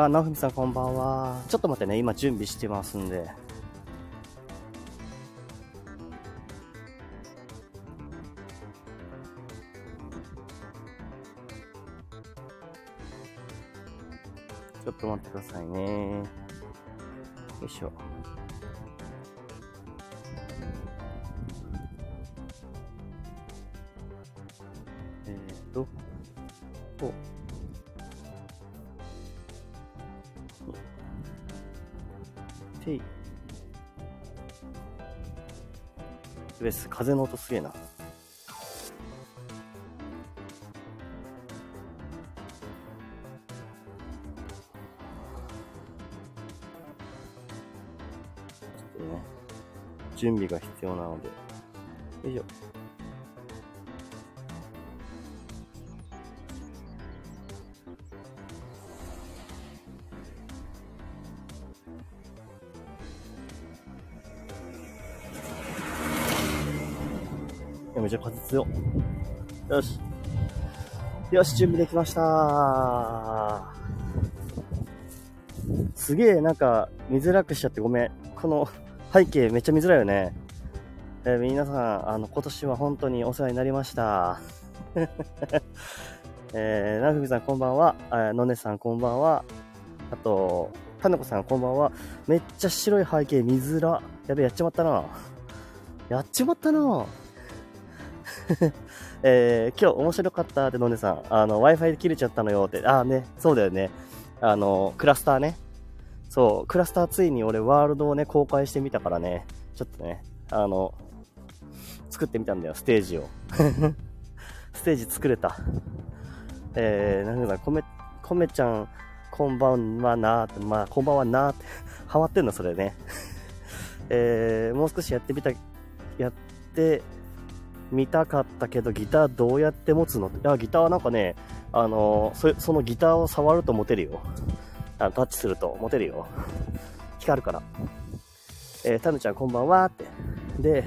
あ、なふみさんこんばんは。ちょっと待ってね、今準備してますんで。風の音すげえな。準備が必要なので。よいしょ。やめちゃ風強。よし。よし、準備できましたすげえ、なんか、見づらくしちゃってごめん。この背景めっちゃ見づらいよね。えー皆さん、あの、今年は本当にお世話になりました。えー、なふみさんこんばんは。えのねさんこんばんは。あと、たねこさんこんばんは。めっちゃ白い背景見づら。やべ、やっちまったな。やっちまったな。えー今日面白かったってのねさん。あの、Wi-Fi で切れちゃったのよって。あーね、そうだよね。あの、クラスターね。そう、クラスターついに俺ワールドをね、公開してみたからね。ちょっとね、あの、作ってみたんだよ、ステージを。ステージ作れた。えー、なんだ、コメ、コメちゃん、こんばんはなーって、まあ、こんばんはなーって、ハマってんの、それね。えー、もう少しやってみた、やってみたかったけど、ギターどうやって持つの？いや、ギターはなんかね、あのそ、そのギターを触ると持てるよ。あのタッチすると持てるよ。光るから。えー、タヌちゃんこんばんはって。で、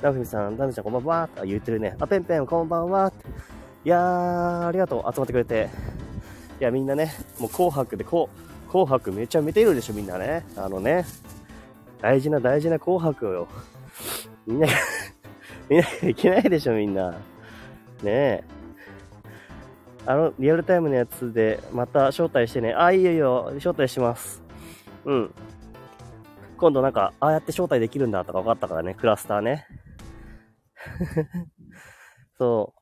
ラフミさん、タヌちゃんこんばんはって言ってるね。あ、ペンペンこんばんはって。いやー、ありがとう。集まってくれて。いや、みんなね、もう紅白で、こう、紅白めちゃ見てるでしょ、みんなね。あのね、大事な大事な紅白をよ。みんな見なきゃいけないでしょ、みんな。ねえ。あの、リアルタイムのやつで、また招待してね。あ、いいよいいよ。招待します。うん。今度なんか、ああやって招待できるんだとか分かったからね、クラスターね。そ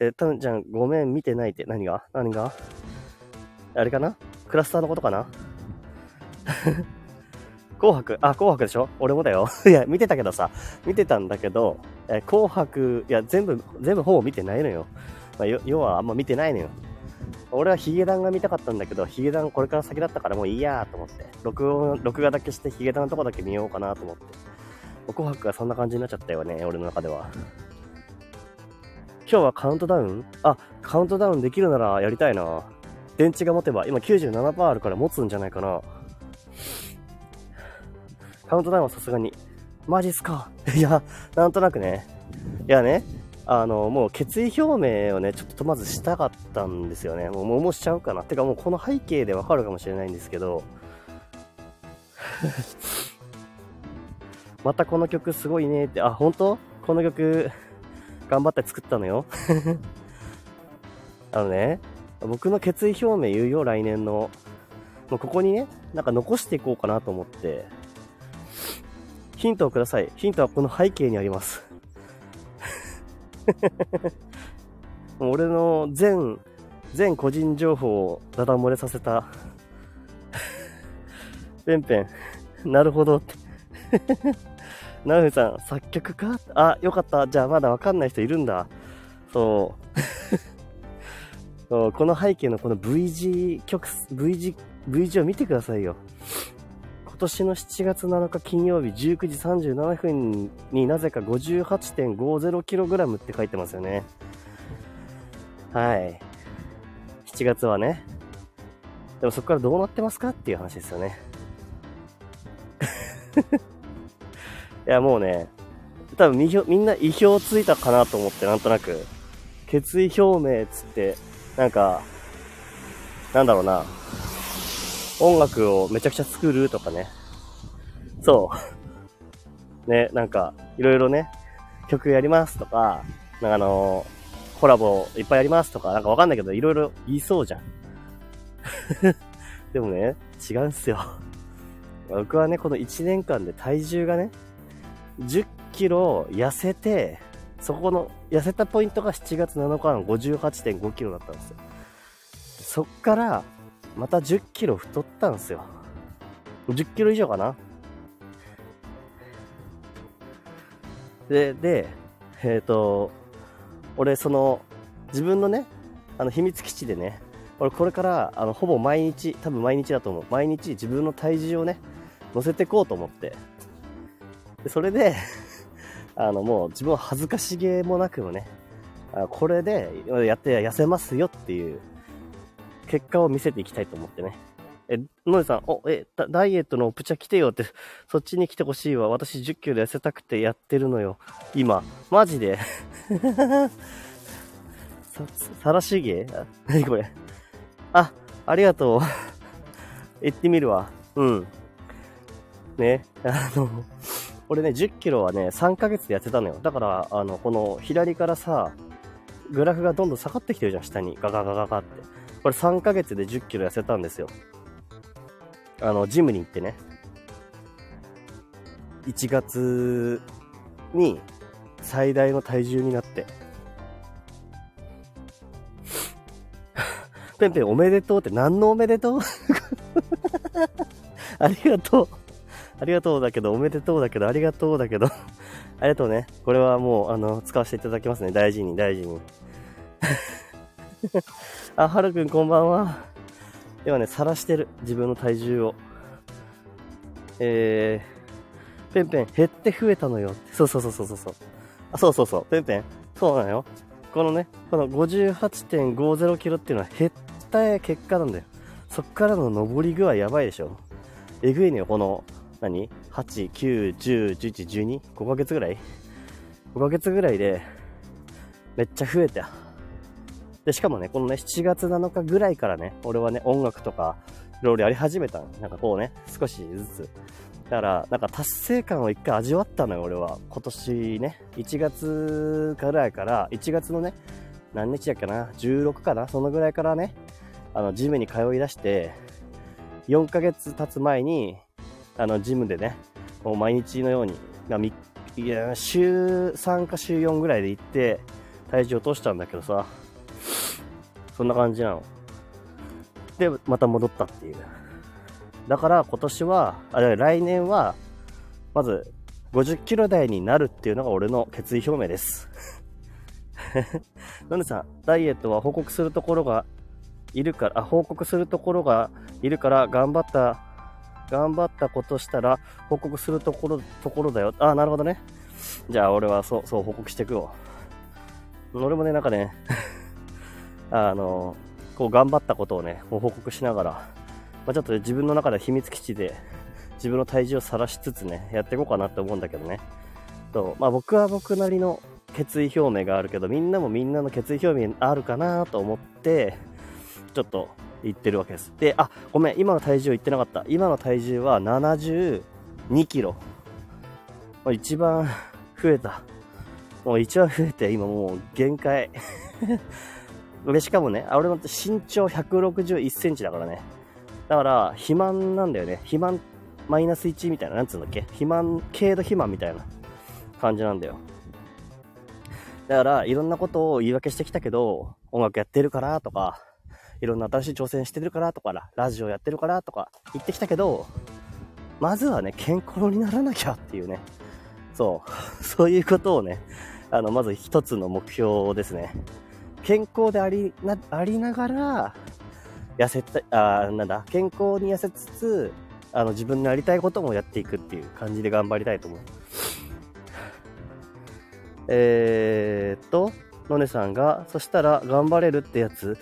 う。え、たぬちゃん、ごめん、見てないって。何が？何が？あれかな？クラスターのことかな？紅白、あ、紅白でしょ？俺もだよ。いや、見てたけどさ、見てたんだけど、え紅白、いや、全部、全部ほぼ見てないのよ。まあ、よ要はあんま見てないのよ。俺はヒゲダンが見たかったんだけど、ヒゲダンこれから先だったからもういいやと思って。録音、録画だけしてヒゲダンのとこだけ見ようかなと思って。紅白がそんな感じになっちゃったよね、俺の中では。今日はカウントダウン？あ、カウントダウンできるならやりたいな。電池が持てば、今97%あるから持つんじゃないかな。カウントダウンはさすがに。マジっすか？いや、なんとなくね。いやね、あの、もう決意表明をね、ちょっとまずしたかったんですよね。もう、もうもしちゃうかな。てかもうこの背景でわかるかもしれないんですけど、またこの曲すごいねって、あ、本当？この曲、頑張って作ったのよ。あのね、僕の決意表明言うよ、来年の。もうここにね、なんか残していこうかなと思って、ヒントをください。ヒントはこの背景にあります。俺の全、全個人情報をダダ漏れさせた。ペンペン、なるほどって。ナウフさん、作曲か？あ、よかった。じゃあまだわかんない人いるんだ。そう。そうこの背景のこの V 字曲、V 字、V 字を見てくださいよ。今年の7月7日金曜日19時37分になぜか 58.50kg って書いてますよね。はい。7月はね。でもそこからどうなってますかっていう話ですよね。いや、もうね、多分みみんな意表ついたかなと思って、なんとなく。決意表明つって、なんか、なんだろうな。音楽をめちゃくちゃ作るとかね。そう。ね、なんか、いろいろね、曲やりますとか、なんかあのー、コラボいっぱいやりますとか、なんかわかんないけど、いろいろ言いそうじゃん。でもね、違うんすよ。僕はね、この1年間で体重がね、10キロ痩せて、そこの痩せたポイントが7月7日の58.5キロだったんですよ。そっから、また10キロ太ったんですよ。10キロ以上かなで、で、えっ、ー、と、俺、その、自分のね、あの、秘密基地でね、俺、これから、あの、ほぼ毎日、多分毎日だと思う。毎日自分の体重をね、乗せてこうと思って。でそれで あの、もう自分は恥ずかしげもなくもね、あこれでやって痩せますよっていう結果を見せていきたいと思ってね。え、のりさん、お、え、ダイエットのオプチャ来てよって、そっちに来てほしいわ。私10キロ痩せたくてやってるのよ。今。マジで さ、さらしげ？何 これ。あ、ありがとう。行ってみるわ。うん。ね、あの、俺ね、10キロはね、3ヶ月でやってたのよ。だから、あの、この左からさ、グラフがどんどん下がってきてるじゃん、下に。ガガガガガって。これ3ヶ月で10キロ痩せたんですよ。あの、ジムに行ってね。1月に最大の体重になって。ペンペンおめでとうって何のおめでとう？ありがとう。ありがとうだけど、おめでとうだけど、ありがとうだけど、ありがとうね。これはもう、あの、使わせていただきますね。大事に、大事に。あ、はるくんこんばんは。今ね、晒してる。自分の体重を。えー、ペンペン、減って増えたのよ。そうそうそうそうそう。あ、そうそうそう。ペンペン、そうなのよ。このね、この58.50キロっていうのは減った結果なんだよ。そっからの上り具合やばいでしょ。えぐいのよ、この、何 ?8、9、10、11、12?5 ヶ月ぐらい ?5 ヶ月ぐらいで、めっちゃ増えた。で、しかもね、このね、7月7日ぐらいからね、俺はね、音楽とか、いろいろやり始めたなんかこうね、少しずつ。だから、なんか達成感を一回味わったのよ、俺は。今年ね、1月ぐらいから、1月のね、何日だっけな、16かな、そのぐらいからね、あの、ジムに通い出して、4ヶ月経つ前に、あの、ジムでね、もう毎日のように、いや、週3か週4ぐらいで行って、体重落としたんだけどさ、そんな感じなの。で、また戻ったっていう。だから今年は、あれ来年は、まず50キロ台になるっていうのが俺の決意表明です。なんでさん、ダイエットは報告するところがいるから、あ、報告するところがいるから頑張った頑張ったことしたら報告するところ、ところだよ。あ、なるほどね。じゃあ俺はそう、そう報告していくよ。俺もね、なんかねあの、こう頑張ったことをね、報告しながら、まあ、ちょっと自分の中で秘密基地で 自分の体重を晒しつつね、やっていこうかなって思うんだけどね。と、まあ僕は僕なりの決意表明があるけど、みんなもみんなの決意表明あるかなと思って、ちょっと言ってるわけです。で、あ、ごめん、今の体重言ってなかった。今の体重は72キロ。まあ、一番増えた。もう一番増えて、今もう限界。で、しかもね、俺の身長161センチだからね。だから、肥満なんだよね。肥満マイナス1みたいな、なんつうんだっけ？肥満、軽度肥満みたいな感じなんだよ。だから、いろんなことを言い訳してきたけど、音楽やってるからとか、いろんな新しい挑戦してるからとか、ラジオやってるからとか言ってきたけど、まずはね、健康にならなきゃっていうね。そう。そういうことをね、あの、まず一つの目標ですね。健康でありな、ありながら、痩せた、あなんだ、健康に痩せつつ、あの、自分のやりたいこともやっていくっていう感じで頑張りたいと思う。えーっと、のねさんが、そしたら頑張れるってやつ、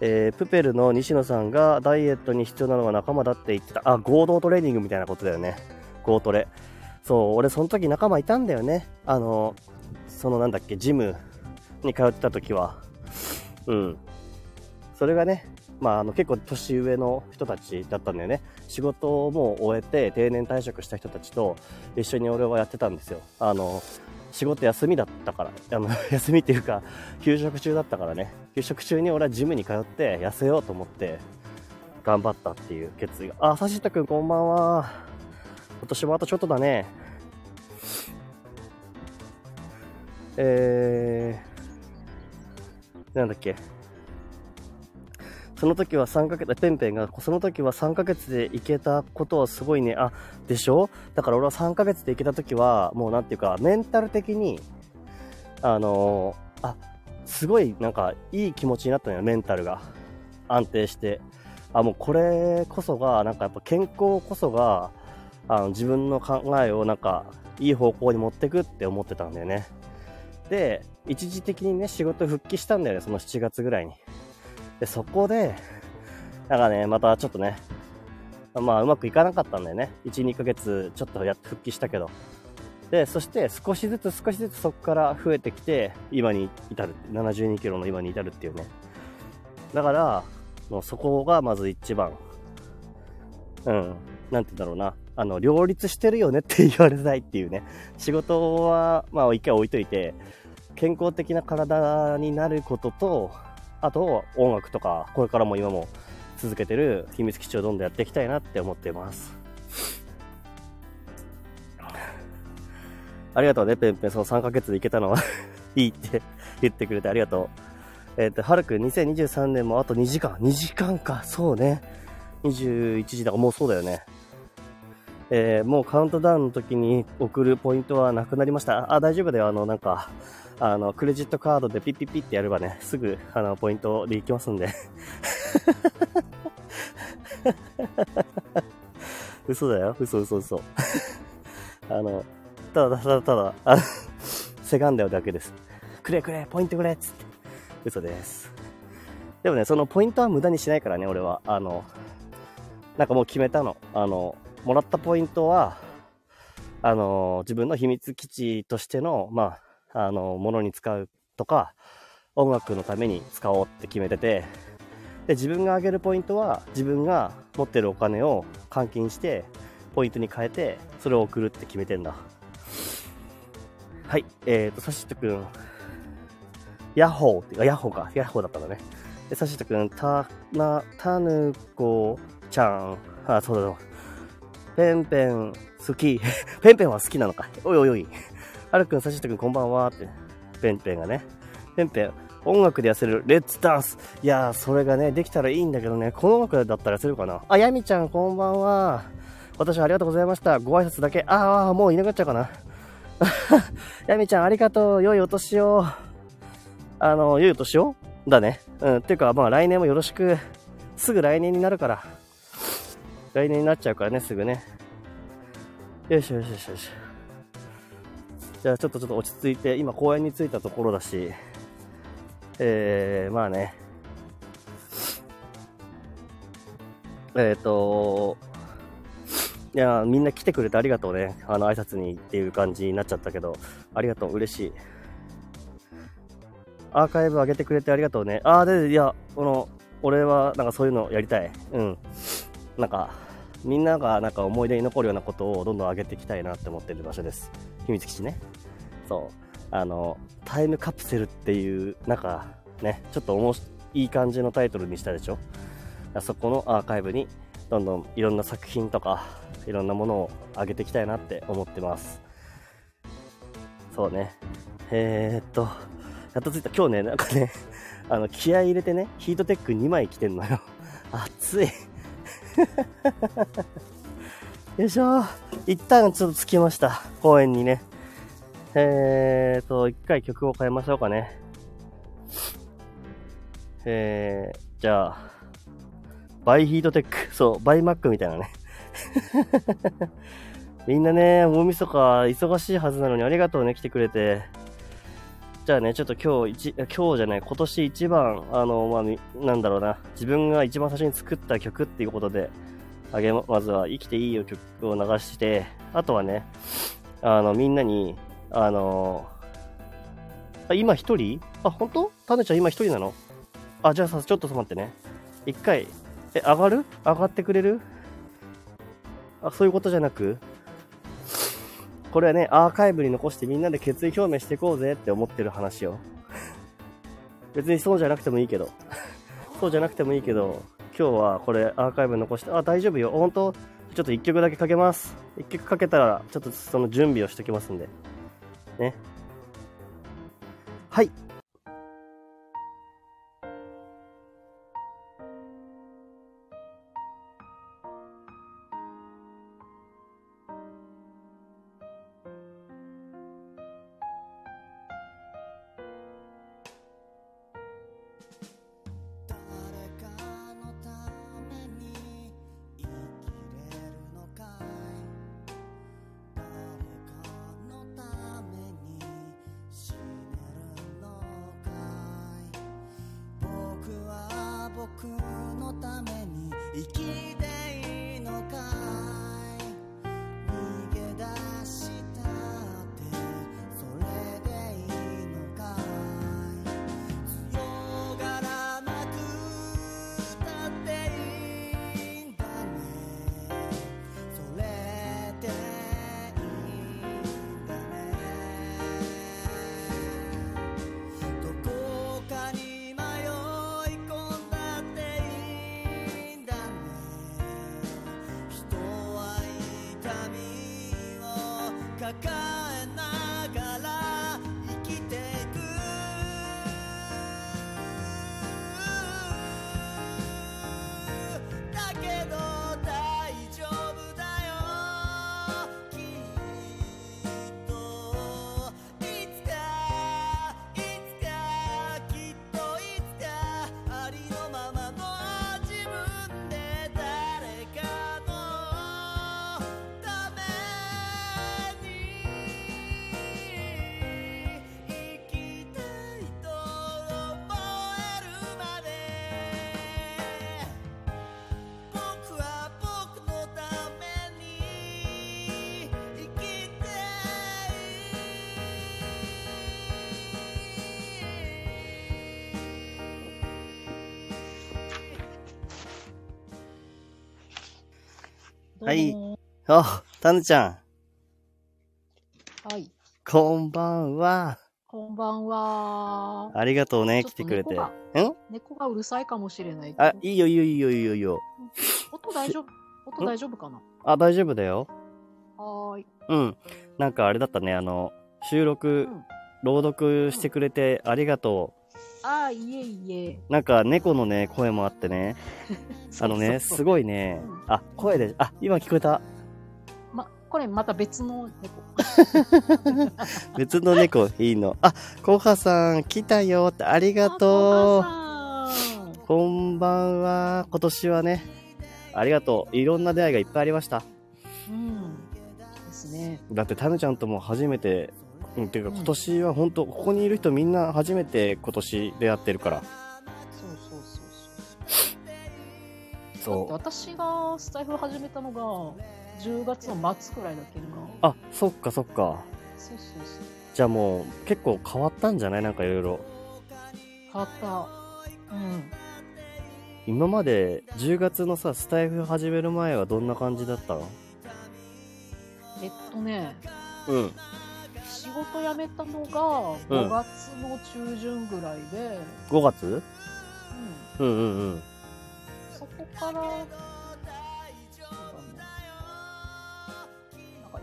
えー、プペルの西野さんがダイエットに必要なのは仲間だって言ってた。あ、合同トレーニングみたいなことだよね。合トレ。そう、俺その時仲間いたんだよね。あの、そのなんだっけ、ジムに通ってた時は。うん。それがね、まあ、あの結構年上の人たちだったんだよね。仕事も終えて定年退職した人たちと一緒に俺はやってたんですよ。あの、仕事休みだったから、あの、休みっていうか、休職中だったからね。休職中に俺はジムに通って痩せようと思って頑張ったっていう決意が。あ、さしとくんこんばんは。今年もあとちょっとだね。えー、なんだっけ？その時は3ヶ月、ペンペンが、その時は3ヶ月で行けたことはすごいね、あ、でしょ？だから俺は3ヶ月で行けた時は、もうなんていうか、メンタル的に、あのー、あ、すごいなんかいい気持ちになったのよ、メンタルが。安定して。あ、もうこれこそが、なんかやっぱ健康こそが、あの自分の考えをなんかいい方向に持ってくって思ってたんだよね。で、一時的にね、仕事復帰したんだよね、その7月ぐらいに。で、そこで、なんかね、またちょっとね、まあうまくいかなかったんだよね。1、2ヶ月ちょっとやって復帰したけど。で、そして少しずつ少しずつそこから増えてきて、今に至る。72キロの今に至るっていうね。だから、もうそこがまず一番。うん。なんて言うんだろうな。あの、両立してるよねって言われたいっていうね。仕事は、まあ一回置いといて、健康的な体になることと、あと音楽とか、これからも今も続けてる秘密基地をどんどんやっていきたいなって思っています。ありがとうね、ペンペン。その3ヶ月で行けたのは いいって言ってくれてありがとう。えっ、ー、と、はるくん2023年もあと2時間。2時間か。そうね。21時だからもうそうだよね。えー、もうカウントダウンの時に送るポイントはなくなりました。あ、大丈夫だよ。あの、なんか、あの、クレジットカードでピッピッピってやればね、すぐ、あの、ポイントでいきますんで。嘘だよ。嘘嘘嘘。あの、ただただただ、あの、せがんだよだけです。くれくれ、ポイントくれっつって。嘘です。でもね、そのポイントは無駄にしないからね、俺は。あの、なんかもう決めたの。あの、もらったポイントは、あの、自分の秘密基地としての、まあ、あの、ものに使うとか、音楽のために使おうって決めてて、で、自分が上げるポイントは、自分が持ってるお金を換金して、ポイントに変えて、それを送るって決めてんだ。はい、えーと、サシットくん、ヤッホーってか、ヤッホーか、ヤッホーだったんだね。で、サシットくん、た、な、たぬこちゃん、あ、そうだそうペンペン好き。ペンペンは好きなのか。おいおいおい。はるくん、さしとくん、こんばんはって。ペンペンがね。ペンペン、音楽で痩せる、レッツダンス。いやー、それがね、できたらいいんだけどね、この音楽だったら痩せるかな。あ、やみちゃん、こんばんは。私ありがとうございました。ご挨拶だけ。あー、もういなくなっちゃうかな。やみちゃん、ありがとう。良いお年を。あの、良いお年を？だね。うん。ていうか、まあ来年もよろしく。すぐ来年になるから。来年になっちゃうからね、すぐね。よしよしよしよし。じゃあちょっとちょっと落ち着いて、今公園に着いたところだし、えー、まあね、えっ、ー、と、いや、みんな来てくれてありがとうね。あの、挨拶にっていう感じになっちゃったけど、ありがとう、嬉しい。アーカイブ上げてくれてありがとうね。ああ、で、いや、この、俺はなんかそういうのやりたい。うん。なんか、みんながなんか思い出に残るようなことをどんどん上げていきたいなって思ってる場所です。秘密基地ね。そう。あの、タイムカプセルっていう、なんかね、ちょっと面いい感じのタイトルにしたでしょそこのアーカイブにどんどんいろんな作品とか、いろんなものを上げていきたいなって思ってます。そうね。えー、っと、やっと着いた。今日ね、なんかね、あの、気合入れてね、ヒートテック2枚着てんのよ。暑い。よいしょ。一旦ちょっと着きました。公園にね。えーと、一回曲を変えましょうかね。えー、じゃあ、バイヒートテック。そう、バイマックみたいなね。みんなね、大晦日忙しいはずなのにありがとうね、来てくれて。じゃあね、ちょっと今日一、今日じゃない、今年一番、あの、まあ、なんだろうな、自分が一番最初に作った曲っていうことで、あげま、まずは、生きていいよ曲を流して、あとはね、あの、みんなに、あのあ今一人？あ、本当？タネちゃん今一人なの？あ、じゃあさ、ちょっと待ってね。一回、え、上がる？上がってくれる？あ、そういうことじゃなくこれはね、アーカイブに残してみんなで決意表明していこうぜって思ってる話よ。別にそうじゃなくてもいいけど。そうじゃなくてもいいけど、今日はこれアーカイブ残して、あ、大丈夫よ。本当ちょっと1曲だけかけます。1曲かけたら、ちょっとその準備をしときますんで。ね。はい。あ、タヌちゃん。はい。こんばんは。こんばんは。ありがとうね、来てくれて。ん？猫がうるさいかもしれないあ、いいよいいよいいよいいよいいよ。音大丈夫？音大丈夫かな？あ、大丈夫だよ。はーい。うん。なんかあれだったね、あの、収録、うん、朗読してくれてありがとう。ああ、いえいえ。なんか猫のね、声もあってね。あのね、すごいね、うん、あ、声で、あ、今聞こえた。ま、これまた別の猫。別の猫、いいの。あ、コハさん、来たよって、ありがとう。こんばんは。今年はね、ありがとう。いろんな出会いがいっぱいありました。うん。ですね。だって、タヌちゃんとも初めて、うん、ていうか今年は本当、ここにいる人みんな初めて今年出会ってるから。そう私がスタイフ始めたのが10月の末くらいだけどあそっかそっか。そうそうそう。じゃあもう結構変わったんじゃない？なんかいろいろ。変わった。うん。今まで10月のさスタイフ始める前はどんな感じだったの？えっとね。うん。仕事辞めたのが5月の中旬ぐらいで、うん、5月、うん、うんうんうん。から、そうだね。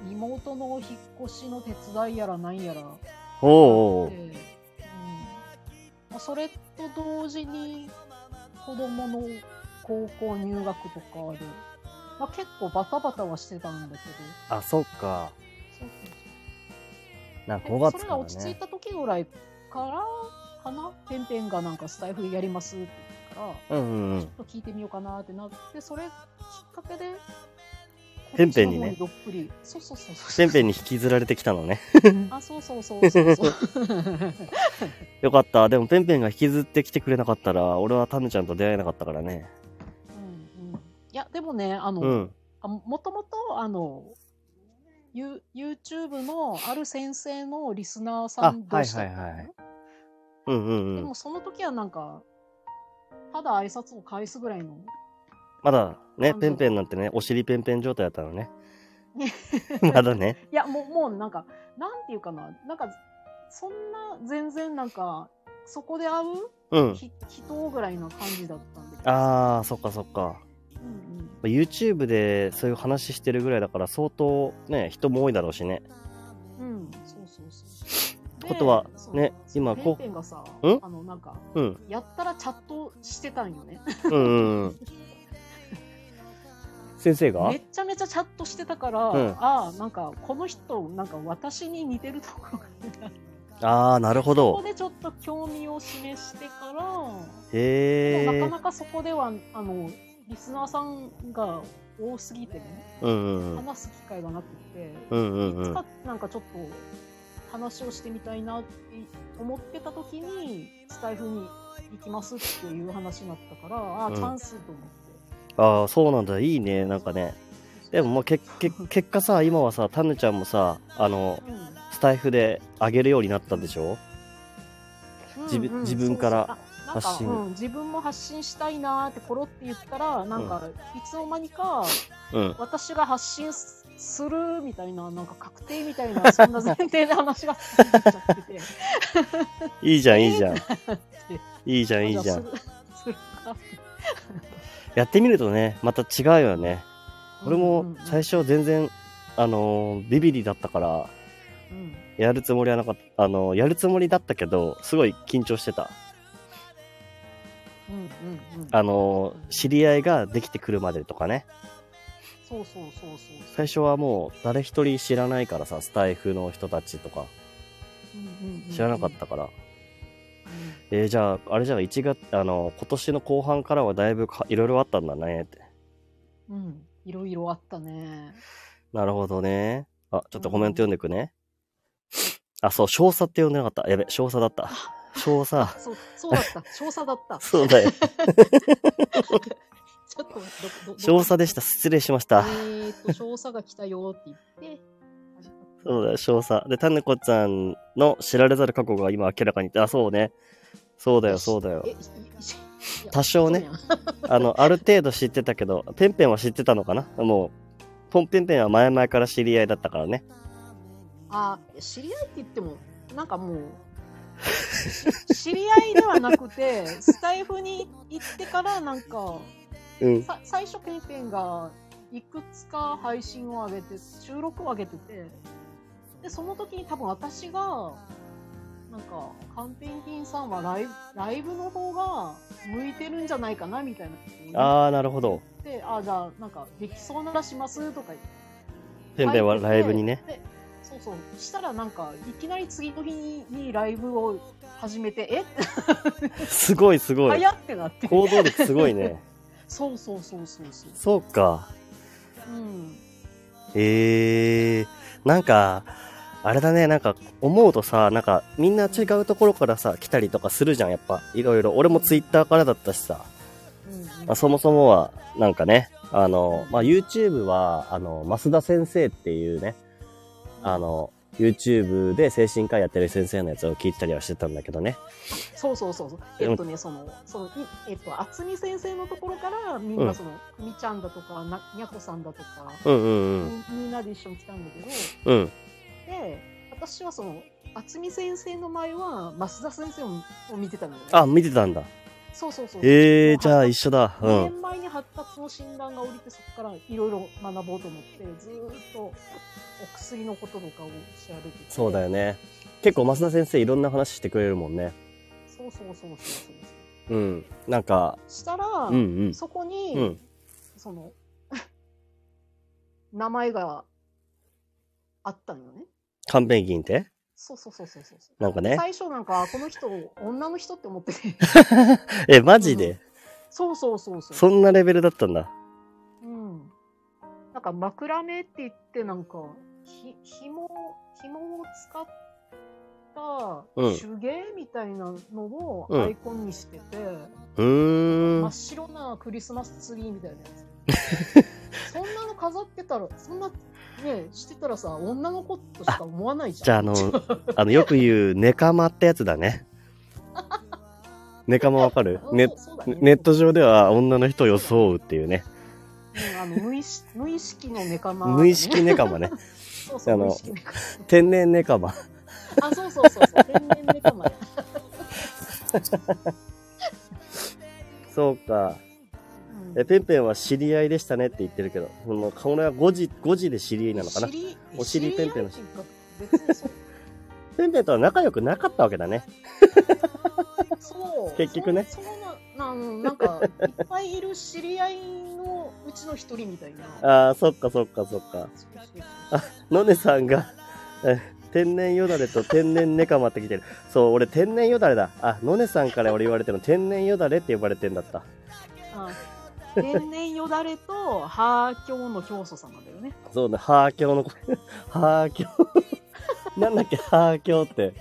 妹の引っ越しの手伝いやらなんやら。おお。うん。まあ、それと同時に、子供の高校入学とかで、まあ、結構バタバタはしてたんだけど。あ、そっか。そうそうそう。なんか5月ね、それが落ち着いた時ぐらいからかな？ペンペンがなんかスタイフやりますってから、うんうんうん、ちょっと聞いてみようかなってなってそれきっかけでペンペンにねどっぷり。そうそうそうそう。ペンペンに引きずられてきたのね。あそうそうそうそうそう。よかった。でもペンペンが引きずってきてくれなかったら俺はタヌちゃんと出会えなかったからね。うんうん。いやでもねあの、うん、もともとあの You YouTube のある先生のリスナーさんでした、はいはいはい。うんうんうん、でもその時はなんかただ挨拶を返すぐらいの。まだね、ペンペンなんてね、お尻ペンペン状態だったのね。まだね。いや、もう、もうなんか、なんていうかな、なんか、そんな全然なんか、そこで会ううん。ひ人ぐらいの感じだったんで。あー、そっかそっか。うんうん。YouTube でそういう話してるぐらいだから相当ね、人も多いだろうしね。うん、そうそうそう。でことはね今こうペンペンがさ、ん？あの、なんか、うん。やったらチャットしてたんよね。うんうんうん。先生が？めっちゃめちゃチャットしてたから、うんああ、なんか、この人、なんか私に似てるところがあるあー、なるほそこど。でちょっと興味を示してから、へー。でもなかなかそこでは、あの、リスナーさんが多すぎてね、うんうんうん。話す機会がなくて、うんうんうんいつか。なんかちょっと話をしてみたいなって思ってた時に、スタイフに行きますっていう話になったから、ああ、うんチャンスと思って。ああ、そうなんだ。いいね。なんかね。でも、まあ、け、け、結果さ、今はさ、タヌちゃんもさ、あの、うんスタイフで上げるようになったんでしょ？自分うんうん自分から発信うん、自分も発信したいなーってコロって言ったらなんか、いつの間にかうん。私が発信すするみたいななんか確定みたいなそんな前提で話が進んでっちゃってて いいじゃん、いいじゃん。ていいじゃん、いいじゃん。やってみるとね、また違うよね。俺も最初、初全然、あのービビリだったから、うんやるつもりはなかった、あのーやるつもりだったけど、すごい緊張してた。うんうんうん、あのー知り合いができてくるまでとかね。そうそうそうそう最初はもう誰一人知らないからさ、スタイフの人たちとかうんうんうん知らなかったから。うんえーじゃあ、あれじゃあ1月、あの、今年の後半からはだいぶかいろいろあったんだねって。うん、いろいろあったね。なるほどね。あ、ちょっとコメント読んでくね。あ、そう、少佐って呼んでなかった。やべ、少佐だった。少佐。そう、そうだった。少佐だった。そうだよ。ちょっと、ど、少佐でした。失礼しました。えーっと、少佐が来たよって言って、そうだよ、少佐。で、タネコちゃんの知られざる過去が今明らかに。あ、そうね。そうだよ、そうだよ多少ねあの、ある程度知ってたけど、ペンペンは知ってたのかな？もう、ポンペンペンは前々から知り合いだったからね。あ、知り合いって言っても、なんかもう、し知り合いではなくて、スタイフに行ってから、なんか、うん。さ最初ペンペンがいくつか配信を上げて、収録を上げてて、で、その時に多分私が、なんか、カンペンギンさんはライブライブの方が向いてるんじゃないかなみたいなあー、なるほど。て、あ、じゃあ、なんか、できそうならしますとか言って。ペンペンはライブにね。でそうそう。したらなんか、いきなり次の日にライブを始めて、え？すごいすごい。早ってなって。行動力すごいね。そうそうそうそうそう。そうか。うん。えー、なんか、あれだね、なんか、思うとさ、なんか、みんな違うところからさ、来たりとかするじゃん、やっぱ。いろいろ。俺もツイッターからだったしさ。うんうんまあ、そもそもは、なんかね、あの、まあ、YouTube は、あの、増田先生っていうね、あの、YouTube で精神科医やってる先生のやつを聞いてたりはしてたんだけどね。そうそうそうそう。えっとね、その、その、いえっと、厚み先生のところから、みんうんなその、くみちゃんだとか、な、にゃこさんだとか、うんうんうん。みみんなで一緒に来たんだけど、うん。で、私はその、厚み先生の前は、増田先生をを見てたのよ、ね。あ、見てたんだ。そうそうそう。えー、じゃあ一緒だ。う2ん。年前に発達の診断が降りて、そこからいろいろ学ぼうと思って、ずーっとお薬のこととかを調べてて。そうだよね。結構増田先生いろんな話してくれるもんね。そうそうそうそうそう。うん。なんか、したら、うんうん。そこに、うん。その、名前があったのよね。カンペンギンって？そうそうそうそうそう。なんかね。最初なんか、この人、女の人って思ってて。え、マジで、そうそうそうそう。そんなレベルだったんだ。うん。なんか枕目って言ってなんか、ひ、紐、紐を使ったうん手芸みたいなのをうんアイコンにしてて、うーん真っ。白なクリスマスツリーみたいなやつ。そんなの飾ってたら、そんな、ね、してたらさ、女の子としか思わないじゃん。じゃあ、あの、あの、よく言う、ネカマってやつだね。ネカマわかる？うんねネット上では女の人を装うっていうね。うんあの無意識無意識のネカマ、無意識ネカマね。そうそうあの天然ネカマ。マあそうそうそうそう天然ネカマや、そうか。うんえ、ペンペンは知り合いでしたねって言ってるけど、その、これは5時、5時で知り合いなのかな？お尻ペンペンの知りペンペンとは仲良くなかったわけだね。そう結局ねそななんなんかいっぱいいる知り合いのうちの一人みたいなああ、そっかそっかそっか。あのねさんが、え天然よだれと天然ネカマって来てる。そう、俺天然よだれだ。あ、のねさんから俺言われてるの天然よだれって呼ばれてんだった。あ天然よだれとハーキョウの教祖様だよねそうね、ハーキョの、ハーキョ なんだっけ、ハーキョって。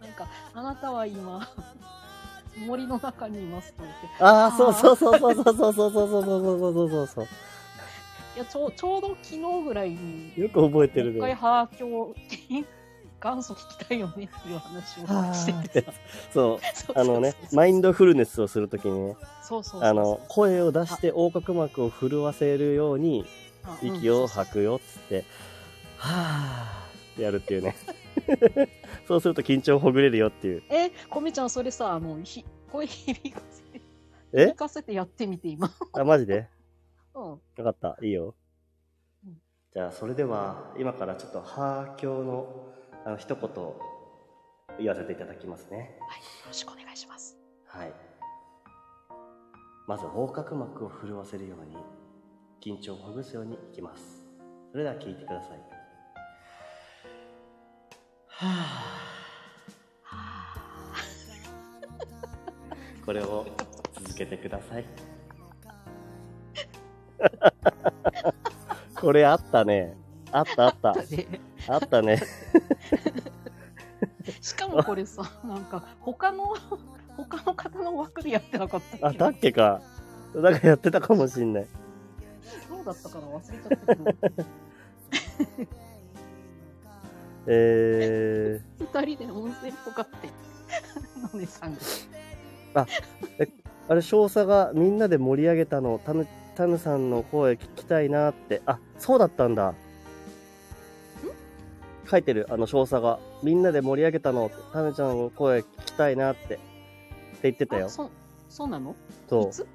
なんかあなたは今森の中にいますと言ってああ、そうそうそうそうそうそうそうそうそうそうそうそう。いやちょうちょうど昨日ぐらいによく覚えてるもう一回ね。ハーキョウ元祖聞きたいよねっていう話をしててさそう、あのねマインドフルネスをするときにね、あの、声を出して横隔膜を震わせるようにあ息をうん吐くよっつって、はぁーってやるっていうね。そうすると緊張ほぐれるよっていう。え、コミちゃん、それさ、あの、ひ声響かせて、え響かせてやってみて、今。あ、マジで？うん。よかった。いいようん。じゃあ、それでは、今からちょっと、ハーキョの、あの、一言、言わせていただきますね。はい、よろしくお願いします。はい。まず、横隔膜を震わせるように、緊張をほぐすようにいきます。それでは聞いてください。はぁ。はこれを続けてください。これあったね。あったあった。あったね。しかもこれさ、なんか、他の、他の方の枠でやってなかったあ、っけ？だっけか。なんかやってたかもしんない。どうだったかな忘れちゃったけど、え二人で温泉とかって、のねさんが。ー、あれ、少佐がみんなで盛り上げたの、タヌ、タヌさんの声聞きたいなって。あ、そうだったんだ。書いてる、あの少佐が。みんなで盛り上げたの、タヌちゃんの声聞きたいなって。って言ってたよあ。そ、そうなの？そう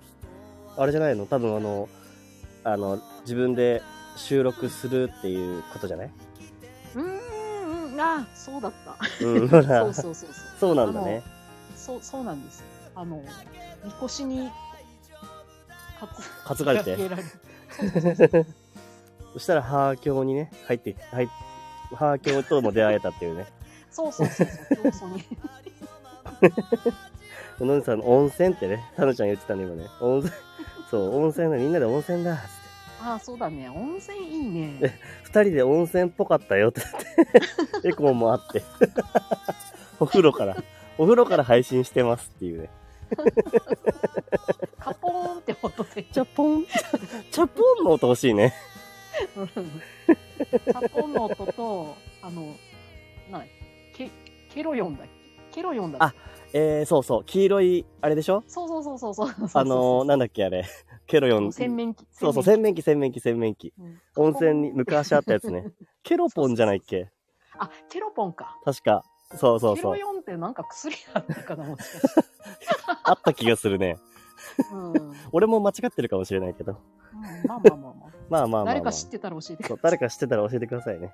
あれじゃないの？多分あの、あの、自分で収録するっていうことじゃない？うーん、うん、あ、そうだった。うん、ほらそうそうそうそう。そうなんだね。そう、そうなんです。あの、みこしに、かつ、担がれて。そうそうそうそうそしたら、ハーキョにね、入って、入っハーキョとも出会えたっていうね。そうそうそうそう、競争に。のんさんの温泉ってね、タヌちゃん言ってたね、今ね。温泉、そう、温泉だ、みんなで温泉だ、つって。ああ、そうだね。温泉いいね。二人で温泉っぽかったよって言って、エコーもあって。お風呂から、お風呂から配信してますっていうね。カポーンって音で。チャポン、チャポンの音欲しいね。カポンの音と、あの、なケ、ケロヨンだっけ？ケロヨンだっけ？あえー、そうそう、黄色い、あれでしょ？そうそうそうそうそうそう。あのー、なんだっけあれ？ケロヨン。洗面器。そうそう、洗面器、洗面器、洗面器。うん温泉に昔あったやつね。ケロポンじゃないっけ？あ、ケロポンか。確か。そうそうそう。ケロヨンってなんか薬あったかな、もしかして。あった気がするね。うん。う ん俺も間違ってるかもしれないけど。まあまあまあまあ。まあまあまあ、まあ。誰か知ってたら教えてください。誰か知ってたら教えてくださいね。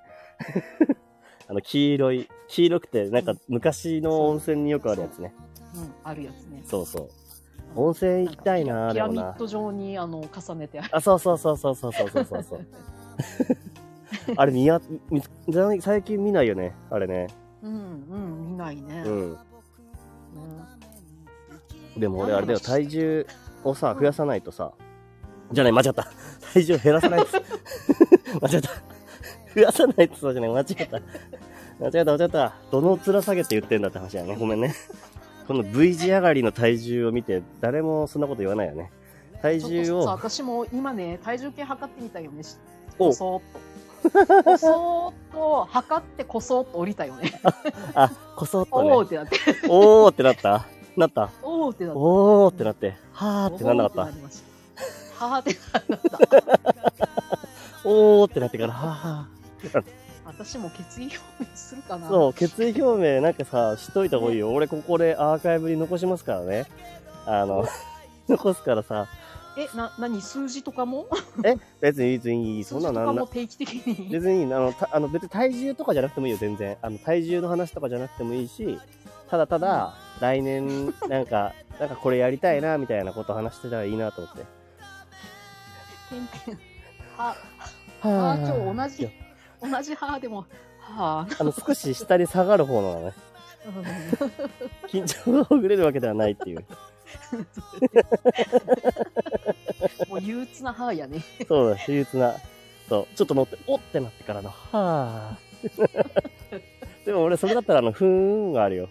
あの、黄色い、黄色くて、なんか昔の温泉によくあるやつね。うん、あるやつね。そうそう。温泉行きたいな、ピでもな。ラミッド状にあの重ねてある。あ、そうそうそうそうそうそうそうそうそう。あれ見や、最近見ないよね。あれね。うん、うん、見ないね。ううんん。でも俺あれだよ、体重をさ、増やさないとさ、じゃない、間違った。体重を減らさないと。間違った。増やさないとそうじゃない、間違った。間違った、間違った。どの面下げて言ってんだって話だね。ごめんね。この V 字上がりの体重を見て、誰もそんなこと言わないよね。体重ちょっとさを、私も今ね、体重計測ってみたよね。しおそーっこそーっと測ってこそーっと降りたよね。あ、こそっとね。おーってなって。おーってなったなったおーってなって。おーってなって。はーってなんなかったおーってなってなった。おーってなってから、はーは私も決意表明するかー。な。そう、決意表明なんかさ、しといた方がいいよ。俺ここでアーカイブに残しますからね。あの、残すからさ、え、な、なに数字とかも？別に別にいい、そんなのなん定期的に？別にいいあのたあの別に体重とかじゃなくてもいいよ全然あの体重の話とかじゃなくてもいいしただただ来年なんかなんかこれやりたいなみたいなこと話してたらいいなと思っては、ははー、今日同じ、同じはーでも、はあ。の少し下に下がる方なのねー。緊張がほぐれるわけではないっていう。もう憂鬱なはーやね。そうだ憂鬱な。そう。ちょっと乗っておってなってからのはあ でも俺それだったらあのふーんがあるよ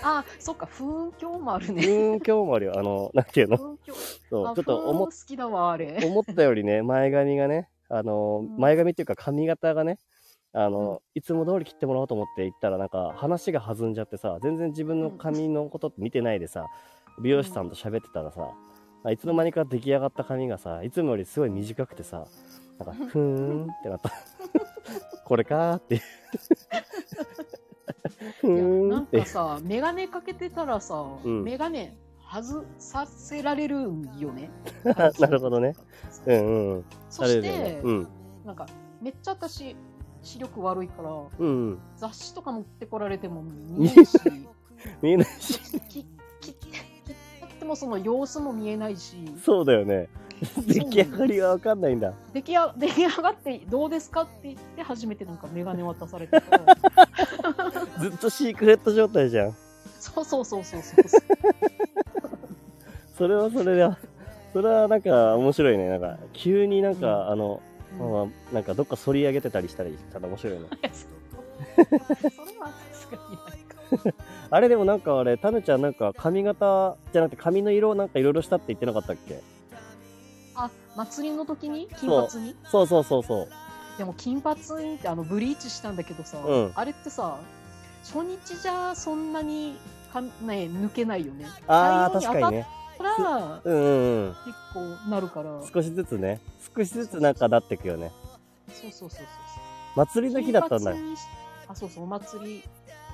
あ、そっか、風況もあるふね。ーん今日もあるよ。あのなんていうの？そうちょっと思好きだわ、あれ。思ったよりね、前髪がね、あの、うん。前髪っていうか髪型がね、あの、いつも通り切ってもらおうと思って行ったらなんか話が弾んじゃってさ、全然自分の髪のことって見てないでさ、美容師さんと喋ってたらさ、あいつの間にか出来上がった髪がさ、いつもよりすごい短くてさ、なんか、ふーんってなった。これかーって なんかさ、メガネかけてたらさ、うんメガネ外させられるんよね。なるほどね。うんうんうん。そして、うん。なんか、めっちゃ私、視力悪いから、うんうん。雑誌とか持ってこられても見えないし、見えないし。切ってもその様子も見えないし、そうだよね。出来上がりがわかんないんだ。出来や出来上がってどうですかって言って初めてなんかメガネ渡されたから、ずっとシークレット状態じゃん。そうそうそうそうそうそう。それはそれだ。それはなんか面白いね。なんか、急になんか、あの、うんまあ、なんかどっか反り上げてたりしたりしたら面白いね。そそれはさすがにないか。あれでもなんかあれ、タヌちゃんなんか髪型じゃなくて髪の色なんかいろいろしたって言ってなかったっけ？あ、祭りの時に？金髪に？そうそうそうそう。でも金髪にってあのブリーチしたんだけどさ、うんあれってさ、初日じゃそんなにか、ね、抜けないよね。ああ、確かにね。らうんうんうん。結構なるから。少しずつね。少しずつなんかなってくよね。そうそうそうそう。祭りの日だったんだあ、そうそう、お祭り。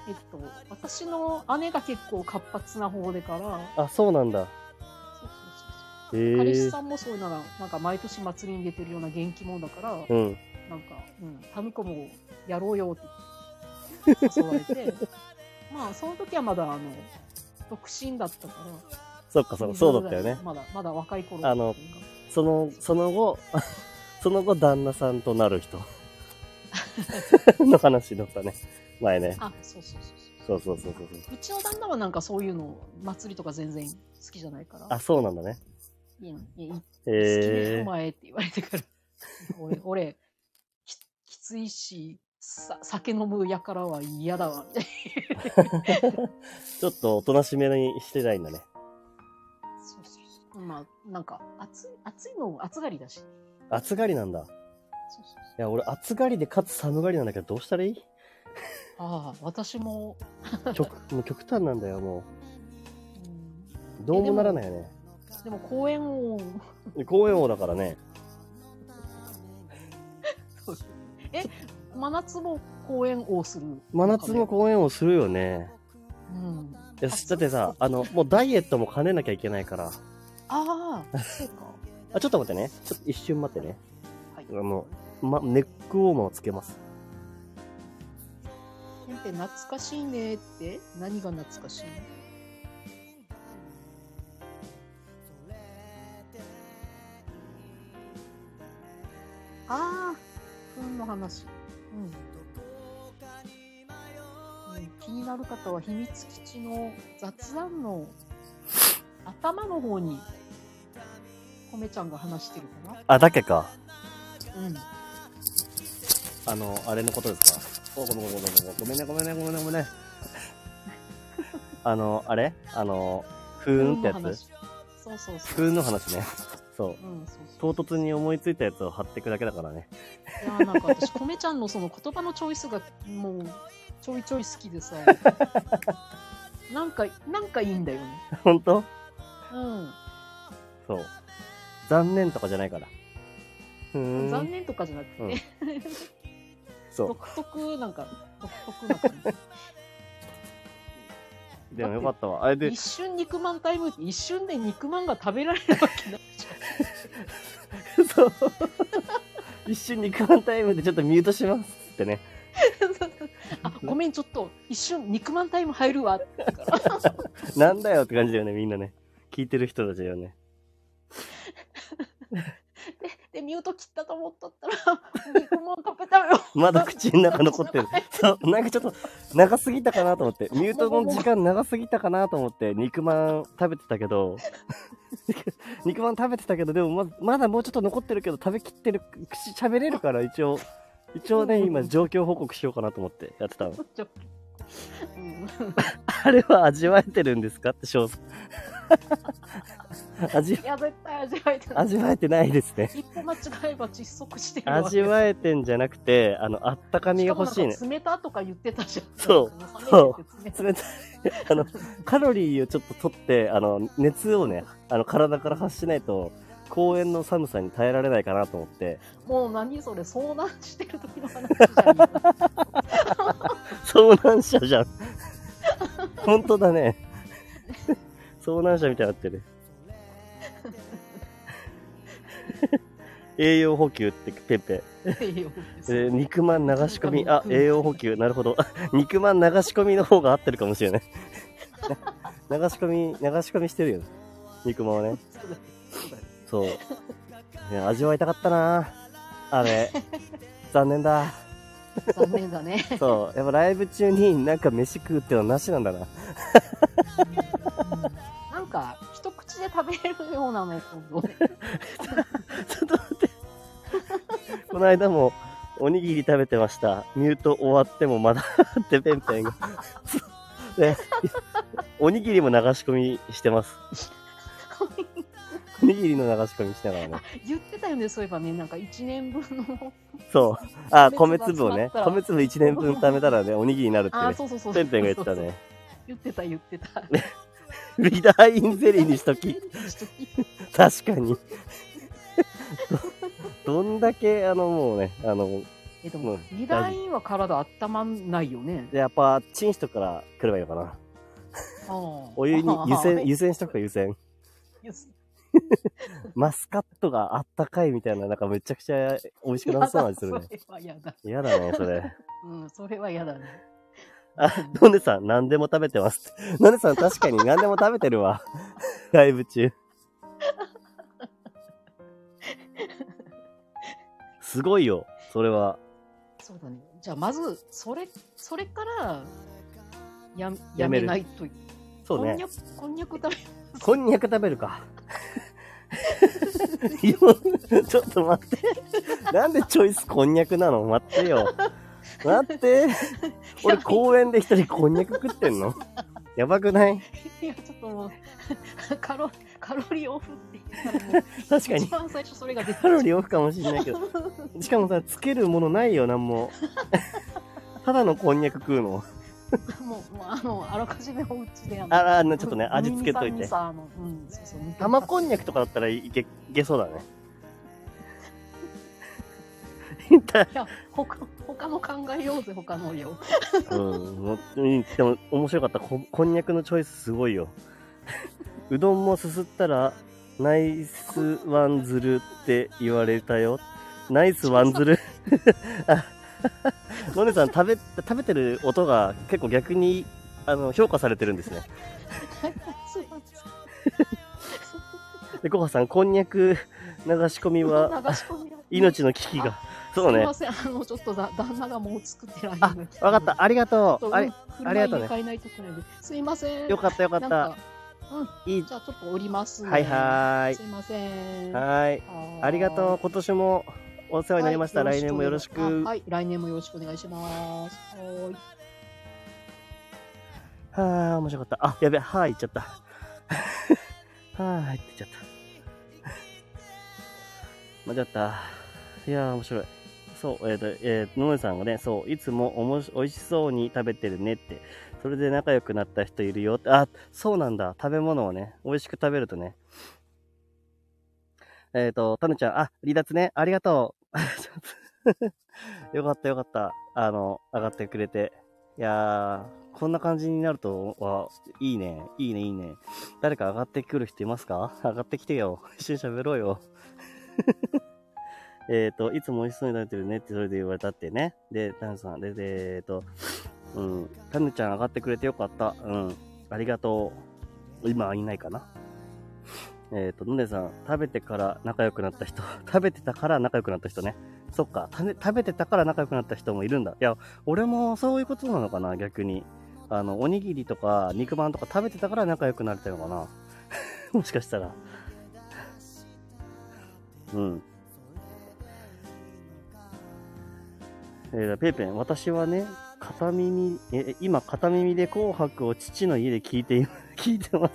えっと、私の姉が結構活発な方でから、あ、そうなんだ。彼え氏さんもそういうのが、なんか毎年祭りに出てるような元気者だから、うん。なんか、うん、タヌコもやろうよって誘われて、まあ、その時はまだ、あの、独身だったから、そっかそっか、そうだったよね。まだ、まだ若い頃あのその、その後、その後旦那さんとなる人 の話だったね。前ね。あ、そうそうそう。そうそうそうそうそう。うちの旦那はなんかそういうの、祭りとか全然好きじゃないから、あ、そうなんだね。いいのいい好きねへえお前って言われてから、俺、俺ききついし、さ酒飲むやからは嫌だわ、みたいな。ちょっとおとなしめにしてないんだね。そうそうそう。まあ、なんか、暑い、暑いの、暑がりだし。暑がりなんだ。いそうそうそう。や、俺暑がりでかつ寒がりなんだけど、どうしたらいい？ああ、私も、極、もう極端なんだよ、もうん、う。どうもならないよね。でも公園を、公園王だからね。え、真夏も公園をする？真夏も公園王するよね。うん。だってさ、あの、もうダイエットも兼ねなきゃいけないから。ああ、そうか。あ、ちょっと待ってね。ちょっと一瞬待ってね。はい。あの、ま、ネックウォーマーをつけます。ペンペン懐かしいねって？何が懐かしいの？ああ、運の話。うん。うん、気になる方は秘密基地の雑談の頭の方に、コメちゃんが話してるかあ、だけか。なうん。あの、あれのことですか？おごめんごめんごめんねごめんねごめんねごめんね。あの、あれ？あの、ふーんってやつ？運の話そうそうそう。ふーんの話ね。そう。うん、そうそう。唐突に思いついたやつを貼っていくだけだからね。いやなんか私米ちゃんのその言葉のチョイスがもうちょいちょい好きでさ なんかなんかいいんだよね本当？うんそう。残念とかじゃないから。残念とかじゃなくて、うんそう。独特なんか独特な感じでもよかったわ。あれで一、瞬肉まんタイムって一瞬で肉まんが食べられるわけないじそう。一瞬肉まんタイムでちょっとミュートしますってね。ゃ んあごめんちょっと一瞬肉まんタイム入るわ なんだよって感じだよね、みんなね。聞いてる人たちだよね。で ミュート切ったと思っとったら 肉まん食べたよ まだ口の中残ってる。そう、なんかちょっと長すぎたかなと思って、ミュートの時間長すぎたかなと思って、肉まん食べてたけど、肉まん食べてたけど、でもままだもうちょっと残ってるけど、食べきってる、口喋れるから一応、一応ね、今状況報告しようかなと思ってやってたの。あれは味わえてるんですか？って翔さん。味、いや絶対味わえてない。味わえてないですね。一歩間違えば窒息してる味わえてんじゃなくて、あの、あったかみが欲しいね。冷たとか言ってたじゃん。そう。そう。冷たい。あの、カロリーをちょっと取って、あの、熱をね、あの、体から発しないと、公園の寒さに耐えられないかなと思って、もう何それ遭難してる時の話じゃん遭難者じゃん。本当だね。遭難者みたいになってる。栄養補給ってペンペン。えー肉まん流し込み、あ、栄養補給、なるほど。肉まん流し込みの方が合ってるかもしれない。な流し込み、流し込みしてるよ。肉まんはね。そう味わいたかったなあれ。残念だ。残念だねそう。やっぱライブ中になんか飯食うってのはなしなんだな。なんか一口で食べれるようなの今 ちょっと待って。この間も、おにぎり食べてました。ミュート終わってもまだってペンペンが。で、おにぎりも流し込みしてます。おにぎりの流し込みしながらね。言ってたよねそういえばねなんか1年分のそう。あ、米米粒粒をね、米粒1年分貯めたらね、おにぎりになるってね。あそうそうそうペンペンが言ってたね。言ってた言ってた リダーインゼリーにしとき。確かに。どどんだけ、あの、もうね、あの、えでもリダインは体温まんないよねやっぱ、チンしとくから来ればいいのかな。おお湯に湯煎、湯煎しとくか、湯煎。マスカットがあったかいみたいな、なんかめちゃくちゃ美味しくなさそうな味するね。それは嫌だ。嫌だね、それ。うん、それは嫌だね。あ、のねさん、何でも食べてます。のねさん、確かに何でも食べてるわ。ライブ中。すごいよ、それは。そうだね。じゃあ、まず、それ、それから、や、やめないと。そうね。こんにゃく、こんにゃく食べ、こんにゃく食べるか。ちょっと待って。なんでチョイスこんにゃくなの？待ってよ。待って。俺公園で一人こんにゃく食ってんの？やばくない？いや、ちょっともう、カロ、カロリーオフって言った確かに一。番最初それが出てカロリーオフかもしんないけど。しかもさ、つけるものないよ、なんも。ただのこんにゃく食うの。もう、もうあの、あらかじめお家で、あああのちょっとね味付けといてお兄さんにさあのうん、そうそう。玉こんにゃくとかだったらいけ、いけそうだね。いや、他、他の考えようぜ、他のよ。うんでも面白かったこ。こんにゃくのチョイスすごいよ。うどんもすすったら、ナイスワンズルって言われたよ。ナイスワンズル あ、のねさん食べ、食べてる音が結構逆に、あの、評価されてるんですね。で、コハさん、こんにゃく流し込みは命の危機が。そうねすいま。せん、あの、ちょっとだ旦那がもう作ってるあ、わかった。ありがとう。あり、ありがとうね。すいません。よかったよかった。うん、いい。じゃあちょっと降ります、ね。はいはーいすいません。はーい。はありがとう。今年もお世話になりました。はい来年もよろしく。あはい、来年もよろしくお願いします。はーい。はあ、面白かった。あ、やべ、はーい、言っちゃった。はーいって言っちゃった。間違った。いやー、面白い。そう、えっ、と、えー、のねさんがね、そう、いつもおもし美味しそうに食べてるねって、それで仲良くなった人いるよって、あ、そうなんだ、食べ物をね、美味しく食べるとね。えっ、と、たぬちゃん、あ、離脱ね、ありがとう。よかったよかった。あの、上がってくれて。いやー、こんな感じになると、わ、いいね、いいね、いいね。誰か上がってくる人いますか？上がってきてよ。一緒に喋ろうよ。えっと、いつも美味しそうに食べてるねってそれで言われたってね。で、タヌさん、で、で、えっと、うん、タヌちゃん上がってくれてよかった。うん、ありがとう。今はいないかな。えっ、と、のねさん、食べてから仲良くなった人。食べてたから仲良くなった人ね。そっか、食べてたから仲良くなった人もいるんだ。いや、俺もそういうことなのかな、逆に。あの、おにぎりとか肉まんとか食べてたから仲良くなれたのかな。もしかしたら。うん。えー、ペイペン、私はね、片耳、え、今片耳で紅白を父の家で聞いて、聞いてます。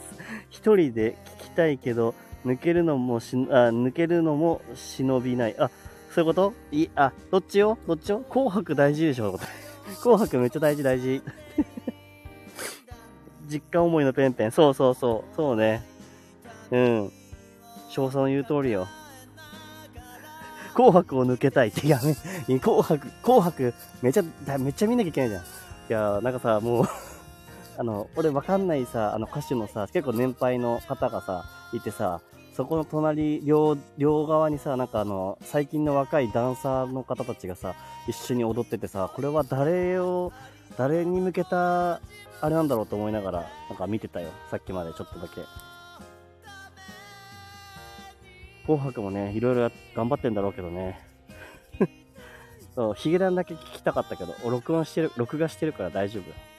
一人で聞きたいけど、抜けるのもし、あ、抜けるのも忍びない。あ、そういうこと？い、あ、どっちよ？どっちよ？紅白大事でしょ 紅白めっちゃ大事大事。実家思いのペンペン。そうそうそう。そうね。うん。翔さんの言う通りよ。紅白を抜けたいって、いや、め紅白、紅白、めちゃ、めっちゃ見なきゃいけないじゃん。いや、なんかさ、もうあの、俺わかんないさ、あの歌手のさ、結構年配の方がさ、いてさ、そこの隣、両、両側にさ、なんかあの、最近の若いダンサーの方たちがさ、一緒に踊っててさ、これは誰を、誰に向けた、あれなんだろうと思いながら、なんか見てたよ。さっきまでちょっとだけ。紅白もね、いろいろ頑張ってんだろうけどね。そう、ヒゲダンだけ聞きたかったけど、録音してる、録画してるから大丈夫。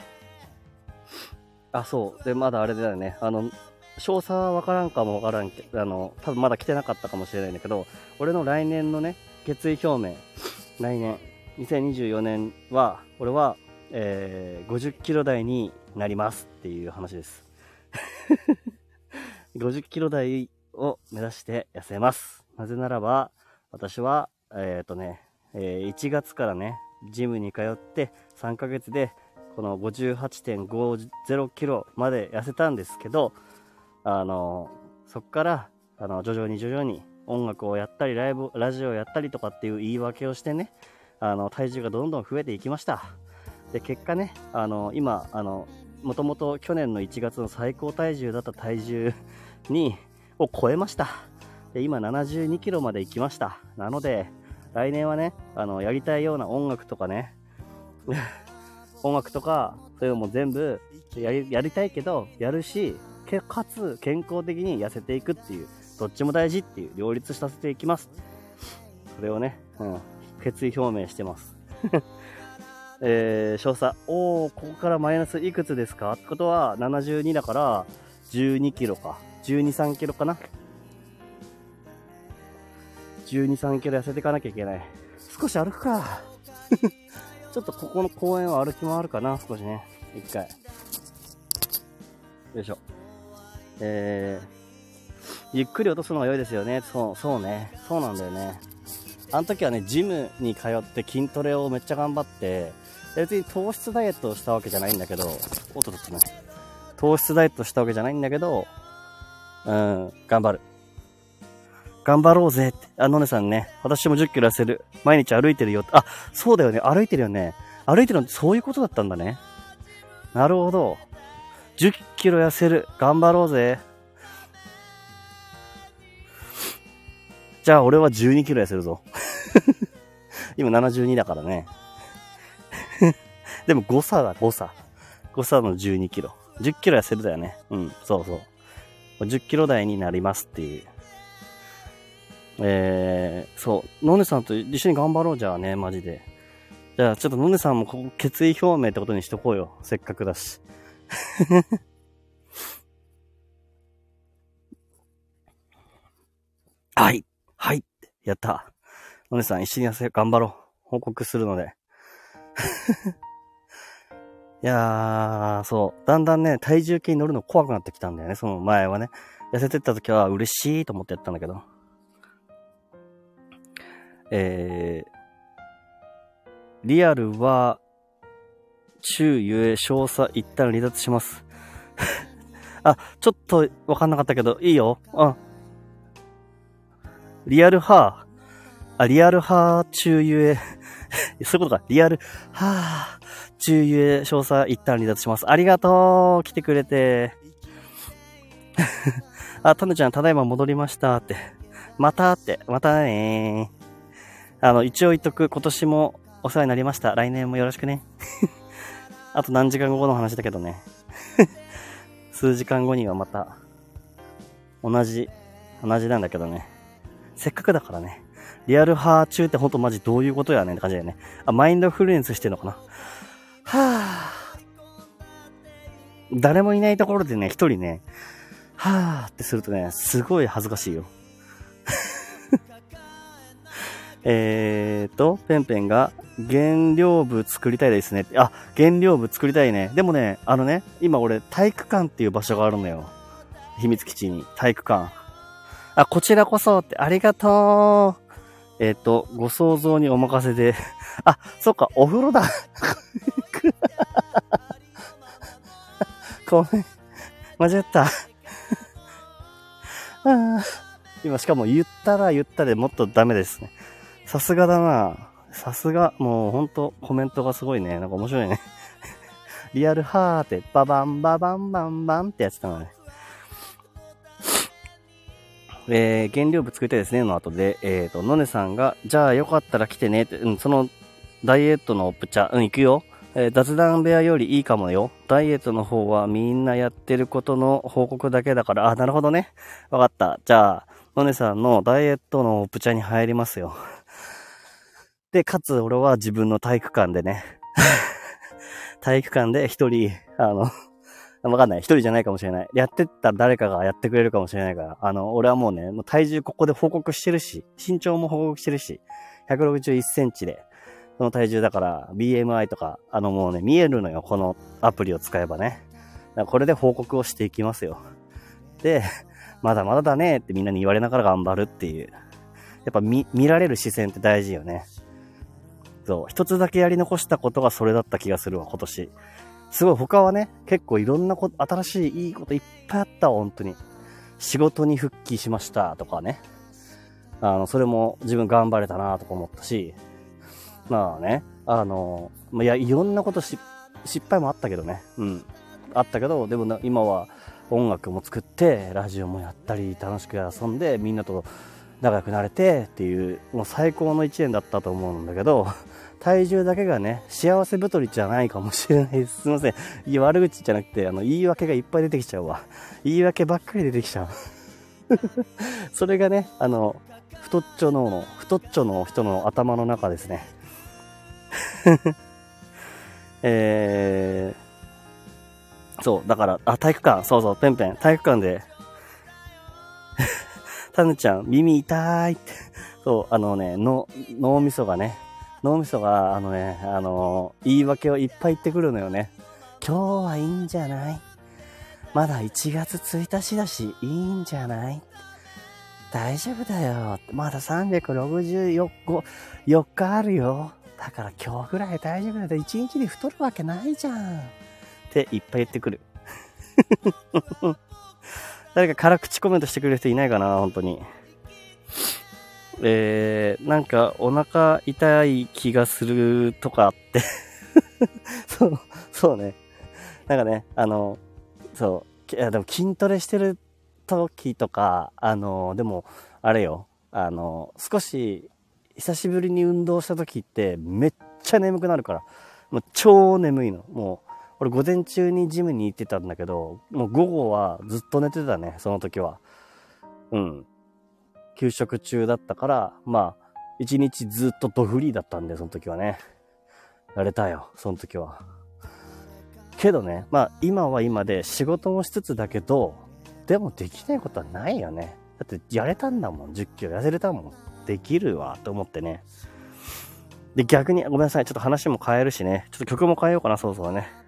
あ、そう。で、まだあれだよね。あの、詳細はわからんかもわからんけど、あの、多分まだ来てなかったかもしれないんだけど、俺の来年のね、決意表明、来年、2024年は、俺は、えー、50キロ台になりますっていう話です。50キロ台を目指して痩せます。なぜならば、私は、えっ、とね、えー1月からね、ジムに通って3ヶ月で、この58.50キロまで痩せたんですけど、あの、そっから、あの、徐々に徐々に音楽をやったり、ライブ、ラジオをやったりとかっていう言い訳をしてね、あの、体重がどんどん増えていきました。で、結果ね、あの、今、あの、もともと去年の1月の最高体重だった体重に、を超えました。で、今72キロまで行きました。なので、来年はね、あの、やりたいような音楽とかね、音楽とか、そういうのも全部やり、やりたいけど、やるし、かつ健康的に痩せていくっていう、どっちも大事っていう、両立させていきます。それをね、うん、決意表明してます。えー、少佐、おー、ここからマイナスいくつですか？ってことは、72だから、12キロか。12、3キロかな。12、3キロ痩せていかなきゃいけない。少し歩くか。ちょっとここの公園を歩き回るかな、少しね。一回。よいしょ。えー、ゆっくり落とすのが良いですよね。そう、そうね。そうなんだよね。あの時はね、ジムに通って筋トレをめっちゃ頑張って、別に糖質ダイエットをしたわけじゃないんだけど、おっとっとね。糖質ダイエットしたわけじゃないんだけど、うん、頑張る。頑張ろうぜって。あ、のねさんね、私も10キロ痩せる。毎日歩いてるよ。あ、そうだよね。歩いてるよね。歩いてるのってそういうことだったんだね。なるほど。10キロ痩せる。頑張ろうぜ。じゃあ俺は12キロ痩せるぞ。今72だからね。でも誤差だ、誤差。誤差の12キロ。10キロ痩せるだよね。うん、そうそう。10キロ台になりますっていう。えー、そう。のねさんと一緒に頑張ろうじゃあね、マジで。じゃあちょっとのねさんもここ決意表明ってことにしとこうよ。せっかくだし。はい。はい。やった。のねさん一緒に痩せ、頑張ろう。報告するので。いやー、そう。だんだんね、体重計に乗るの怖くなってきたんだよね。その前はね。痩せてった時は嬉しいと思ってやったんだけど。えリアルは、中ゆえ詳細一旦離脱します。あ、ちょっとわかんなかったけど、いいよ。うん。リアルハー。あ、リアルハー中ゆえ。そういうことか。リアルハー中ゆえ詳細一旦離脱します。ありがとう来てくれて。あ、タヌちゃん、ただいま戻りましたって。またって、またねーあの、一応言っとく、今年もお世話になりました。来年もよろしくね。あと何時間後の話だけどね。数時間後にはまた、同じ、同じなんだけどね。せっかくだからね。リアル派中ってほんとマジどういうことやねんって感じだよね。あ、マインドフルエンスしてんのかな。はぁ。誰もいないところでね、一人ね、はぁってするとね、すごい恥ずかしいよ。えーと、ペンペンが、原料部作りたいですね。あ、原料部作りたいね。でもね、あのね、今俺、体育館っていう場所があるのよ。秘密基地に、体育館。あ、こちらこそって、ありがとう。えっ、と、ご想像にお任せで。あ、そっか、お風呂だ。ごめん。間違った。今、しかも言ったら言ったでもっとダメですね。さすがだな。さすが、もうほんとコメントがすごいね。なんか面白いね。リアルハーって、ババンババンバンバンってやつだね。えー、原料部作りたいですねの後で、えーと、のねさんが、じゃあよかったら来てねって、うん、その、ダイエットのプチャ、うん、行くよ。えー雑談部屋よりいいかもよ。ダイエットの方はみんなやってることの報告だけだから、あ、なるほどね。わかった。じゃあ、のねさんのダイエットのプチャに入りますよ。で、かつ俺は自分の体育館でね、体育館で一人、あの、わかんない。一人じゃないかもしれない。やってったら誰かがやってくれるかもしれないから。あの、俺はもうね、もう体重ここで報告してるし、身長も報告してるし、161センチで、その体重だから、BMI とか、あのもうね、見えるのよ。このアプリを使えばね。これで報告をしていきますよ。で、まだまだだねってみんなに言われながら頑張るっていう。やっぱ見、見られる視線って大事よね。そう。一つだけやり残したことがそれだった気がするわ、今年。すごい、他はね、結構いろんなこと、新しいいいこといっぱいあったわ、本当に。仕事に復帰しましたとかね。あの、それも自分頑張れたなとか思ったし、まあね、あの、いや、いろんなことし、失敗もあったけどね。うん。あったけど、でも今は音楽も作って、ラジオもやったり、楽しく遊んで、みんなと仲良くなれてっていう、もう最高の一年だったと思うんだけど、体重だけがね、幸せ太りじゃないかもしれないす。いません。いや悪口じゃなくて、あの、言い訳がいっぱい出てきちゃうわ。言い訳ばっかり出てきちゃう。それがね、あの、太っちょの、太っちょの人の頭の中ですね。えー、そう、だから、あ、体育館、そうそう、ペンペン、体育館で、タヌちゃん、耳痛いって、そう、あのね、の脳みそがね、脳みそが、あのね、あの言い訳をいっぱい言ってくるのよね。今日はいいんじゃない？まだ1月1日だし、いいんじゃない？大丈夫だよ。まだ364 4日あるよ。だから今日ぐらい大丈夫だよ。1日に太るわけないじゃん。っていっぱい言ってくる。誰か辛口コメントしてくれる人いないかな、本当に。えー、なんかお腹痛い気がするとかって。そう、そうね。なんかね、あの、そう、いやでも筋トレしてる時とか、あの、でも、あれよ、あの、少し久しぶりに運動した時ってめっちゃ眠くなるから、もう超眠いの。もう、俺午前中にジムに行ってたんだけど、もう午後はずっと寝てたね、その時は。うん。休職中だったから、まあ、一日ずっとドフリーだったんで、その時はね。やれたよ、その時は。けどね、まあ、今は今で仕事もしつつだけど、でもできないことはないよね。だってやれたんだもん、10キロ痩せれたもん。できるわ、と思ってね。で、逆に、ごめんなさい、ちょっと話も変えるしね。ちょっと曲も変えようかな、そうそうね。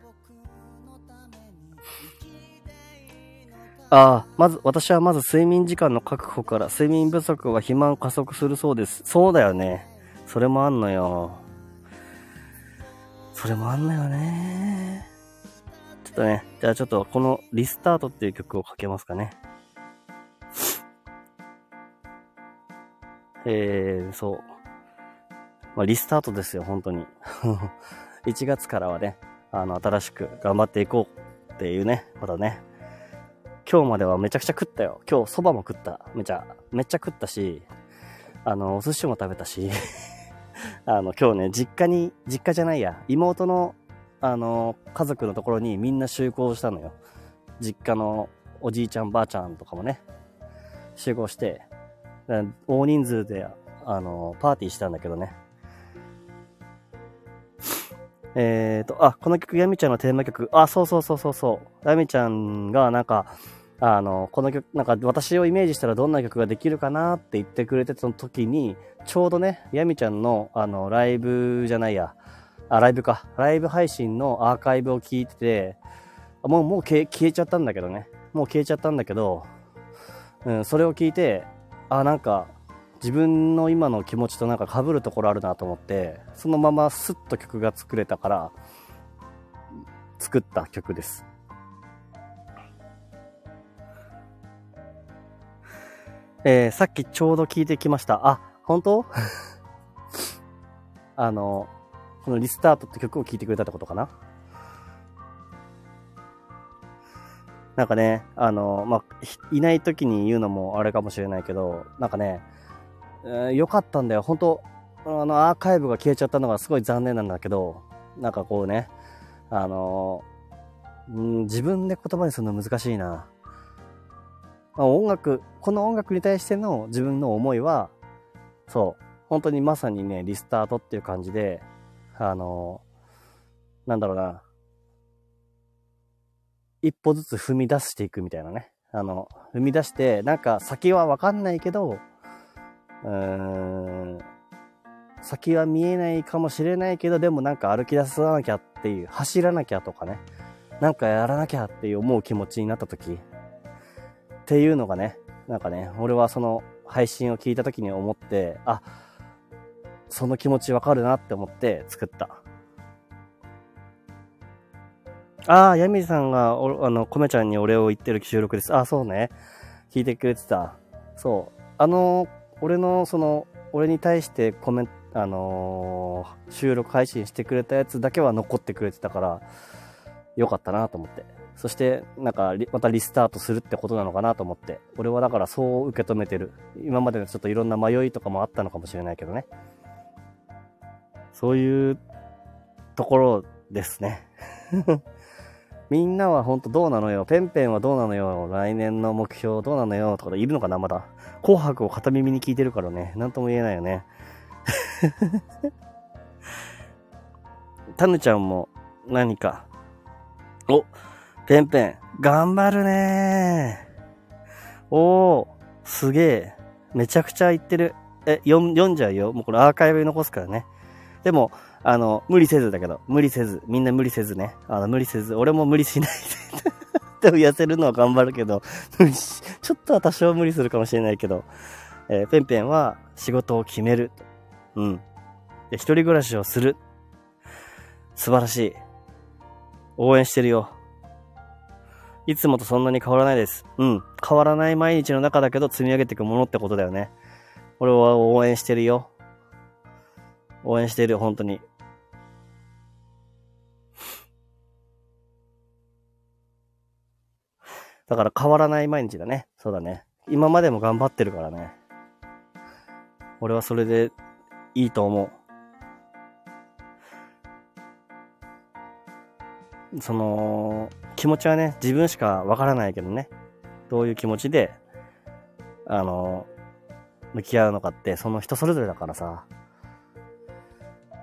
ああ、まず、私はまず睡眠時間の確保から、睡眠不足は肥満加速するそうです。そうだよね。それもあんのよ。それもあんのよね。ちょっとね、じゃあちょっとこのリスタートっていう曲をかけますかね。えー、そう。まあ、リスタートですよ、本当に。1月からはね、あの、新しく頑張っていこうっていうね、まだね。今日まではめちゃくちゃ食ったよ。今日蕎麦も食った。めちゃ、めっちゃ食ったし、あの、お寿司も食べたし、あの、今日ね、実家に、実家じゃないや、妹の、あの、家族のところにみんな集合したのよ。実家のおじいちゃんばあちゃんとかもね、集合して、大人数で、あの、パーティーしたんだけどね。えーと、あ、この曲、ヤミちゃんのテーマ曲。あ、そうそうそうそうそう。ヤミちゃんがなんか、あの、この曲、なんか私をイメージしたらどんな曲ができるかなって言ってくれてた時に、ちょうどね、ヤミちゃんの、あの、ライブじゃないや、あ、ライブか。ライブ配信のアーカイブを聞いてて、もう、もう消え消えちゃったんだけどね。もう消えちゃったんだけど、うん、それを聞いて、あ、なんか、自分の今の気持ちとなんか被るところあるなと思って、そのままスッと曲が作れたから、作った曲です。えー、さっきちょうど聞いてきました。あ、本当？あの、このリスタートって曲を聴いてくれたってことかな？なんかね、あの、まあ、いない時に言うのもあれかもしれないけど、なんかね、えー、よかったんだよ。本当あの、アーカイブが消えちゃったのがすごい残念なんだけど、なんかこうね、あの、うん、自分で言葉にするの難しいな。まあ、音楽、この音楽に対しての自分の思いは、そう、本当にまさにね、リスタートっていう感じで、あの、なんだろうな、一歩ずつ踏み出していくみたいなね。あの、踏み出して、なんか先はわかんないけど、うん、先は見えないかもしれないけど、でもなんか歩き出さなきゃっていう、走らなきゃとかね、なんかやらなきゃっていう思う気持ちになった時、っていうのがね、なんかね、俺はその配信を聞いた時に思って、あ、その気持ちわかるなって思って作った。ああ、ヤミさんが、あの、コメちゃんにお礼を言ってる収録です。ああ、そうね。聞いてくれてた。そう。あの俺のその、俺に対してコメント、あのー、収録配信してくれたやつだけは残ってくれてたから、よかったなと思って。そして、なんか、またリスタートするってことなのかなと思って。俺はだからそう受け止めてる。今までのちょっといろんな迷いとかもあったのかもしれないけどね。そういうところですね。みんなはほんとどうなのよペンペンはどうなのよ来年の目標どうなのよとかいるのかなまだ。紅白を片耳に聞いてるからね。なんとも言えないよね。タヌちゃんも何か。お、ペンペン、頑張るねおー、すげえ。めちゃくちゃ言ってる。え、読んじゃうよ。もうこれアーカイブに残すからね。でも、あの、無理せずだけど、無理せず、みんな無理せずね。あの、無理せず、俺も無理しないで。でも痩せるのは頑張るけど、ちょっとは多少無理するかもしれないけど、えー、ペンペンは仕事を決める。うん。で、一人暮らしをする。素晴らしい。応援してるよ。いつもとそんなに変わらないです。うん。変わらない毎日の中だけど積み上げていくものってことだよね。俺は応援してるよ。応援してる、本当に。だから変わらない毎日だね。そうだね。今までも頑張ってるからね。俺はそれでいいと思う。その、気持ちはね、自分しかわからないけどね。どういう気持ちで、あの、向き合うのかって、その人それぞれだからさ。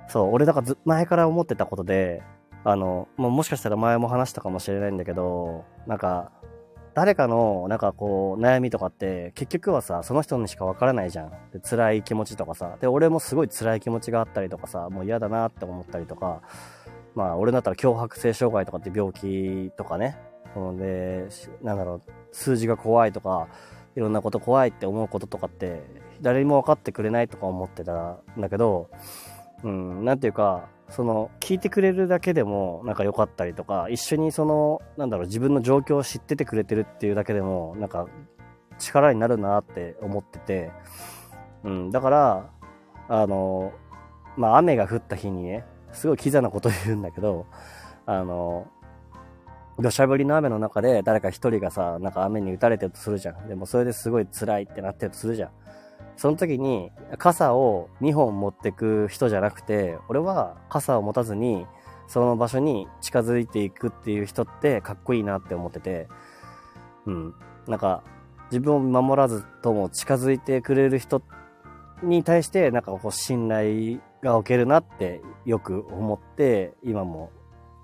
そう、俺だからず前から思ってたことで、あの、ももしかしたら前も話したかもしれないんだけど、なんか、誰かの、なんかこう、悩みとかって、結局はさ、その人にしかわからないじゃん。で辛い気持ちとかさ。で、俺もすごい辛い気持ちがあったりとかさ、もう嫌だなって思ったりとか、まあ、俺だったら強迫性障害とかって病気とかね。で、なんだろう、数字が怖いとか、いろんなこと怖いって思うこととかって、誰にも分かってくれないとか思ってたんだけど、うん、なんていうか、その、聞いてくれるだけでも、なんか良かったりとか、一緒にその、なんだろう、自分の状況を知っててくれてるっていうだけでも、なんか、力になるなって思ってて、うん、だから、あの、まあ、雨が降った日にね、すごいキザなこと言うんだけど、あの、土砂降りの雨の中で誰か一人がさ、なんか雨に打たれてるとするじゃん。でもそれですごい辛いってなってるとするじゃん。その時に傘を2本持ってく人じゃなくて、俺は傘を持たずにその場所に近づいていくっていう人ってかっこいいなって思ってて、うん。なんか自分を守らずとも近づいてくれる人に対してなんかこう信頼が置けるなってよく思って今も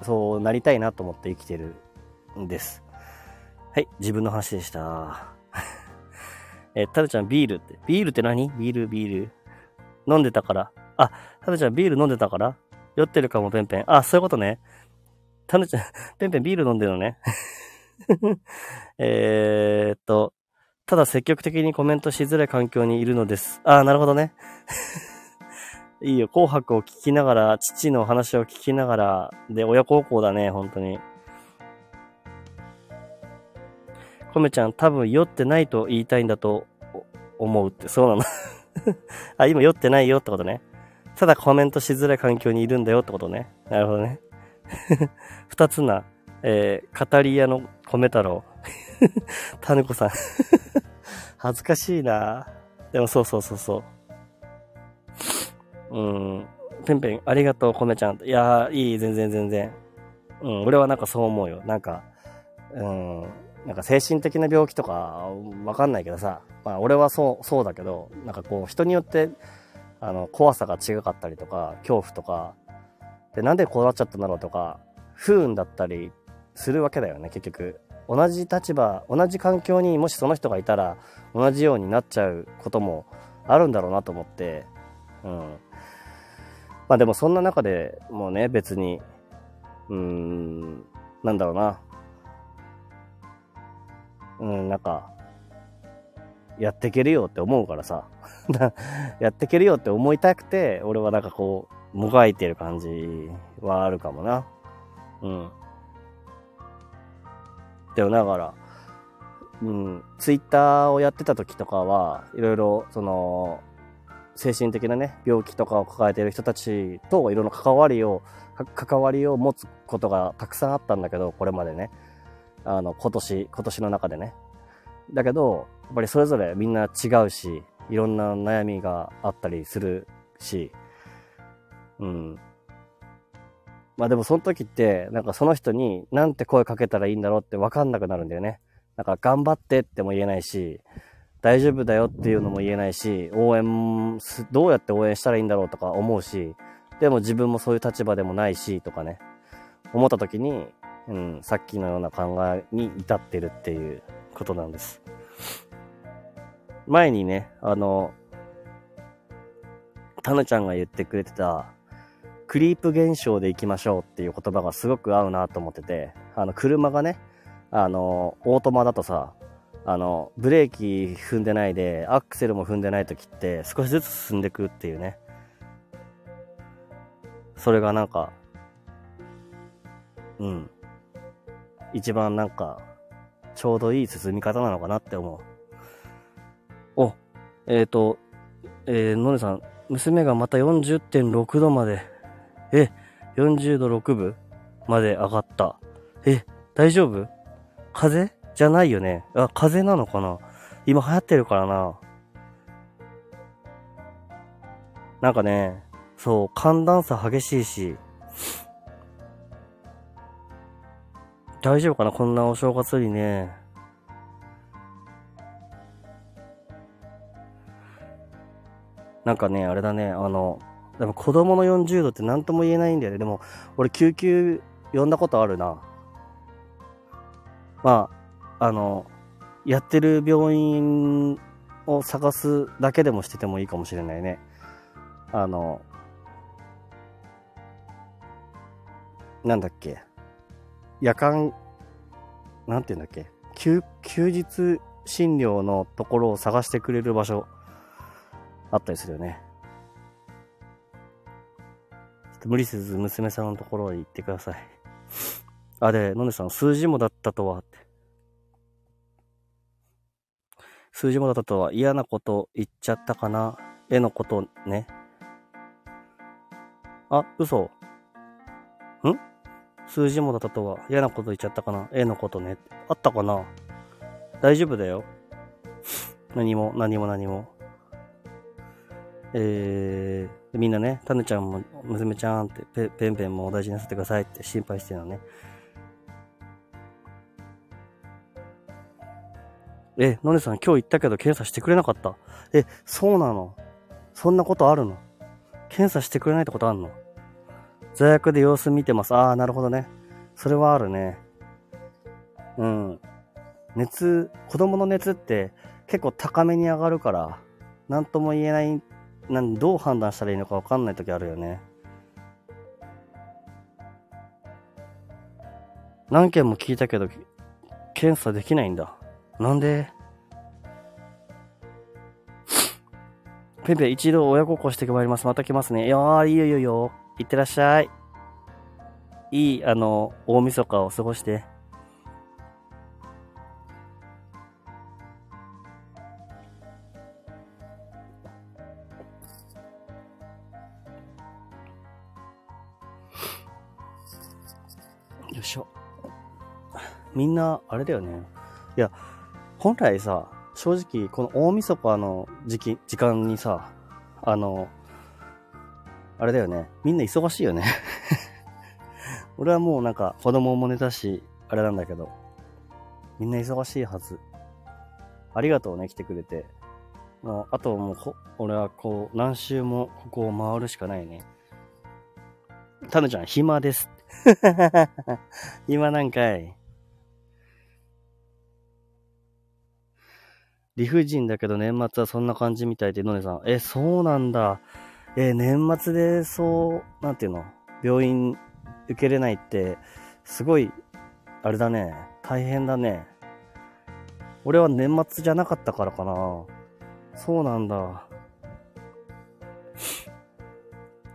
そうなりたいなと思って生きてるんです。はい、自分の話でした。えー、タルちゃんビールって。ビールって何？ビール、ビール。飲んでたから。あ、タルちゃんビール飲んでたから？酔ってるかも、ペンペン。あ、そういうことね。タルちゃん、ペンペンビール飲んでるのね。えっと、ただ積極的にコメントしづらい環境にいるのです。あ、なるほどね。いいよ、紅白を聞きながら、父の話を聞きながら、で、親孝行だね、本当に。コメちゃん、多分酔ってないと言いたいんだと思うって、そうなの あ、今酔ってないよってことね。ただコメントしづらい環境にいるんだよってことね。なるほどね。二つな、えー、語り屋の米太郎。タヌコさん恥ずかしいなでもそうそうそうそう。うん。ペンペン、ありがとう、米ちゃん。いやー、いい、全然全然。うん、俺はなんかそう思うよ。なんか、うん、なんか精神的な病気とかわかんないけどさ、まあ俺はそう、そうだけど、なんかこう人によって、あの、怖さが違かったりとか、恐怖とか、で、なんでこうなっちゃったんだろうとか、不運だったりするわけだよね、結局。同じ立場、同じ環境にもしその人がいたら、同じようになっちゃうこともあるんだろうなと思って、うん。まあでもそんな中でもうね、別に、うーん、なんだろうな。うん、なんか、やっていけるよって思うからさ。やっていけるよって思いたくて、俺はなんかこう、もがいてる感じはあるかもな。うん。でもだから、うん、ツイッターをやってた時とかは、いろいろ、その、精神的なね、病気とかを抱えている人たちといろんな関わりを、関わりを持つことがたくさんあったんだけど、これまでね。あの、今年、今年の中でね。だけど、やっぱりそれぞれみんな違うし、いろんな悩みがあったりするし、うん。まあでもその時って、なんかその人になんて声かけたらいいんだろうってわかんなくなるんだよね。なんか頑張ってっても言えないし、大丈夫だよっていうのも言えないし、応援、どうやって応援したらいいんだろうとか思うし、でも自分もそういう立場でもないし、とかね、思った時に、うん、さっきのような考えに至ってるっていうことなんです。前にね、あの、タナちゃんが言ってくれてた、クリープ現象で行きましょうっていう言葉がすごく合うなと思ってて、あの、車がね、あの、オートマだとさ、あの、ブレーキ踏んでないで、アクセルも踏んでない時って少しずつ進んでくっていうね。それがなんか、うん。一番なんか、ちょうどいい進み方なのかなって思う。お、えっ、ー、と、えー、のねさん、娘がまた40.6度まで、え、40度6分まで上がった。え、大丈夫？風邪じゃないよね？あ、風邪なのかな？今流行ってるからな。なんかね、そう、寒暖差激しいし、大丈夫かな？こんなお正月にね。なんかね、あれだね、あの、でも子供の40度って何とも言えないんだよね。でも、俺救急呼んだことあるな。まあ、あの、やってる病院を探すだけでもしててもいいかもしれないね。あの、なんだっけ。夜間、なんて言うんだっけ、休、休日診療のところを探してくれる場所、あったりするよね。ちょっと無理せず娘さんのところへ行ってください。あ、で、のねさん、数字もだったとは、って。数字もだったとは嫌なこと言っちゃったかな？絵のことね。あ、嘘。ん？数字もだったとは嫌なこと言っちゃったかな？絵のことね。あったかな？大丈夫だよ。何も、何も何も。えー、みんなね、タネちゃんも、娘ちゃんって、ペペンペンもお大事になさってくださいって心配してるのね。え、のねさん今日行ったけど検査してくれなかった？え、そうなの？そんなことあるの？検査してくれないってことあんの？座薬で様子見てます。ああ、なるほどね。それはあるね。うん。熱、子供の熱って結構高めに上がるから、なんとも言えない、なんどう判断したらいいのかわかんない時あるよね。何件も聞いたけど、検査できないんだ。なんで？ペペ、一度親孝行してまいります。また来ますね。いやー、いいよいいよい。ってらっしゃい。いい、あの、大晦日を過ごして。よいしょ。みんな、あれだよね。いや、本来さ、正直、この大晦日の時期、時間にさ、あの、あれだよね。みんな忙しいよね 俺はもうなんか子供も寝たし、あれなんだけど、みんな忙しいはず。ありがとうね、来てくれて。もう、あともう俺はこう、何周もここを回るしかないね。タヌちゃん、暇です。暇なんかい。理不尽だけど年末はそんな感じみたいで、のねさん。え、そうなんだ。え、年末でそう、なんていうの？病院受けれないって、すごい、あれだね。大変だね。俺は年末じゃなかったからかな。そうなんだ。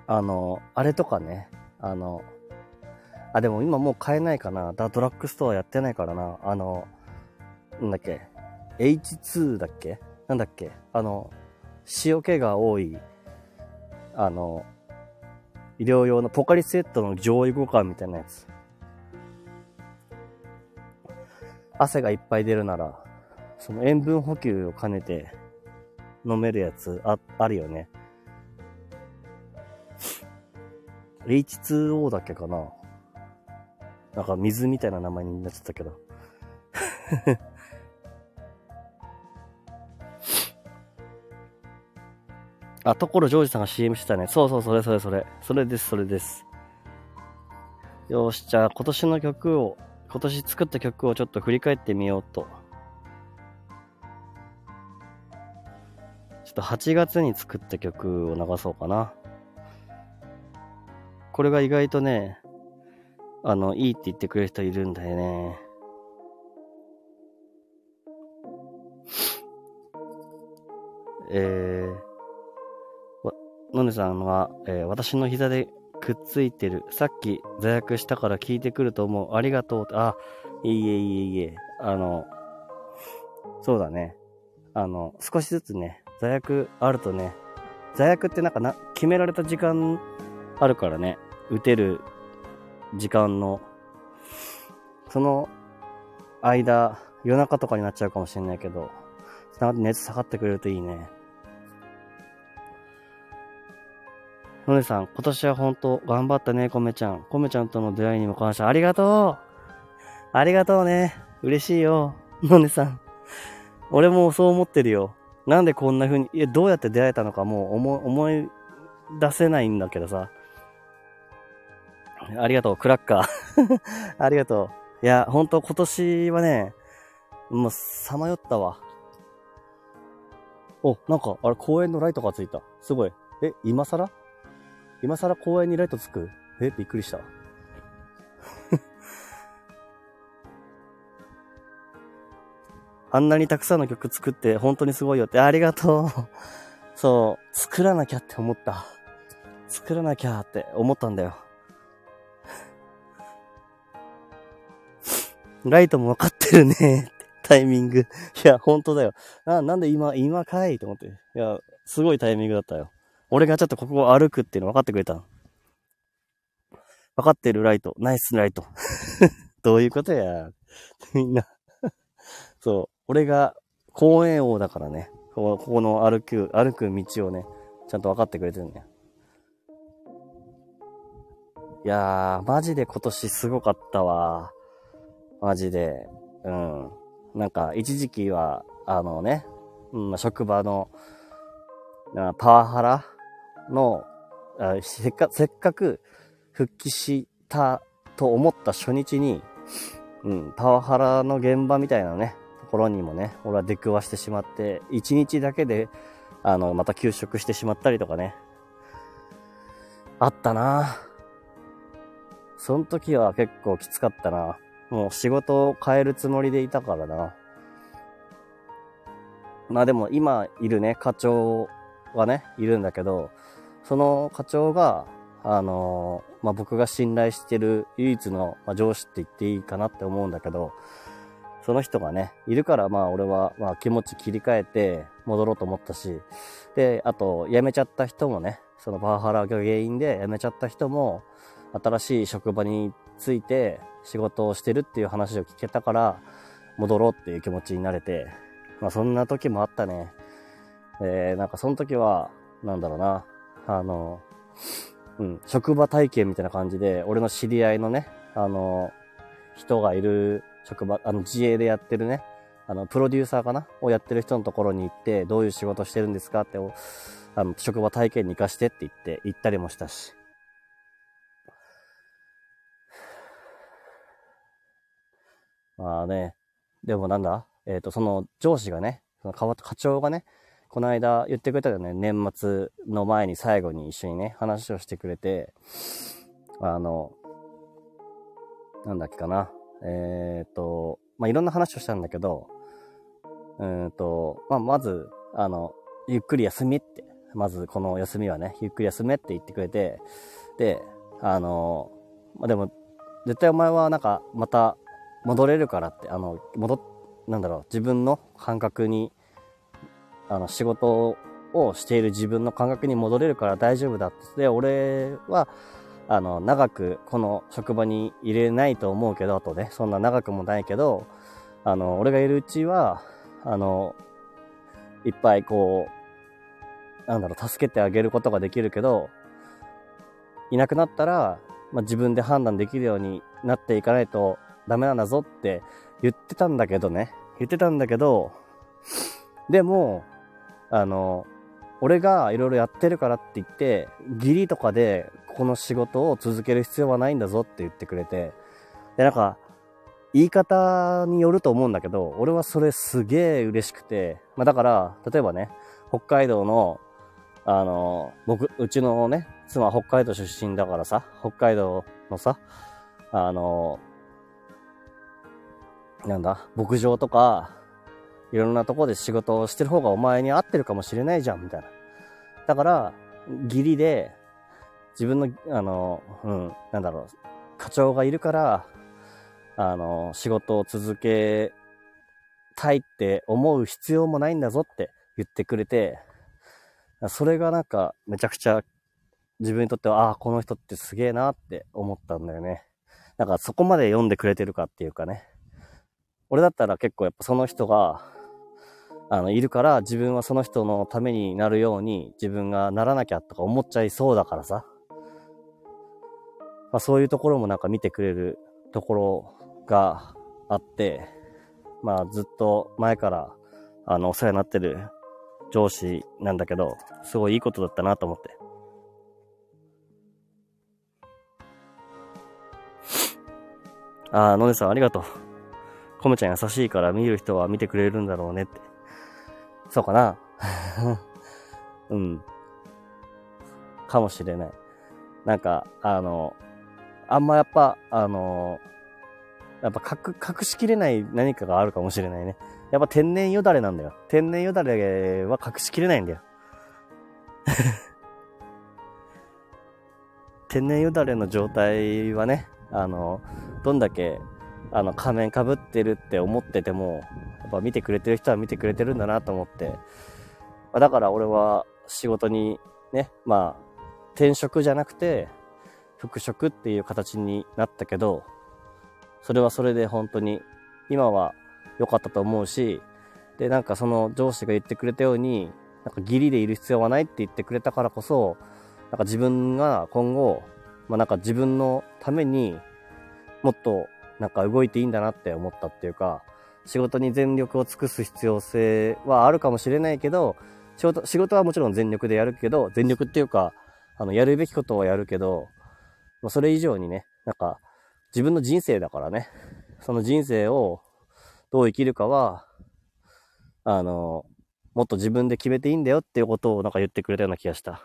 あの、あれとかね。あの、あ、でも今もう買えないかな。だ、ドラッグストアやってないからな。あの、なんだっけ？H2 だっけ？なんだっけ？あの、塩気が多い、あの、医療用のポカリスエットの上位互換みたいなやつ。汗がいっぱい出るなら、その塩分補給を兼ねて飲めるやつあ、あるよね。H2O だっけかななんか水みたいな名前になっちゃったけど。あ、ところジョージさんが CM してたね。そうそう、それそれそれ。それです、それです。よし、じゃあ今年の曲を、今年作った曲をちょっと振り返ってみようと。ちょっと8月に作った曲を流そうかな。これが意外とね、あの、いいって言ってくれる人いるんだよね。えー、のねさんは、えー、私の膝でくっついてる。さっき座薬したから聞いてくると思う。ありがとう。あ、いえいえいえ。あの、そうだね。あの、少しずつね、座薬あるとね、座薬ってなんかな、決められた時間あるからね、打てる時間の、その間、夜中とかになっちゃうかもしれないけど、熱下がってくれるといいね。のねさん、今年は本当頑張ったね、コメちゃん。コメちゃんとの出会いにも感謝。ありがとうありがとうね。嬉しいよ。のねさん。俺もそう思ってるよ。なんでこんな風に、いや、どうやって出会えたのかもう思思い出せないんだけどさ。ありがとう、クラッカー。ありがとう。いや、ほんと今年はね、もう、さまよったわ。お、なんか、あれ、公園のライトがついた。すごい。え、今更？今更公園にライトつく？えびっくりした。あんなにたくさんの曲作って本当にすごいよって、ありがとう。そう、作らなきゃって思った。作らなきゃって思ったんだよ。ライトも分かってるね。タイミング。いや、本当だよ。な、なんで今、今かいと思って。いや、すごいタイミングだったよ。俺がちょっとここを歩くっていうの分かってくれたの。分かってるライト。ナイスライト。どういうことや。みんなそう。俺が公園王だからね。ここの歩く、歩く道をね、ちゃんと分かってくれてるんだよ。いやー、マジで今年すごかったわ。マジで。うん。なんか、一時期は、あのね、うん、職場の、パワハラの、せっかせっかく復帰したと思った初日に、うん、パワハラの現場みたいなね、ところにもね、俺は出くわしてしまって、一日だけで、あの、また休職してしまったりとかね、あったなその時は結構きつかったなもう仕事を変えるつもりでいたからな。まあでも今いるね、課長がね、いるんだけど、その課長が、あの、まあ僕が信頼してる唯一の、ま、上司って言っていいかなって思うんだけど、その人がね、いるからまあ俺はまあ気持ち切り替えて戻ろうと思ったし、で、あと辞めちゃった人もね、そのパワハラが原因で辞めちゃった人も、新しい職場について仕事をしてるっていう話を聞けたから、戻ろうっていう気持ちになれて、まあそんな時もあったね。えー、なんかその時は、なんだろうな、あの、うん、職場体験みたいな感じで、俺の知り合いのね、あの、人がいる職場、あの、自営でやってるね、あの、プロデューサーかなをやってる人のところに行って、どういう仕事してるんですかって、あの、職場体験に行かしてって言って、行ったりもしたし。まあね、でもなんだ？えっ、ー、と、その上司がね、その課長がね、この間言ってくれたよね、年末の前に最後に一緒にね、話をしてくれて、あの、なんだっけかな？えっ、と、まあ、いろんな話をしたんだけど、うんと、まあ、まず、あの、ゆっくり休みって、まずこの休みはね、ゆっくり休めって言ってくれて、で、あの、まあ、でも、絶対お前はなんか、また戻れるからって、あの、戻っ、なんだろう、自分の感覚に、あの、仕事をしている自分の感覚に戻れるから大丈夫だって。で、俺は、あの、長くこの職場に入れないと思うけど、あとね、そんな長くもないけど、あの、俺がいるうちは、あの、いっぱいこう、なんだろう、助けてあげることができるけど、いなくなったら、まあ、自分で判断できるようになっていかないとダメなんだぞって言ってたんだけどね。言ってたんだけど、でも、あの、俺がいろいろやってるからって言って、義理とかでこの仕事を続ける必要はないんだぞって言ってくれて、で、なんか、言い方によると思うんだけど、俺はそれすげえ嬉しくて、まあだから、例えばね、北海道の、あの、僕、うちのね、妻北海道出身だからさ、北海道のさ、あの、なんだ、牧場とか、いろんなとこで仕事をしてる方がお前に合ってるかもしれないじゃん、みたいな。だから、義理で、自分の、あの、うん、なんだろう、課長がいるから、あの、仕事を続けたいって思う必要もないんだぞって言ってくれて、それがなんかめちゃくちゃ自分にとっては、ああ、この人ってすげえなって思ったんだよね。なんかそこまで読んでくれてるかっていうかね。俺だったら結構やっぱその人が、あの、いるから自分はその人のためになるように自分がならなきゃとか思っちゃいそうだからさ。まあそういうところもなんか見てくれるところがあって、まあずっと前からあのお世話になってる上司なんだけど、すごいいいことだったなと思って。ああ、のねさんありがとう。コメちゃん優しいから見る人は見てくれるんだろうねって。そうかな うん。かもしれない。なんか、あの、あんまやっぱ、あの、やっぱ隠、隠しきれない何かがあるかもしれないね。やっぱ天然よだれなんだよ。天然よだれは隠しきれないんだよ。天然よだれの状態はね、あの、どんだけ、あの、仮面かぶってるって思ってても、やっぱ見てくれてる人は見てくれてるんだなと思って、まだから俺は仕事にね、まあ、転職じゃなくて、復職っていう形になったけど、それはそれで本当に、今は良かったと思うし、で、なんかその上司が言ってくれたように、なんか義理でいる必要はないって言ってくれたからこそ、なんか自分が今後、まあなんか自分のためにもっとなんか動いていいんだなって思ったっていうか、仕事に全力を尽くす必要性はあるかもしれないけど、仕事、仕事はもちろん全力でやるけど、全力っていうか、あの、やるべきことはやるけど、ま、それ以上にね、なんか、自分の人生だからね、その人生をどう生きるかは、あの、もっと自分で決めていいんだよっていうことをなんか言ってくれたような気がした。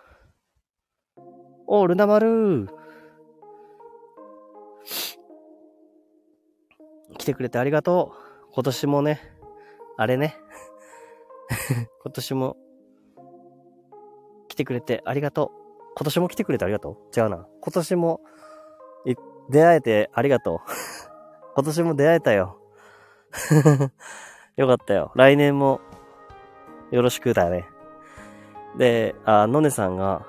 おルナ丸来てくれてありがとう。今年もね、あれね。今年も来てくれてありがとう。今年も来てくれてありがとう違うな。今年も出会えてありがとう。今年も出会えたよ。よかったよ。来年もよろしくだね。で、あ、のねさんが、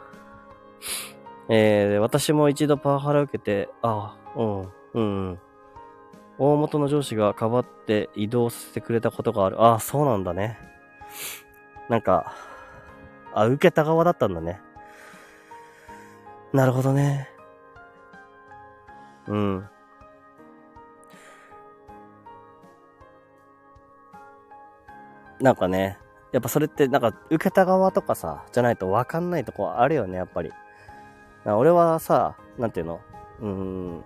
えー、私も一度パワハラ受けて、あ、うん、うん。大元の上司がかばって移動させてくれたことがある。あ、そうなんだね。なんか、あ、受けた側だったんだね。なるほどね。うん。なんかね、やっぱそれってなんか受けた側とかさ、じゃないとわかんないとこあるよね、やっぱり。俺はさ、なんていうの？うーん、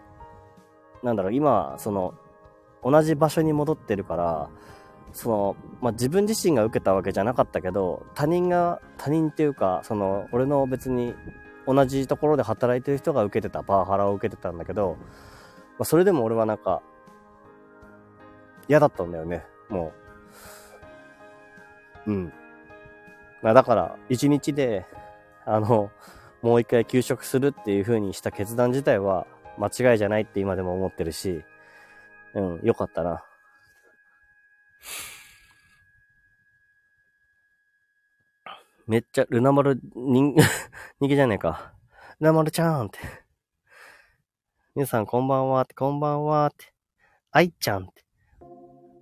なんだろう、今、その、同じ場所に戻ってるから、その、まあ、自分自身が受けたわけじゃなかったけど、他人が、他人っていうか、その、俺の別に同じところで働いてる人が受けてたパワハラを受けてたんだけど、まあ、それでも俺はなんか、嫌だったんだよね、もう。うん。まあ、だから、一日で、あの、もう一回休職するっていう風にした決断自体は間違いじゃないって今でも思ってるし、うん、よかったな。めっちゃ、ルナマル、人、人気じゃねえか。ルナマルちゃんって。皆さんこんばんはって、こんばんはって。愛ちゃんって。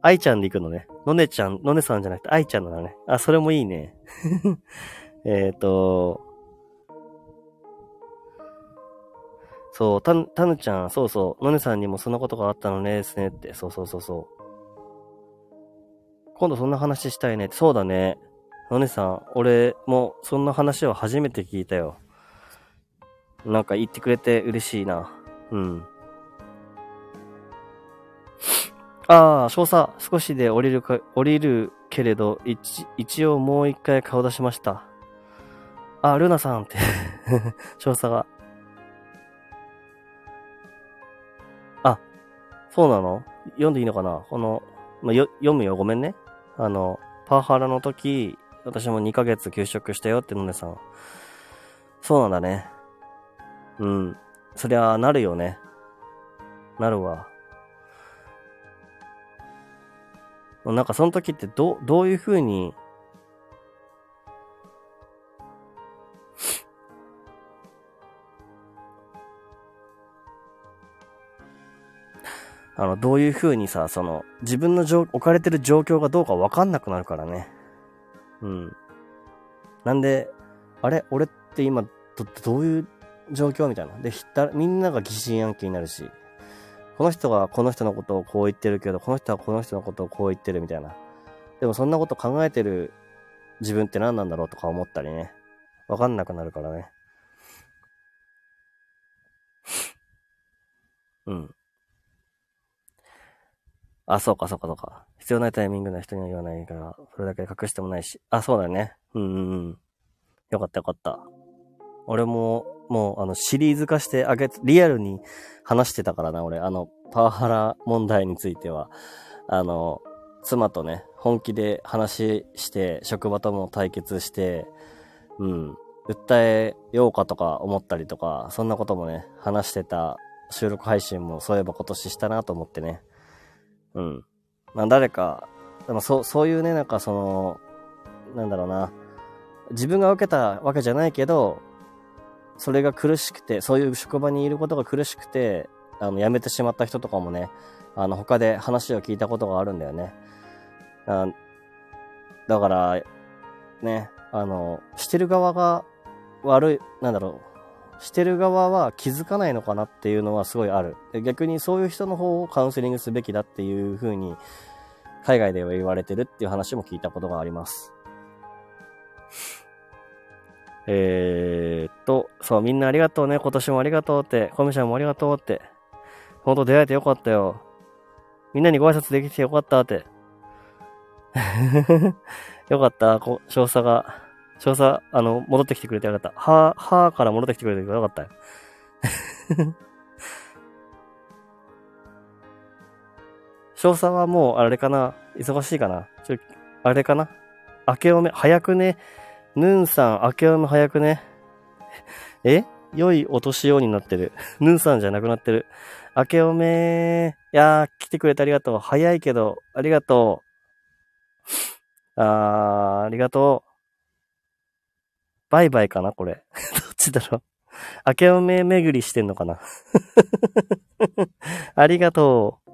愛ちゃんで行くのね。のねちゃん、のねさんじゃなくて愛ちゃんなのね。あ、それもいいね。えっと、そう、た、たぬちゃん、そうそう、のねさんにもそんなことがあったのねですねって。そうそうそうそう。今度そんな話したいねって。そうだね。のねさん、俺もそんな話を初めて聞いたよ。なんか言ってくれて嬉しいな。うん。ああ、少佐、少しで降りるか、降りるけれど、一、一応もう一回顔出しました。あ、ルナさんって 少佐が。そうなの？読んでいいのかな？この、まあ、よ、読むよ、ごめんね。あの、パワハラの時、私も2ヶ月休職したよってのねさん。そうなんだね。うん。そりゃ、なるよね。なるわ。なんかその時ってど、どういう風に、あの、どういう風にさ、その、自分の置かれてる状況がどうかわかんなくなるからね。うん。なんで、あれ？俺って今、ど、どういう状況みたいな。で、ひったみんなが疑心暗鬼になるし、この人がこの人のことをこう言ってるけど、この人はこの人のことをこう言ってるみたいな。でもそんなこと考えてる自分って何なんだろうとか思ったりね。わかんなくなるからね。うん。あ、そうか、そうか、そうか。必要ないタイミングな人には言わないから、それだけ隠してもないし。あ、そうだね。うんうんうん。よかったよかった。俺も、もう、あの、シリーズ化してあげ、リアルに話してたからな、俺。あの、パワハラ問題については。あの、妻とね、本気で話して、職場とも対決して、うん。訴えようかとか思ったりとか、そんなこともね、話してた収録配信もそういえば今年したなと思ってね。うん。まあ誰か、でもそう、そういうね、なんかその、なんだろうな、自分が受けたわけじゃないけど、それが苦しくて、そういう職場にいることが苦しくて、あの、辞めてしまった人とかもね、あの、他で話を聞いたことがあるんだよね。あだから、ね、あの、してる側が悪い、なんだろう、してる側は気づかないのかなっていうのはすごいある。逆にそういう人の方をカウンセリングすべきだっていう風に、海外では言われてるっていう話も聞いたことがあります。えー、っと、そう、みんなありがとうね。今年もありがとうって。コミちゃんもありがとうって。ほんと出会えてよかったよ。みんなにご挨拶できてよかったって。よかった。こ少佐が、少佐、あの、戻ってきてくれてよかった。は、はーから戻ってきてくれてよかったよ。少佐はもう、あれかな？忙しいかな？ちょ、あれかな？明けおめ、早くね？ヌンさん、明けおめ早くね？え？良いお年をになってる。ヌンさんじゃなくなってる。明けおめいやー、来てくれてありがとう。早いけど、ありがとう。あー、ありがとう。バイバイかなこれ。どっちだろう。明けおめ巡りしてんのかな ありがとう。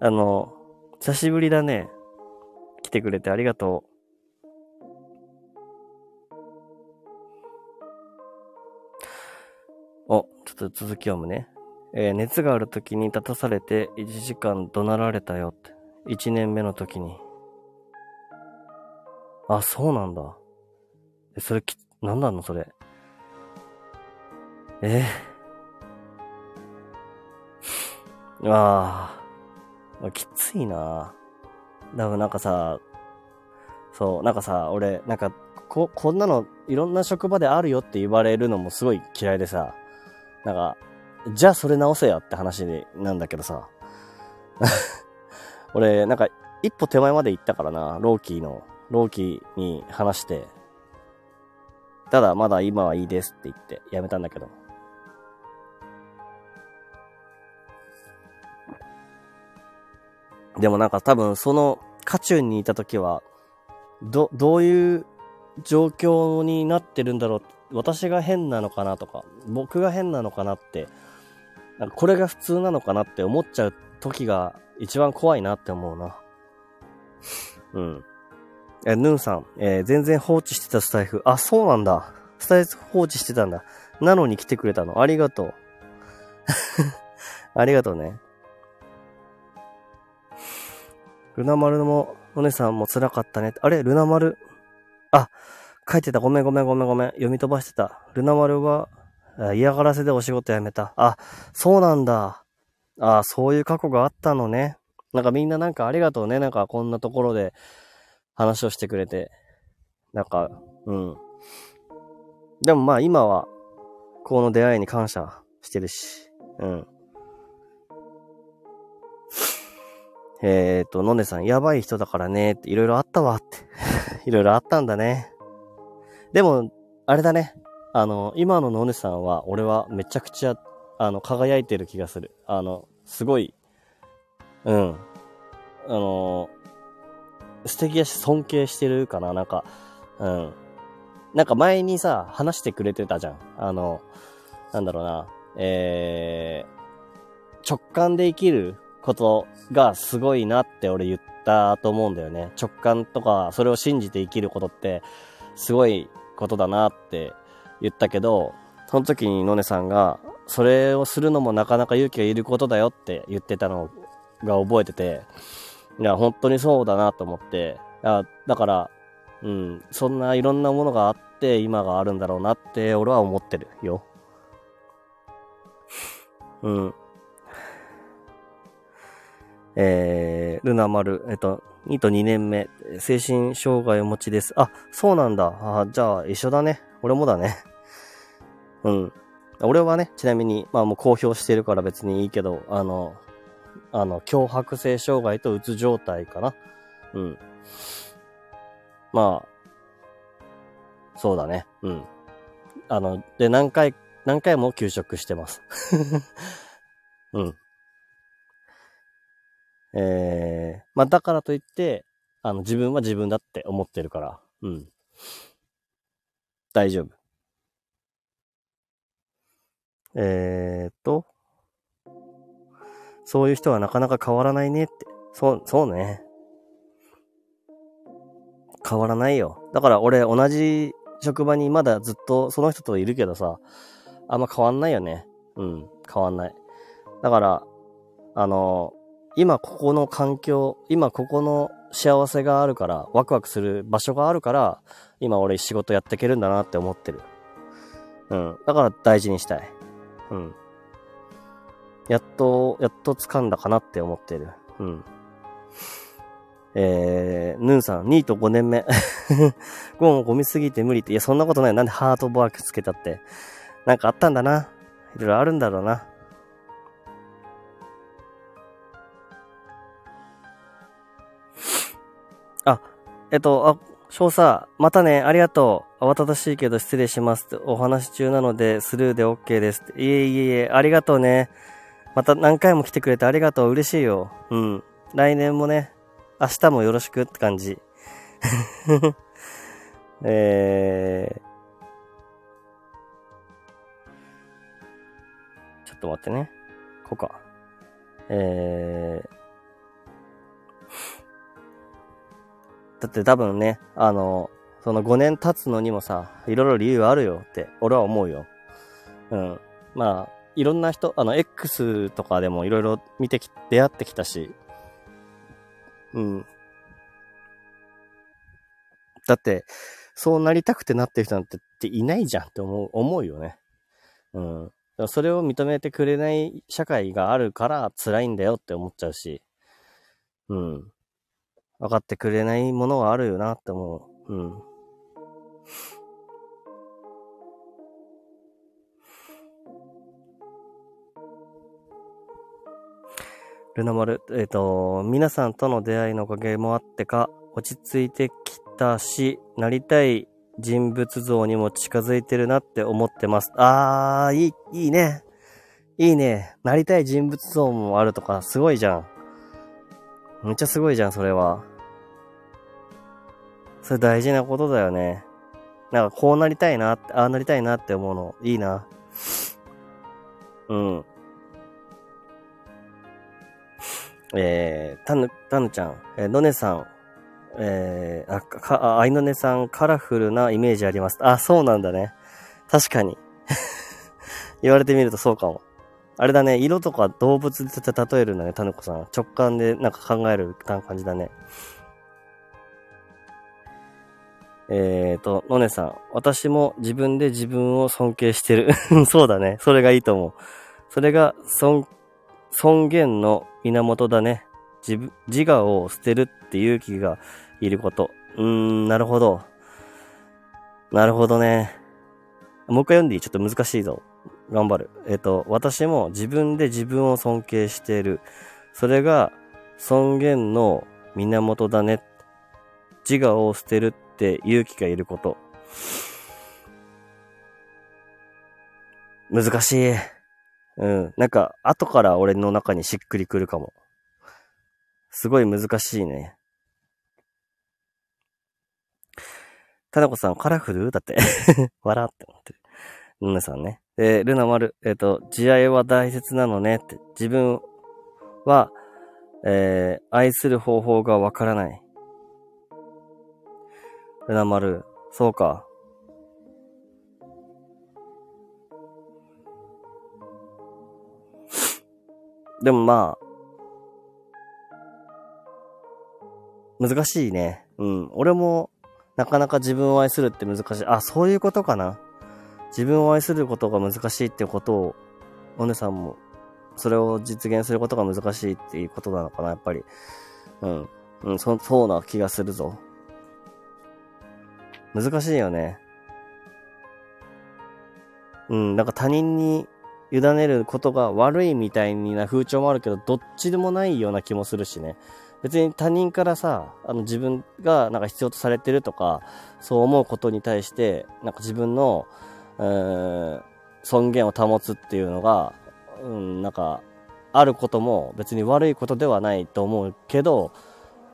あの、久しぶりだね。来てくれてありがとう。お、ちょっと続き読むね。えー、熱がある時に立たされて1時間怒鳴られたよって。1年目の時に。あ、そうなんだ。え、それき、なんなのそれ。え ー、ああ、きついなだからなんかさ、そう、なんかさ、俺、なんか、こ、こんなの、いろんな職場であるよって言われるのもすごい嫌いでさ、なんか、じゃあそれ直せよって話なんだけどさ。俺、なんか、一歩手前まで行ったからな、ローキーの、ローキーに話して。ただ、まだ今はいいですって言ってやめたんだけど。でもなんか多分その渦中にいた時は、ど、どういう状況になってるんだろう私が変なのかなとか、僕が変なのかなって、なんかこれが普通なのかなって思っちゃう時が一番怖いなって思うな。うん。え、ヌンさん、えー、全然放置してたスタイフ。あ、そうなんだ。スタイフ放置してたんだ。なのに来てくれたの。ありがとう。ありがとうね。ルナ丸も、お姉さんも辛かったね。あれ？ルナ丸？あ、書いてた。ごめんごめんごめんごめん。読み飛ばしてた。ルナ丸は、嫌がらせでお仕事辞めた。あ、そうなんだ。あ、そういう過去があったのね。なんかみんななんかありがとうね。なんかこんなところで話をしてくれて。なんか、うん。でもまあ今は、この出会いに感謝してるし。うん。えっ、ー、と、のねさん、やばい人だからね、っていろいろあったわって。いろいろあったんだね。でも、あれだね。あの、今ののねさんは、俺はめちゃくちゃ、あの、輝いてる気がする。あの、すごい、うん。あの、素敵だし尊敬してるかな、なんか、うん。なんか前にさ、話してくれてたじゃん。あの、なんだろうな、えー、直感で生きることがすごいなって俺言ったと思うんだよね。直感とか、それを信じて生きることって、すごいことだなって言ったけど、その時にのねさんが、それをするのもなかなか勇気がいることだよって言ってたのが覚えてて、いや、本当にそうだなと思って、いやだから、うん、そんないろんなものがあって今があるんだろうなって俺は思ってるよ。うん。えー、ルナ丸、えっと、2と2年目、精神障害を持ちです。あ、そうなんだ。あじゃあ、一緒だね。俺もだね。うん。俺はね、ちなみに、まあもう公表してるから別にいいけど、あの、あの、脅迫性障害とうつ状態かな。うん。まあ、そうだね。うん。あの、で、何回、何回も休職してます。うん。えー、まあ、だからといって、あの、自分は自分だって思ってるから、うん。大丈夫。えーっと、そういう人はなかなか変わらないねって。そう、そうね。変わらないよ。だから俺同じ職場にまだずっとその人といるけどさ、あんま変わんないよね。うん、変わんない。だから、あの、今ここの環境、今ここの幸せがあるから、ワクワクする場所があるから、今俺仕事やっていけるんだなって思ってる。うん。だから大事にしたい。うん。やっと、やっと掴んだかなって思ってる。うん。えー、ヌンさん、ニート5年目。ゴンゴミすぎて無理って。いや、そんなことない。なんでハートバークつけたって。なんかあったんだな。いろいろあるんだろうな。あ、えっと、あ、少佐、またね、ありがとう。慌ただしいけど失礼します。お話中なので、スルーで OK です。いえいえいえ、ありがとうね。また何回も来てくれてありがとう。嬉しいよ。うん。来年もね、明日もよろしくって感じ。えー、ちょっと待ってね。こうか。えー、だって多分ね、あの、その5年経つのにもさ、いろいろ理由あるよって、俺は思うよ。うん。まあ、いろんな人、あの、X とかでもいろいろ見てき、出会ってきたし、うん。だって、そうなりたくてなってる人なんてっていないじゃんって思う、思うよね。うん。それを認めてくれない社会があるから辛いんだよって思っちゃうし、うん。分かってくれないものはあるよなって思う。うん。ルナ丸、えっ、と、皆さんとの出会いのおかげもあってか、落ち着いてきたし、なりたい人物像にも近づいてるなって思ってます。あー、いい、いいね。いいね。なりたい人物像もあるとか、すごいじゃん。めっちゃすごいじゃん、それは。それ大事なことだよね。なんかこうなりたいな、ああなりたいなって思うの、いいな。うん。えー、たぬ、たぬちゃん、えー、のねさん、えー、あ、か、あ、いのねさん、カラフルなイメージあります。あ、そうなんだね。確かに。言われてみるとそうかも。あれだね、色とか動物で例えるんだね、たぬこさん。直感でなんか考える感じだね。えーと、のねさん。私も自分で自分を尊敬してる。そうだね。それがいいと思う。それが尊、尊厳の源だね。自、自我を捨てるって勇気がいること。うーん、なるほど。なるほどね。もう一回読んでいい？ちょっと難しいぞ。頑張る。えっ、と、私も自分で自分を尊敬している。それが尊厳の源だね。自我を捨てるって勇気がいること。難しい。うん。なんか、後から俺の中にしっくりくるかも。すごい難しいね。たなこさん、カラフル？だって。笑って思ってる。ルナさんね。で、ルナ丸、えっ、と、慈愛は大切なのねって。自分は、えー、愛する方法がわからない。ルナ丸、そうか。でもまあ、難しいね。うん。俺も、なかなか自分を愛するって難しい。あ、そういうことかな。自分を愛することが難しいってことを、お姉さんも、それを実現することが難しいっていうことなのかな、やっぱり。うん。うん、そ、そうな気がするぞ。難しいよね。うん、なんか他人に委ねることが悪いみたいな風潮もあるけど、どっちでもないような気もするしね。別に他人からさ、あの自分がなんか必要とされてるとか、そう思うことに対して、なんか自分の、うーん、尊厳を保つっていうのが、うん、なんか、あることも別に悪いことではないと思うけど、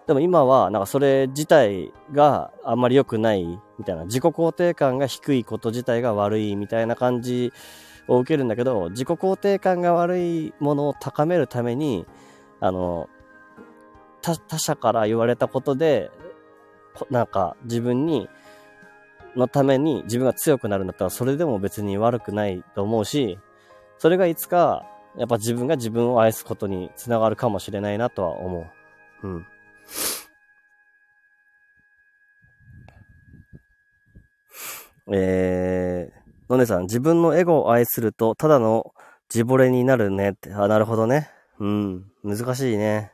でも今は、なんかそれ自体があんまり良くないみたいな、自己肯定感が低いこと自体が悪いみたいな感じを受けるんだけど、自己肯定感が悪いものを高めるために、あの、他者から言われたことで、なんか自分に、のために自分が強くなるんだったらそれでも別に悪くないと思うし、それがいつかやっぱ自分が自分を愛すことにつながるかもしれないなとは思う。うん。えー、のねさん、自分のエゴを愛するとただの自惚れになるねって。あ、なるほどね。うん。難しいね。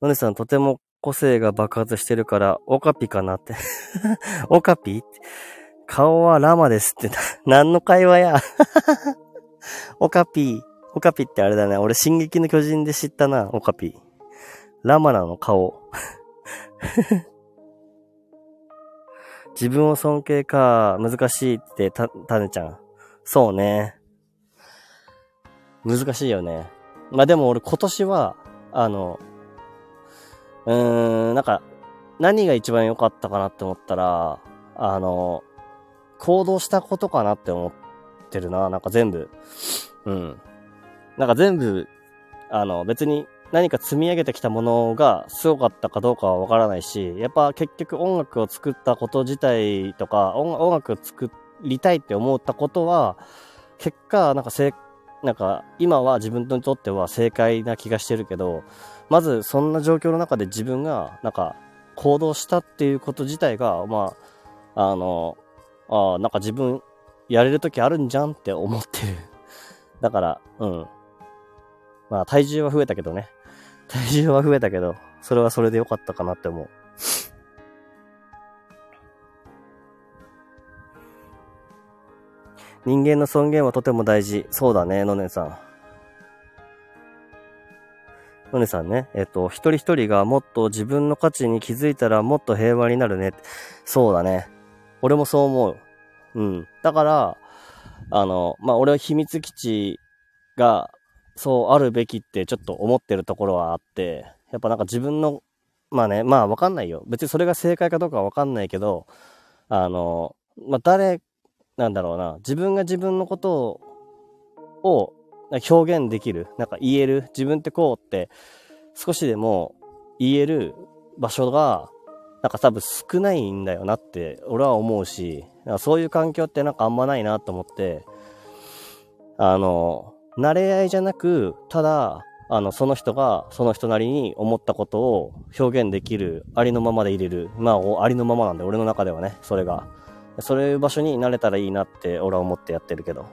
のねさん、とても個性が爆発してるから、オカピかなって。オカピ？顔はラマですって。何の会話や。オカピ。オカピってあれだね。俺、進撃の巨人で知ったな、オカピ。ラマナの顔。自分を尊敬か、難しいってた、たねちゃん。そうね。難しいよね。まあでも俺今年は、あの、うーん、なんか、何が一番良かったかなって思ったら、あの、行動したことかなって思ってるな。なんか全部。うん。なんか全部、あの、別に何か積み上げてきたものがすごかったかどうかはわからないし、やっぱ結局音楽を作ったこと自体とか、音楽を作りたいって思ったことは、結果、なんか正、なんか今は自分にとっては正解な気がしてるけど、まずそんな状況の中で自分がなんか行動したっていうこと自体が、まあ、あの、あなんか自分やれる時あるんじゃんって思ってる。だから、うん。まあ体重は増えたけどね。体重は増えたけど、それはそれで良かったかなって思う。人間の尊厳はとても大事。そうだね、のねさん。のねさんね、えっと、一人一人がもっと自分の価値に気づいたらもっと平和になるね。そうだね。俺もそう思う。うん。だから、あの、まあ、俺は秘密基地が、そうあるべきってちょっと思ってるところはあって、やっぱなんか自分の、まあね、まあわかんないよ。別にそれが正解かどうかわかんないけど、あの、まあ、誰、なんだろうな、自分が自分のことを表現できる、なんか言える、自分ってこうって少しでも言える場所が、なんか多分少ないんだよなって俺は思うし、そういう環境ってなんかあんまないなと思って、あの、慣れ合いじゃなく、ただ、あの、その人がその人なりに思ったことを表現できる、ありのままで入れる。まあ、ありのままなんで、俺の中ではね、それが。そういう場所になれたらいいなって俺は思ってやってるけど。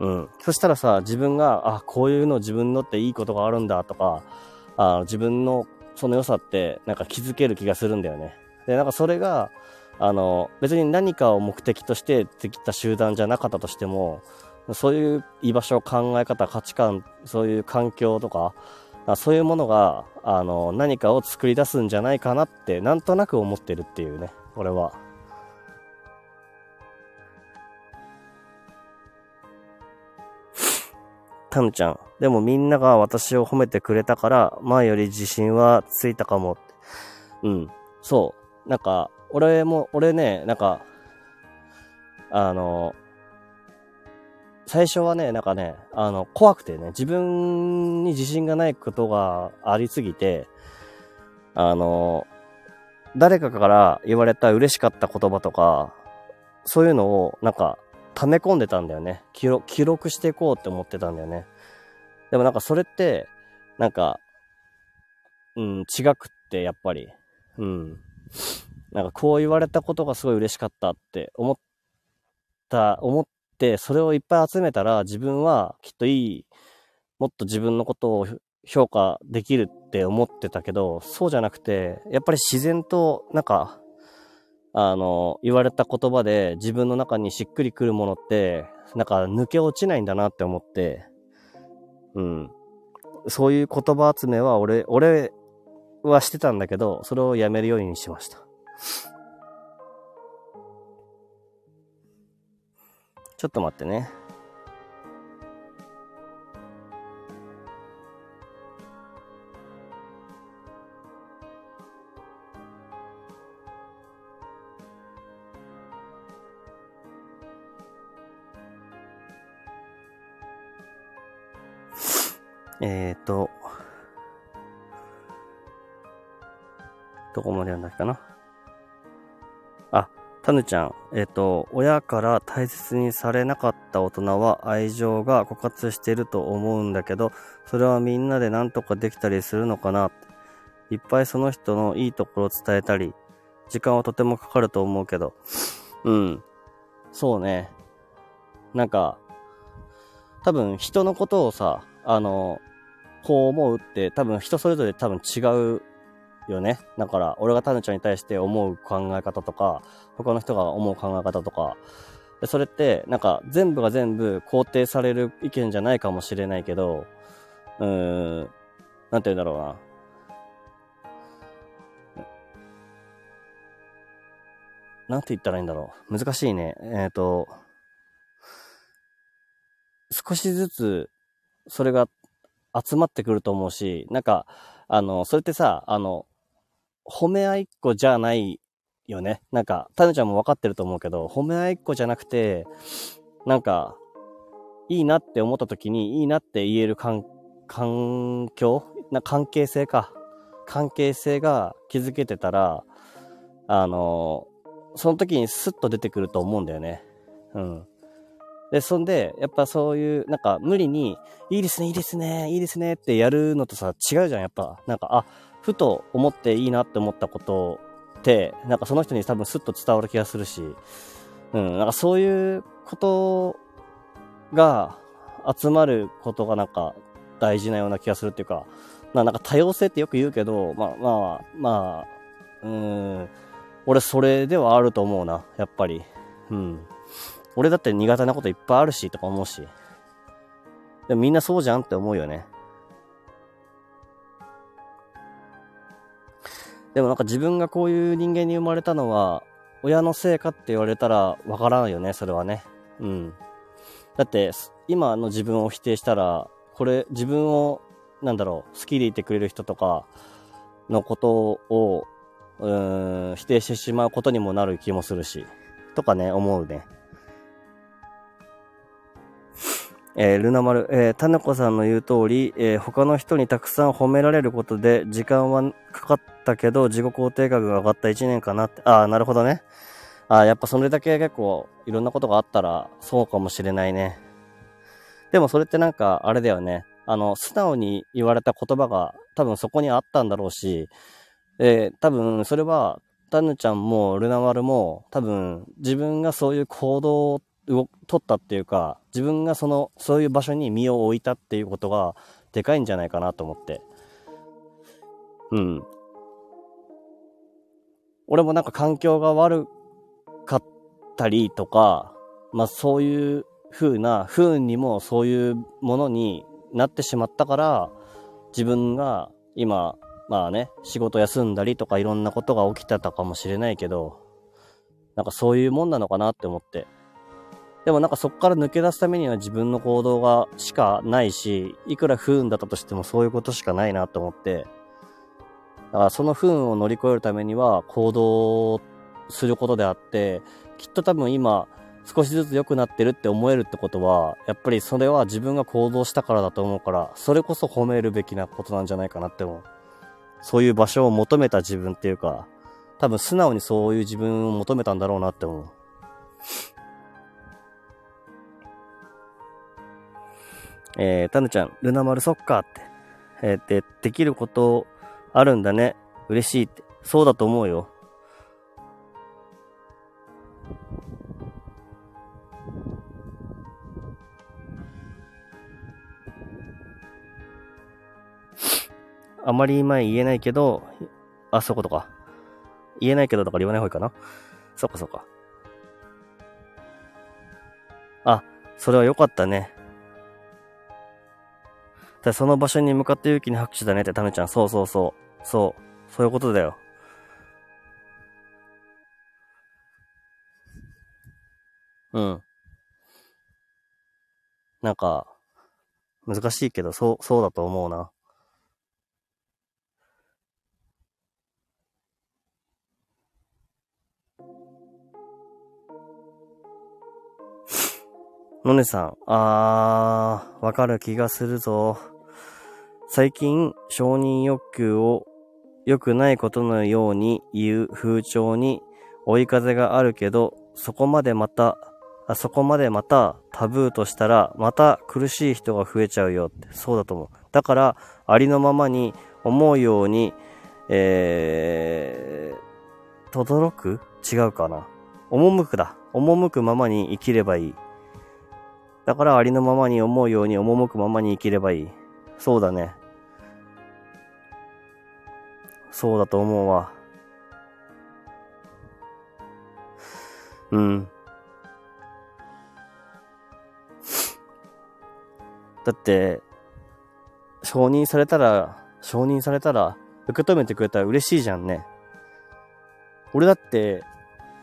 うん。そしたらさ、自分が、あ、こういうの自分のっていいことがあるんだとか、あ自分のその良さってなんか気づける気がするんだよね。で、なんかそれが、あの、別に何かを目的としてできた集団じゃなかったとしても、そういう居場所、考え方、価値観、そういう環境とか、そういうものが、あの、何かを作り出すんじゃないかなって、なんとなく思ってるっていうね、俺は。タムちゃん。でもみんなが私を褒めてくれたから、前より自信はついたかも。うん。そう。なんか、俺も、俺ね、なんか、あの、最初はね、なんかね、あの、怖くてね、自分に自信がないことがありすぎて、あの、誰かから言われた嬉しかった言葉とか、そういうのを、なんか、溜め込んでたんだよね。記録、記録していこうって思ってたんだよね。でもなんかそれって、なんか、うん、違くって、やっぱり。うん。なんかこう言われたことがすごい嬉しかったって思った、思っ、それをいっぱい集めたら自分はきっといい、もっと自分のことを評価できるって思ってたけど、そうじゃなくて、やっぱり自然と、なんか、あの、言われた言葉で自分の中にしっくりくるものって、なんか抜け落ちないんだなって思って、うん。そういう言葉集めは俺、俺はしてたんだけど、それをやめるようにしました。ちょっと待ってね。えーと、どこまで読んだっけかな？タヌちゃん、えっ、と、親から大切にされなかった大人は愛情が枯渇していると思うんだけど、それはみんなで何とかできたりするのかなって。いっぱいその人のいいところを伝えたり、時間はとてもかかると思うけど、うん。そうね。なんか、多分人のことをさ、あの、こう思うって多分人それぞれ多分違うよね。だから、俺がタヌちゃんに対して思う考え方とか、他の人が思う考え方とか、でそれって、なんか、全部が全部肯定される意見じゃないかもしれないけど、うーん、なんて言うんだろうな。なんて言ったらいいんだろう。難しいね。えっ、ー、と、少しずつ、それが集まってくると思うし、なんか、あの、それってさ、あの、褒め合いっ子じゃないよね。なんか、タヌちゃんも分かってると思うけど、褒め合いっ子じゃなくて、なんか、いいなって思った時に、いいなって言える環境？な関係性か。関係性が築けてたら、あの、その時にスッと出てくると思うんだよね。うん。で、そんで、やっぱそういう、なんか無理に、いいですね、いいですね、いいですねってやるのとさ、違うじゃん、やっぱ。なんか、あ、ふと思っていいなって思ったことって、なんかその人に多分スッと伝わる気がするし、うん、なんかそういうことが集まることがなんか大事なような気がするっていうか、まあなんか多様性ってよく言うけど、まあまあ、まあ、うん、俺それではあると思うな、やっぱり。うん。俺だって苦手なこといっぱいあるし、とか思うし。でもみんなそうじゃんって思うよね。でもなんか自分がこういう人間に生まれたのは、親のせいかって言われたらわからないよね、それはね。うん。だって、今の自分を否定したら、これ、自分を、なんだろう、好きでいてくれる人とかのことを、うん、否定してしまうことにもなる気もするし、とかね、思うね。えー、ルナ丸、えー、タネコさんの言う通り、えー、他の人にたくさん褒められることで、時間はかかってたけど、自己肯定感が上がった1年かなって。ああ、なるほどね。ああ、やっぱそれだけ結構、いろんなことがあったら、そうかもしれないね。でもそれってなんか、あれだよね。あの、素直に言われた言葉が、多分そこにあったんだろうし、えー、多分それは、タヌちゃんもルナ丸も、多分自分がそういう行動動取ったっていうか、自分がその、そういう場所に身を置いたっていうことが、でかいんじゃないかなと思って。うん。俺もなんか環境が悪かったりとか、まあそういう風な、不運にもそういうものになってしまったから、自分が今、まあね、仕事休んだりとかいろんなことが起きてたかもしれないけど、なんかそういうもんなのかなって思って。でもなんかそこから抜け出すためには自分の行動がしかないし、いくら不運だったとしてもそういうことしかないなと思って、だからその不運を乗り越えるためには行動することであって、きっと多分今少しずつ良くなってるって思えるってことは、やっぱりそれは自分が行動したからだと思うから、それこそ褒めるべきなことなんじゃないかなって思う。そういう場所を求めた自分っていうか、多分素直にそういう自分を求めたんだろうなって思う。えー、タヌちゃん、ルナ丸そっかって。えー、で、できることあるんだね。嬉しいって。そうだと思うよ。あまり今言えないけど、あ、そういうことか。言えないけどとから言わない方がいいかな。そっかそっか。あ、それは良かったね。だその場所に向かって勇気に拍手だねってタメちゃん。そうそうそう。そう。そういうことだよ。うん。なんか、難しいけど、そう、そうだと思うな。のねさん、あー、わかる気がするぞ。最近、承認欲求を良くないことのように言う風潮に追い風があるけど、そこまでまた、あそこまでまたタブーとしたら、また苦しい人が増えちゃうよって、そうだと思う。だから、ありのままに思うように、えー、とどろく？違うかな。赴くだ。赴くままに生きればいい。だからありのままに思うように赴くままに生きればいい。そうだね。そうだと思うわ。うん。だって、承認されたら、承認されたら、受け止めてくれたら嬉しいじゃんね。俺だって、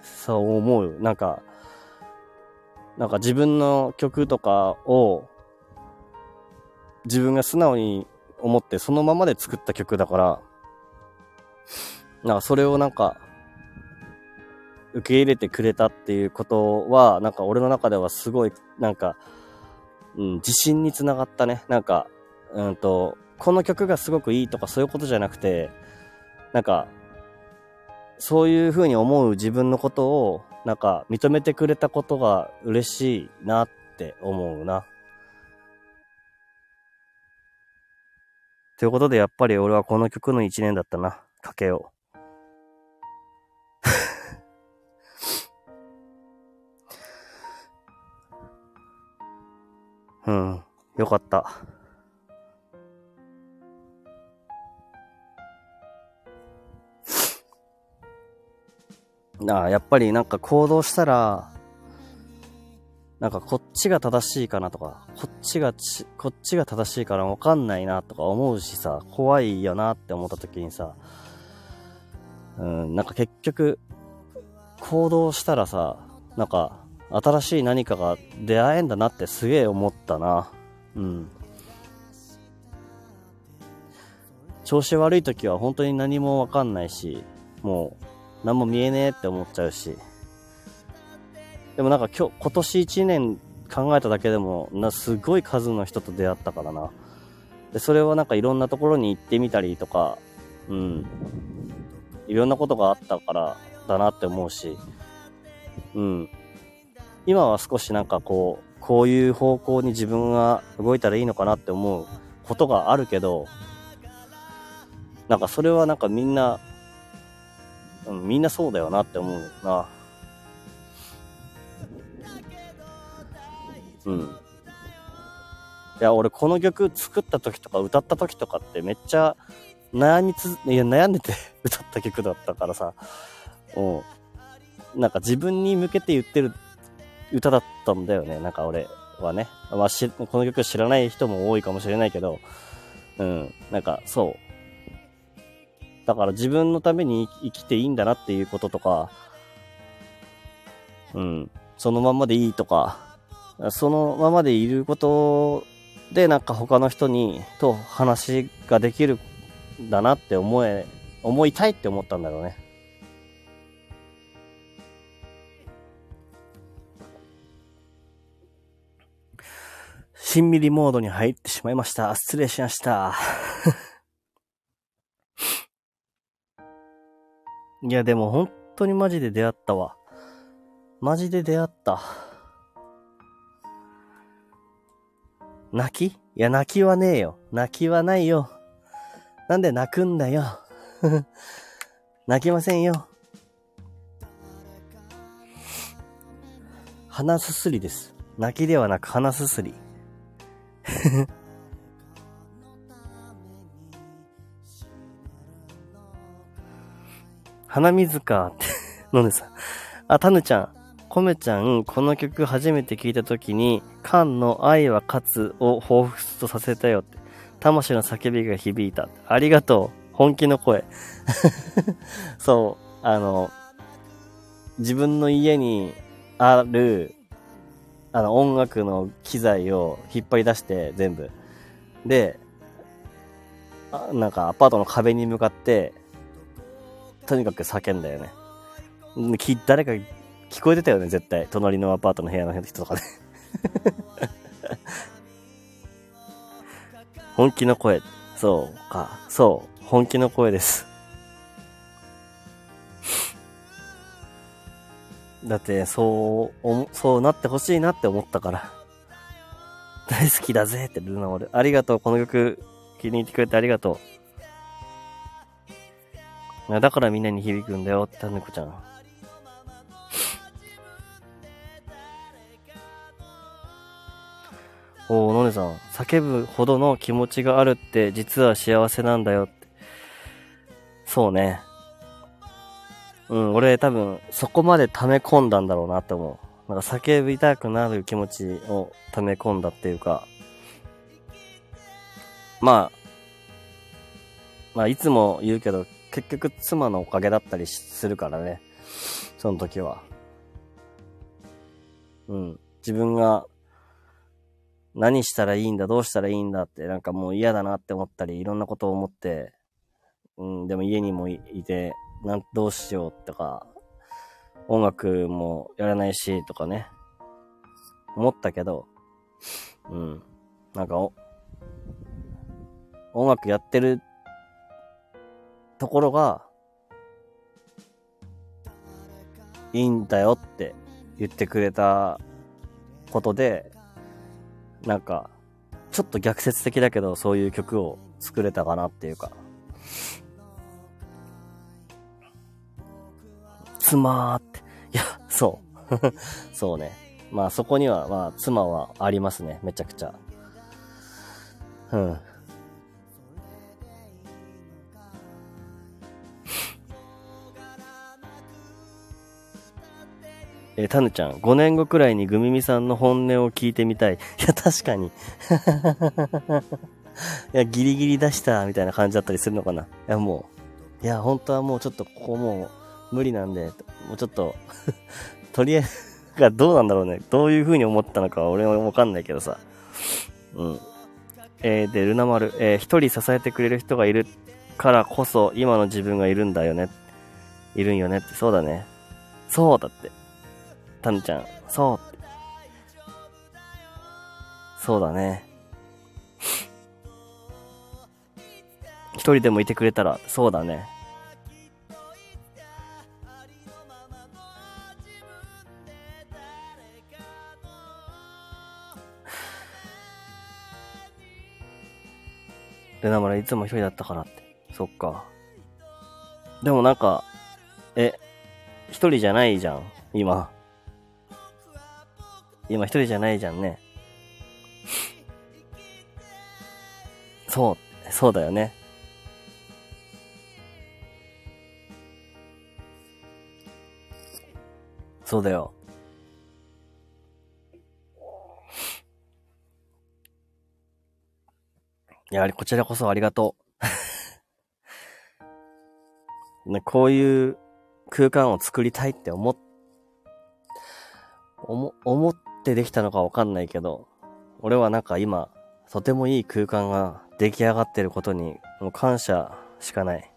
そう思う。なんか、なんか自分の曲とかを、自分が素直に思ってそのままで作った曲だから、なんかそれをなんか、受け入れてくれたっていうことは、なんか俺の中ではすごい、なんか、うん、自信につながったね。なんか、うんと、この曲がすごくいいとかそういうことじゃなくて、なんか、そういう風に思う自分のことを、なんか認めてくれたことが嬉しいなって思うな。ということで、やっぱり俺はこの曲の一年だったな。かけよう。うん。よかった。ああ、やっぱりなんか行動したら、なんかこっちが正しいかなとか、こっちがち、こっちが正しいかなわかんないなとか思うしさ、怖いよなって思った時にさ、うん、なんか結局、行動したらさ、なんか、新しい何かが出会えんだなってすげえ思ったな。うん。調子悪い時は本当に何もわかんないし、もう何も見えねえって思っちゃうし。でもなんか今日、今年1年考えただけでも、な、すごい数の人と出会ったからな。で、それはなんかいろんなところに行ってみたりとか、うん。いろんなことがあったからだなって思うし、うん。今は少しなんかこう、こういう方向に自分が動いたらいいのかなって思うことがあるけど、なんかそれはなんかみんな、うん、みんなそうだよなって思うな。うん。いや、俺この曲作った時とか歌った時とかってめっちゃ悩みつ、いや悩んでて 歌った曲だったからさ、うん。なんか自分に向けて言ってる歌だったんだよね。なんか俺はね。まあ、し、この曲知らない人も多いかもしれないけど、うん。なんか、そう。だから自分のために生きていいんだなっていうこととか、うん。そのままでいいとか、そのままでいることでなんか他の人にと話ができるんだなって思え、思いたいって思ったんだろうね。しんみりモードに入ってしまいました。失礼しました。いや、でも本当にマジで出会ったわ。マジで出会った。泣き？いや、泣きはねえよ。泣きはないよ。なんで泣くんだよ。泣きませんよ。鼻すすりです。泣きではなく鼻すすり。鼻水かって、飲んでさ。あ、タヌちゃん。コメちゃん、この曲初めて聞いた時に、カンの愛は勝つを彷彿とさせたよって。魂の叫びが響いた。ありがとう。本気の声。そう、あの、自分の家にある、あの、音楽の機材を引っ張り出して、全部。で、なんかアパートの壁に向かって、とにかく叫んだよね。き誰か聞こえてたよね、絶対。隣のアパートの部屋の人とかで。本気の声。そうか。そう。本気の声です。だって、そう、そうなってほしいなって思ったから。大好きだぜってルナ俺。ありがとう。この曲気に入ってくれてありがとう。だからみんなに響くんだよって、たぬこちゃん。おー、のねさん。叫ぶほどの気持ちがあるって実は幸せなんだよって。そうね。うん、俺多分そこまで溜め込んだんだろうなって思う。なんか叫びたくなる気持ちを溜め込んだっていうか。まあ、まあいつも言うけど、結局妻のおかげだったりするからね。その時は。うん。自分が何したらいいんだ、どうしたらいいんだって、なんかもう嫌だなって思ったり、いろんなことを思って、うん、でも家にもいいて、なん、どうしようとか、音楽もやらないし、とかね、思ったけど、うん、なんか、音楽やってるところが、いいんだよって言ってくれたことで、なんか、ちょっと逆説的だけど、そういう曲を作れたかなっていうか。妻って。いや、そう。そうね。まあそこには、まあ妻はありますね。めちゃくちゃ。うん。え、タヌちゃん、5年後くらいにグミミさんの本音を聞いてみたい。いや、確かに。いや、ギリギリ出した、みたいな感じだったりするのかな。いや、もう、いや、本当はもうちょっとここもう無理なんで、もうちょっと、とりあえず、がどうなんだろうね。どういう風に思ったのかは俺はわかんないけどさ。うん。えー、で、ルナ丸、えー、一人支えてくれる人がいるからこそ、今の自分がいるんだよね。いるんよねって、そうだね。そうだって。タヌちゃん、そうって。そうだね。一人でもいてくれたら、そうだね。ルナマラいつも一人だったからって。そっか。でもなんか、え、一人じゃないじゃん、今。今一人じゃないじゃんね。そう、そうだよね。そうだよ。いや、こちらこそありがとう。ね、こういう空間を作りたいって思っ、思、思ってできたのかわかんないけど、俺はなんか今、とてもいい空間が出来上がってることに、もう感謝しかない。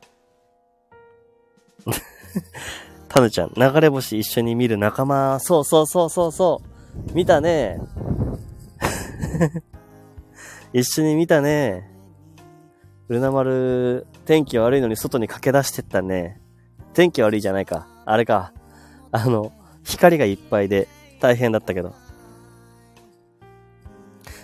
タヌちゃん、流れ星一緒に見る仲間、そうそうそうそうそう、見たね。一緒に見たね。ルナ丸、天気悪いのに外に駆け出してったね。天気悪いじゃないか。あれか。あの、光がいっぱいで大変だったけど。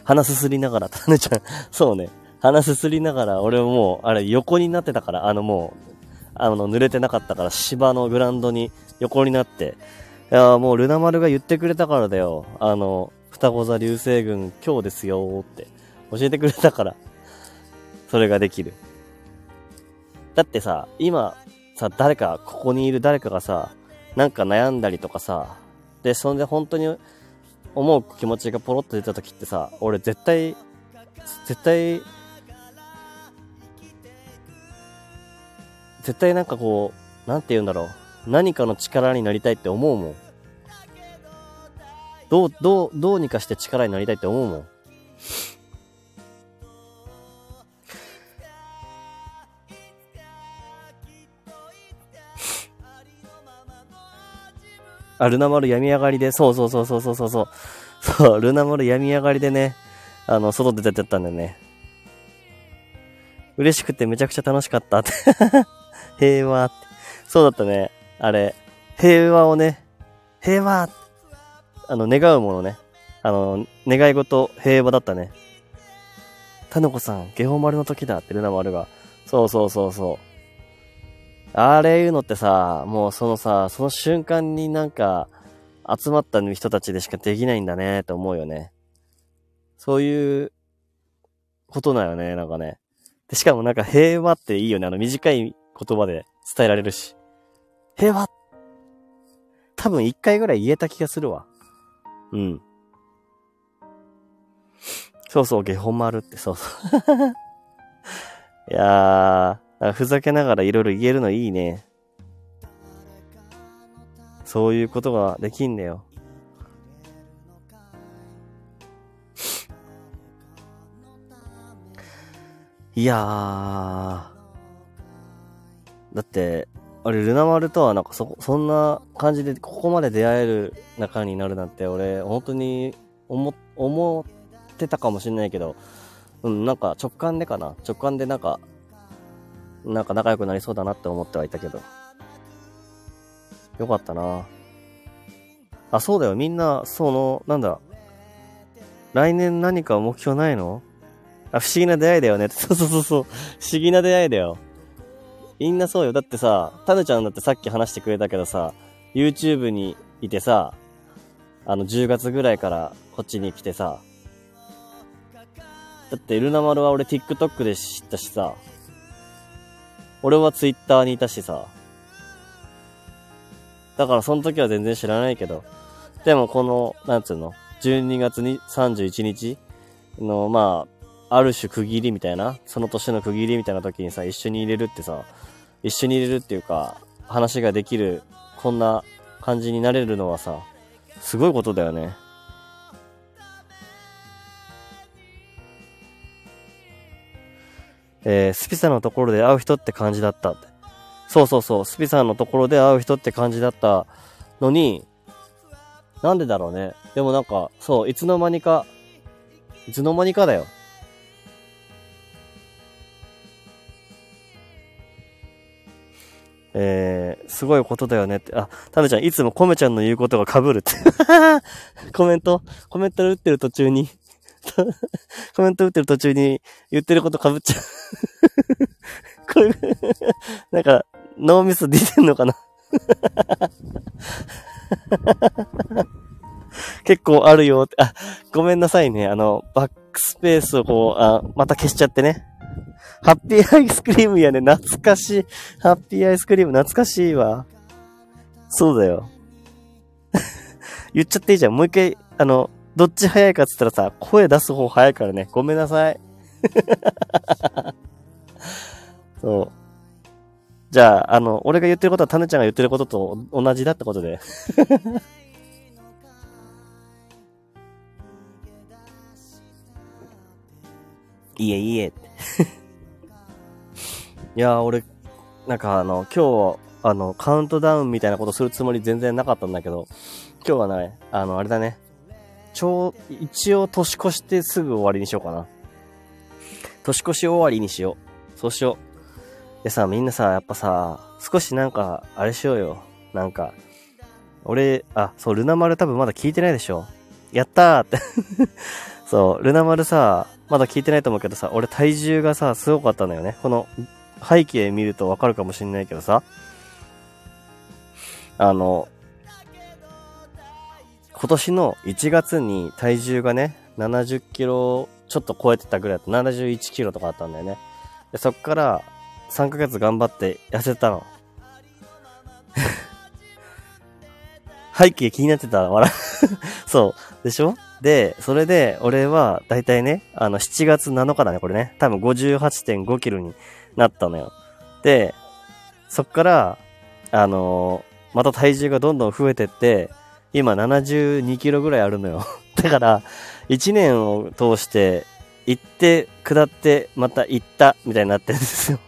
鼻すすりながら、タネちゃん、そうね。鼻すすりながら、俺もう、あれ横になってたから、あのもう、あの、濡れてなかったから、芝のグラウンドに横になって、いやもうルナ丸が言ってくれたからだよ。あの、双子座流星群今日ですよって教えてくれたから、それができる。だってさ、今、さ、誰か、ここにいる誰かがさ、なんか悩んだりとかさ、で、そんで本当に思う気持ちがポロッと出た時ってさ、俺絶対、絶対、絶対なんかこう、なんて言うんだろう。何かの力になりたいって思うもん。どう、どう、どうにかして力になりたいって思うもん。あ、ルナ丸病み上がりで、そうそうそうそうそうそうそう。そう、ルナ丸病み上がりでね、あの、外出てってったんだよね。嬉しくてめちゃくちゃ楽しかったって。平和って。そうだったね。あれ、平和をね、平和あの、願うものね。あの、願い事平和だったね。たのこさん、下法丸の時だってルナ丸が。そうそうそうそう。あれいうのってさ、もうそのさ、その瞬間になんか、集まった人たちでしかできないんだね、と思うよね。そういうことだよね、なんかね。で、しかもなんか平和っていいよね。あの短い言葉で伝えられるし。平和多分一回ぐらい言えた気がするわ。うん。そうそう、下本丸ってそうそう。いやー、あふざけながらいろいろ言えるのいいね。そういうことができんだよ。いやー。だって、あれ、ルナ丸とはなんかそ、そんな感じでここまで出会える仲になるなんて、俺、本当に思、思ってたかもしれないけど、うん、なんか直感でかな。直感でなんか、なんか仲良くなりそうだなって思ってはいたけど。よかったな。あ、そうだよ。みんな、その、なんだ。来年何か目標ないの？あ、不思議な出会いだよね。そうそうそうそう。不思議な出会いだよ。みんなそうよ。だってさ、タヌちゃんだってさっき話してくれたけどさ、YouTube にいてさ、あの、10月ぐらいからこっちに来てさ、だって、ルナ丸は俺 TikTok で知ったしさ、俺はツイッターにいたしさ。だからその時は全然知らないけど。でもこの、なんつうの ?12 月に31日の、まあ、ある種区切りみたいな、その年の区切りみたいな時にさ、一緒に入れるってさ、一緒に入れるっていうか、話ができる、こんな感じになれるのはさ、すごいことだよね。えー、スピさんのところで会う人って感じだった。そうそうそう、スピさんのところで会う人って感じだったのに、なんでだろうね。でもなんか、そう、いつの間にか、いつの間にかだよ。えー、すごいことだよねって。あ、タメちゃん、いつもコメちゃんの言うことが被るって。コメント、コメント打ってる途中に コメント打ってる途中に言ってること被っちゃう これ、なんか、脳みそ出てんのかな？結構あるよって、あ、ごめんなさいね。あの、バックスペースをこう、あ、また消しちゃってね。ハッピーアイスクリームやね、懐かしい。ハッピーアイスクリーム懐かしいわ。そうだよ。言っちゃっていいじゃん。もう一回、あの、どっち早いかっつったらさ、声出す方早いからね。ごめんなさい。そう。じゃあ、あの、俺が言ってることはタネちゃんが言ってることと同じだってことで。い いえいえ。いや俺、なんかあの、今日、あの、カウントダウンみたいなことするつもり全然なかったんだけど、今日はね、あの、あれだね。ちょう、一応年越してすぐ終わりにしようかな。年越し終わりにしよう。そうしよう。でさ、みんなさ、やっぱさ、少しなんか、あれしようよ。なんか、俺、あ、そう、ルナ丸多分まだ聞いてないでしょ。やったーって そう、ルナ丸さ、まだ聞いてないと思うけどさ、俺体重がさ、すごかったんだよね。この背景見るとわかるかもしんないけどさ、あの、今年の1月に体重がね、70キロちょっと超えてたぐらいだった。71キロとかあったんだよね。で、そっから3ヶ月頑張って痩せたの。背景気になってた笑 そう。でしょ？で、それで、俺は、だいたいね、あの、7月7日だね、これね。多分58.5キロになったのよ。で、そっから、あのー、また体重がどんどん増えてって、今72キロぐらいあるのよ。だから、1年を通して、行って、下って、また行った、みたいになってるんですよ。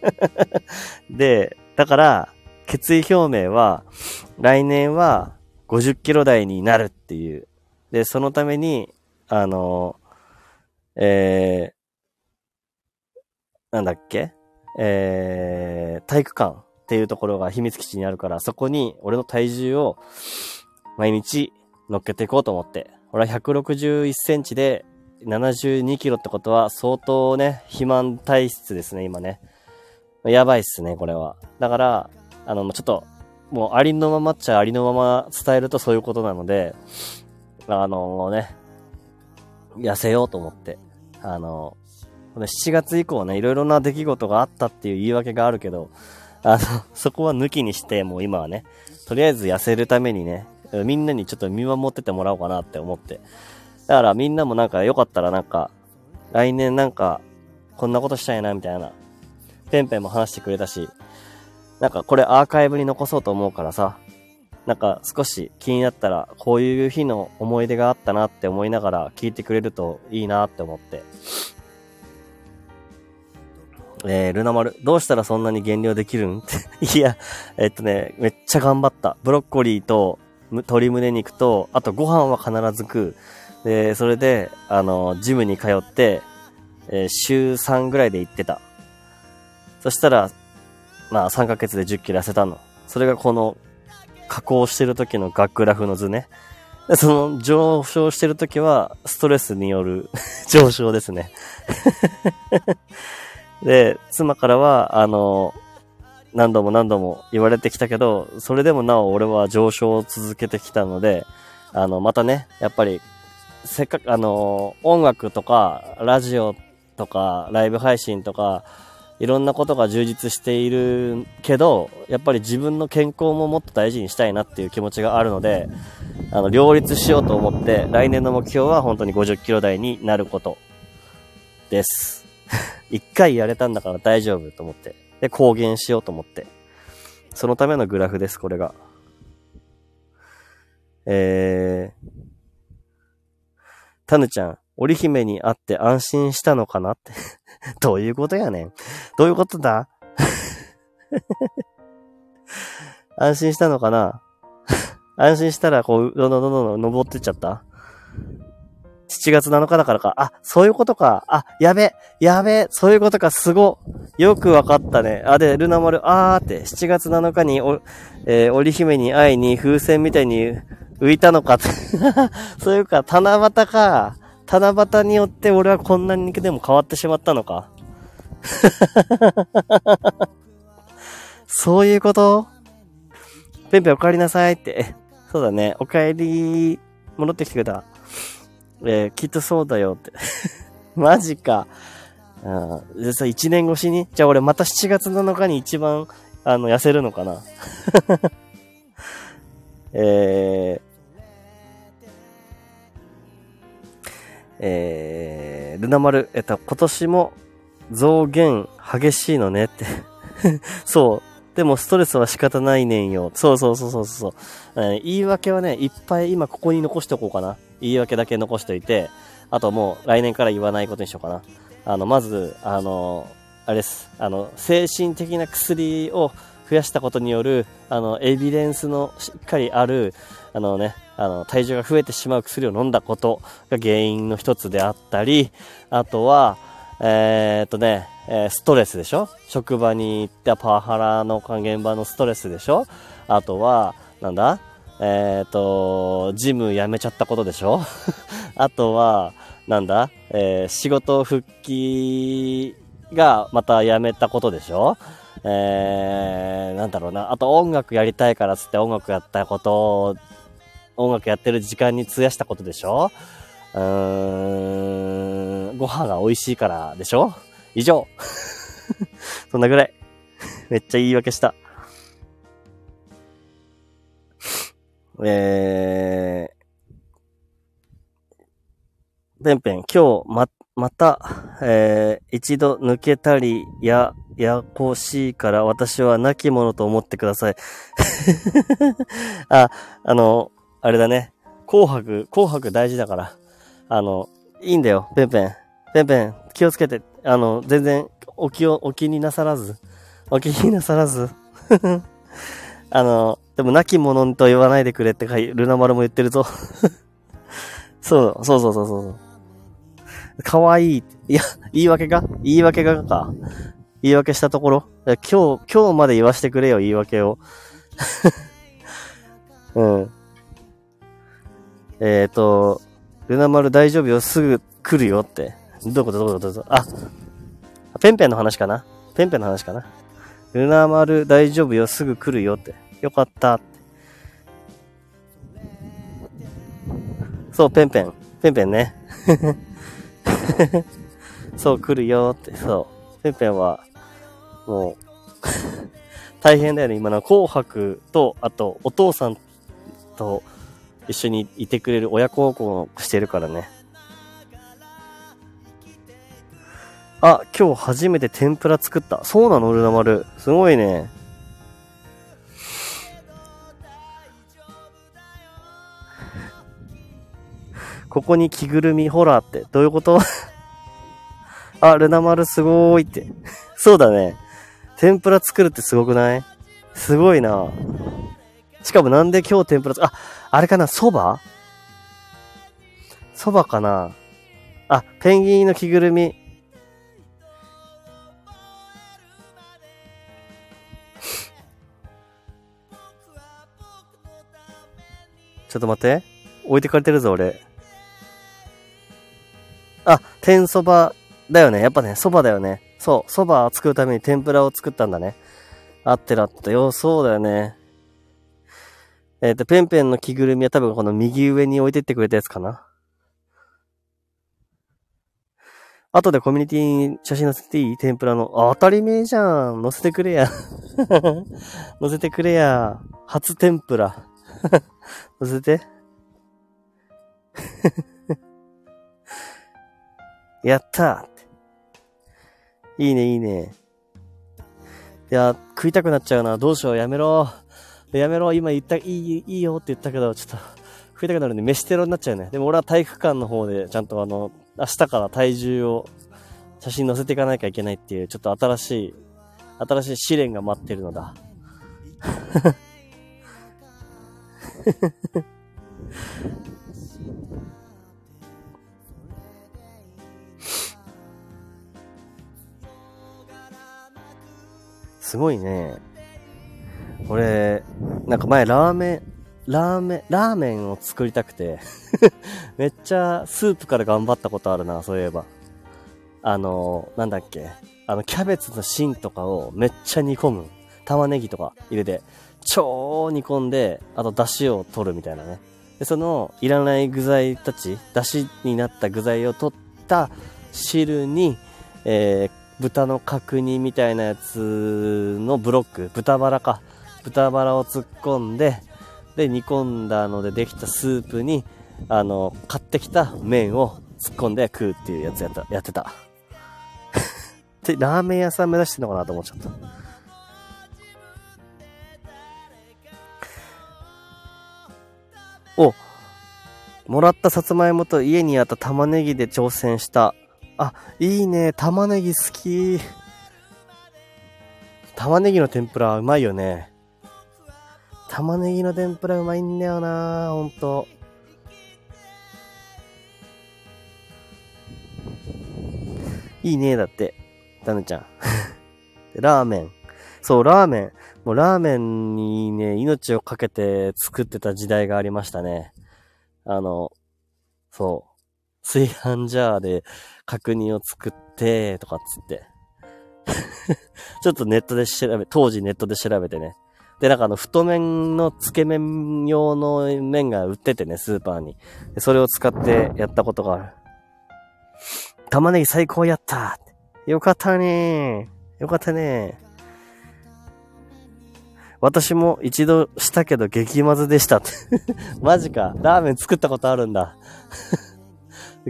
で、だから、決意表明は、来年は50キロ台になるっていう。で、そのために、あの、えー、なんだっけ？えー、体育館っていうところが秘密基地にあるから、そこに俺の体重を毎日乗っけていこうと思って。俺は161センチで72キロってことは相当ね、肥満体質ですね、今ね。やばいっすね、これは。だから、あの、ちょっと、もうありのままっちゃありのまま伝えるとそういうことなので、あのね、痩せようと思って。あの、7月以降ね、いろいろな出来事があったっていう言い訳があるけど、あの、そこは抜きにして、もう今はね、とりあえず痩せるためにね、みんなにちょっと見守っててもらおうかなって思って。だからみんなもなんかよかったらなんか、来年なんか、こんなことしたいな、みたいな。ペンペンも話してくれたし、なんかこれアーカイブに残そうと思うからさ、なんか少し気になったら、こういう日の思い出があったなって思いながら聞いてくれるといいなって思って。えー、ルナ丸、どうしたらそんなに減量できるん？いや、えっとね、めっちゃ頑張った。ブロッコリーと鶏胸肉と、あとご飯は必ず食う。で、それで、あの、ジムに通って、えー週3ぐらいで行ってた。そしたら、まあ3ヶ月で10キロ痩せたの。それがこの、加工してる時のガグラフの図ね。でその上昇してる時は、ストレスによる 上昇ですね。で、妻からは、あの、何度も何度も言われてきたけど、それでもなお俺は上昇を続けてきたので、あの、またね、やっぱり、せっかく、あの、音楽とか、ラジオとか、ライブ配信とか、いろんなことが充実しているけど、やっぱり自分の健康ももっと大事にしたいなっていう気持ちがあるので、あの、両立しようと思って、来年の目標は本当に50キロ台になることです。一回やれたんだから大丈夫と思って。で、公言しようと思って。そのためのグラフです、これが。えー、タヌちゃん、織姫に会って安心したのかな？って。どういうことやねん。どういうことだ？安心したのかな？安心したら、こう、どんどんどんどん登ってっちゃった？7月7日だからか。あ、そういうことか。あ、やべ、やべ、そういうことか。すご。よくわかったね。あ、で、ルナ丸、あーって、7月7日にお、えー、織姫に会いに風船みたいに浮いたのか。そういうか、七夕か。七夕によって俺はこんなにでも変わってしまったのか。そういうこと？ペンペンお帰りなさいって。そうだね。お帰り、戻ってきてくれた。えーきっとそうだよって。マジか。うん。でさ、1年越しに？じゃあ俺また7月7日に一番、あの、痩せるのかな？えー、えー、ルナ丸、えっと、今年も増減激しいのねって。そう。でもストレスは仕方ないねんよ。そうそうそうそうそう。えー言い訳はね、いっぱい今ここに残しておこうかな。言い訳だけ残しておいて、あともう来年から言わないことにしようかな。あの、まず、あの、あれです。あの、精神的な薬を増やしたことによる、あの、エビデンスのしっかりある、あのね、あの、体重が増えてしまう薬を飲んだことが原因の一つであったり、あとは、えー、っとね、えストレスでしょ？職場に行ったパワハラの現場のストレスでしょ？あとは、なんだ？えー、っと、ジム辞めちゃったことでしょ？あとは、なんだ？えー仕事復帰がまた辞めたことでしょ？えー、なんだろうな。あと音楽やりたいからつって音楽やったこと、音楽やってる時間に費やしたことでしょ？うーん、ご飯が美味しいからでしょ？以上。そんなぐらい。めっちゃ言い訳した。えー、ペンペン、今日、ま、また、えー、一度抜けたりや、やこしいから私は亡き者と思ってください。あ、あの、あれだね。紅白、紅白大事だから。あの、いいんだよ、ペンペン。ペンペン、気をつけて。あの、全然、お気を、お気になさらず。お気になさらず。あの、でも、亡き者と言わないでくれってかい、ルナ丸も言ってるぞ。そう、そうそうそうそう。かわいい。いや、言い訳が？言い訳がか。言い訳したところ？今日、今日まで言わしてくれよ、言い訳を。うん。えっ、ー、と、ルナ丸大丈夫よ、すぐ来るよって。どういうこどういうことどこと？あ、ペンペンの話かな？ペンペンの話かな？ルナ丸大丈夫よ、すぐ来るよって。よかった。そう、ペンペン。ペンペンね。そう、来るよって。そう。ペンペンは、もう 大変だよね。今の紅白と、あと、お父さんと一緒にいてくれる親孝行してるからね。あ、今日初めて天ぷら作った。そうなのルナ丸。すごいね。ここに着ぐるみホラーってどういうこと？あ、ルナ丸すごーいって。そうだね。天ぷら作るってすごくない？すごいな。しかもなんで今日天ぷらあ、あれかな？蕎麦蕎麦かな？あ、ペンギンの着ぐるみ。ちょっと待って。置いてかれてるぞ、俺。あ、天そばだよね。やっぱね、蕎麦だよね。そう、蕎麦を作るために天ぷらを作ったんだね。あってらったよ。そうだよね。えっ、ー、と、ペンペンの着ぐるみは多分この右上に置いてってくれたやつかな。後でコミュニティに写真載せていい？天ぷらの。あ、当たり前じゃん。載せてくれや。載せてくれや。初天ぷら。載せて。やったいいね、いいね。いや、食いたくなっちゃうな。どうしよう、やめろ。やめろ、今言った、いい、いいよって言ったけど、ちょっと、食いたくなるんで、飯テロになっちゃうね。でも俺は体育館の方で、ちゃんとあの、明日から体重を、写真載せていかなきゃいけないっていう、ちょっと新しい、新しい試練が待ってるのだ。すごいね。俺、なんか前ラーメン、ラーメン、ラーメンを作りたくて めっちゃスープから頑張ったことあるな、そういえば。あの、なんだっけ。あの、キャベツの芯とかをめっちゃ煮込む。玉ねぎとか入れて、超煮込んで、あと出汁を取るみたいなね。で、その、いらない具材たち、出汁になった具材を取った汁に、えー、豚の角煮みたいなやつのブロック、豚バラか。豚バラを突っ込んで、で、煮込んだのでできたスープに、あの、買ってきた麺を突っ込んで食うっていうやつやった、やってた。で、ラーメン屋さん目指してんのかなと思っちゃった。お、もらったさつまいもと家にあった玉ねぎで挑戦したあ、いいね。玉ねぎ好き。玉ねぎの天ぷらうまいよね。玉ねぎの天ぷらうまいんだよなほんと。いいねだって。ダメちゃん。ラーメン。そう、ラーメン。もうラーメンにね、命をかけて作ってた時代がありましたね。あの、そう。炊飯ジャーで角煮を作って、とかっつって。ちょっとネットで調べ、当時ネットで調べてね。で、なんかあの、太麺のつけ麺用の麺が売っててね、スーパーに。それを使ってやったことがある。玉ねぎ最高やったよかったねよかったね私も一度したけど激まずでした マジか。ラーメン作ったことあるんだ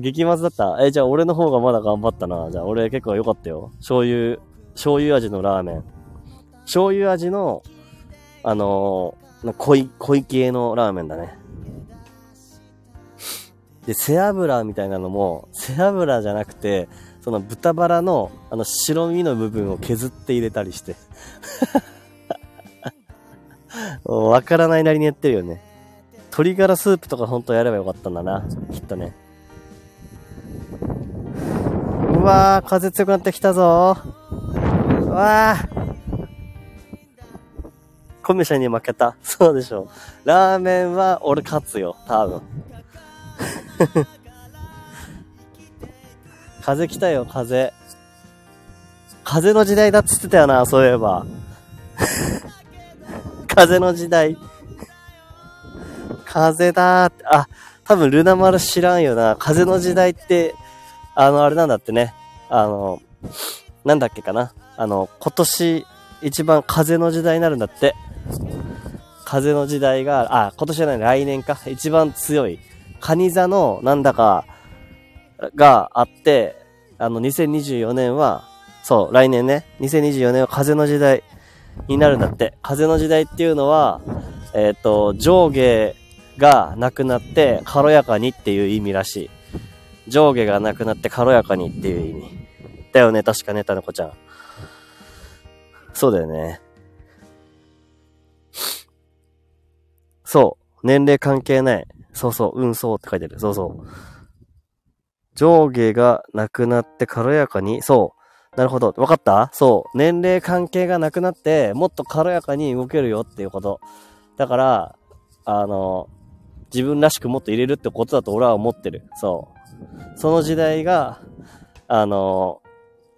激まずだったえ、じゃあ俺の方がまだ頑張ったな。じゃあ俺結構良かったよ。醤油、醤油味のラーメン。醤油味の、あのー濃い、濃い系のラーメンだね。で、背脂みたいなのも、背脂じゃなくて、その豚バラの、あの白身の部分を削って入れたりして。わからないなりにやってるよね。鶏ガラスープとかほんとやればよかったんだな。きっとね。わー、風強くなってきたぞうわー。コミュシャに負けた。そうでしょう。ラーメンは俺勝つよ。多分。風来たよ、風。風の時代だっつってたよな、そういえば。風の時代。風だーって、あ、多分ルナ丸知らんよな。風の時代って、あの、あれなんだってね。あの、なんだっけかな。あの、今年一番風の時代になるんだって。風の時代が、あ、今年じゃない、来年か。一番強い。カニ座のなんだかがあって、あの、2024年は、そう、来年ね、2024年は風の時代になるんだって。風の時代っていうのは、えっ、ー、と、上下がなくなって軽やかにっていう意味らしい。上下がなくなって軽やかにっていう意味。だよね、確かね、たのこちゃん。そうだよね。そう。年齢関係ない。そうそう。うん、そうって書いてる。そうそう。上下がなくなって軽やかに。そう。なるほど。わかった？そう。年齢関係がなくなって、もっと軽やかに動けるよっていうこと。だから、あの、自分らしくもっと入れるってことだと俺は思ってる。そう。その時代が、あの、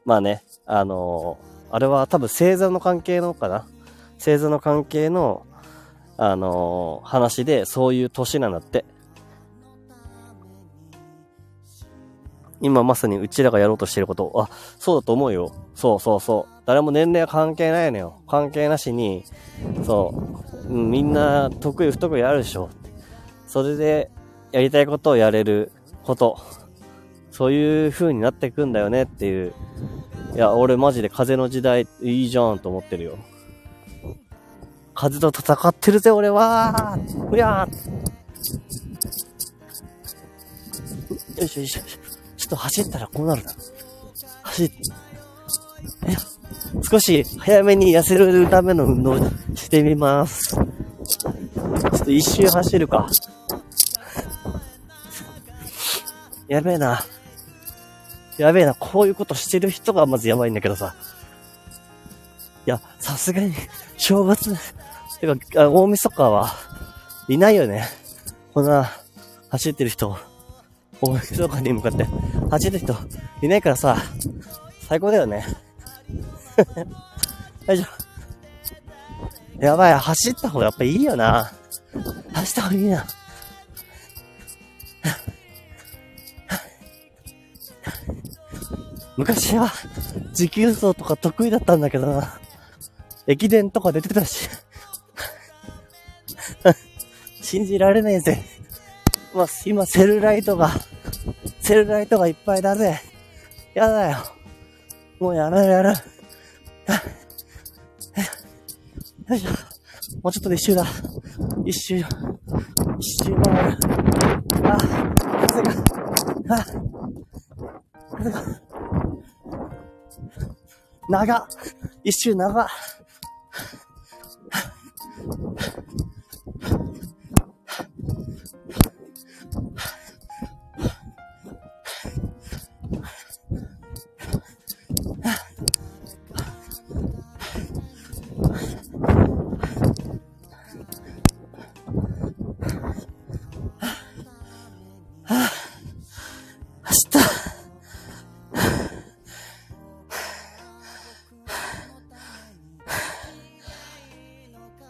まあね、あの、あれは多分星座の関係のかな？星座の関係の、あの話でそういう年なんだって。今まさにうちらがやろうとしてること、あ、そうだと思うよ。そうそうそう。誰も年齢は関係ないのよ。関係なしに、そう、みんな得意不得意あるでしょ。それで、やりたいことをやれること。そういう風になっていくんだよねっていう。いや、俺マジで風の時代いいじゃんと思ってるよ。風と戦ってるぜ、俺はふやーよいしょよいしょ。ちょっと走ったらこうなるな。走っ、少し早めに痩せるための運動してみます。ちょっと一周走るか。やべえな。やべえな。こういうことしてる人がまずやばいんだけどさ。いや、さすがに、正月、てか、大晦日はいないよね。こんな、走ってる人、大晦日に向かって走ってる人いないからさ、最高だよね。よいしょ。やばい、走った方がやっぱいいよな。走った方がいいな。昔は、持久走とか得意だったんだけどな。駅伝とか出てたし。信じられねえぜ。まあ、今、セルライトが、セルライトがいっぱいだぜ。やだよ。もうやめるやる。よいしょ。もうちょっとで一周だ。一周。一周回る。あ、風が。あ、風が。長。一周長。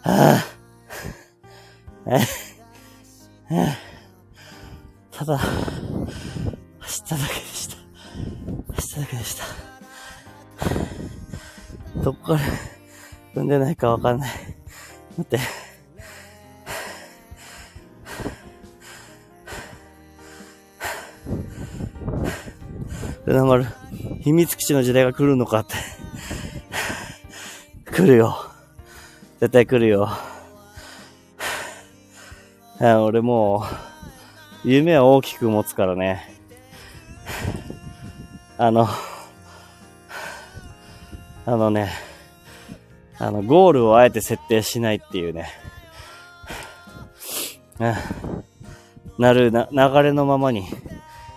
ただ、走っただけでした。走っただけでした。どこから踏んでないかわかんない。待って。ルナ丸、秘密基地の時代が来るのかって。来るよ。絶対来るよ。俺もう、夢は大きく持つからね。あの、あのね、あの、ゴールをあえて設定しないっていうね。なるな、流れのままに。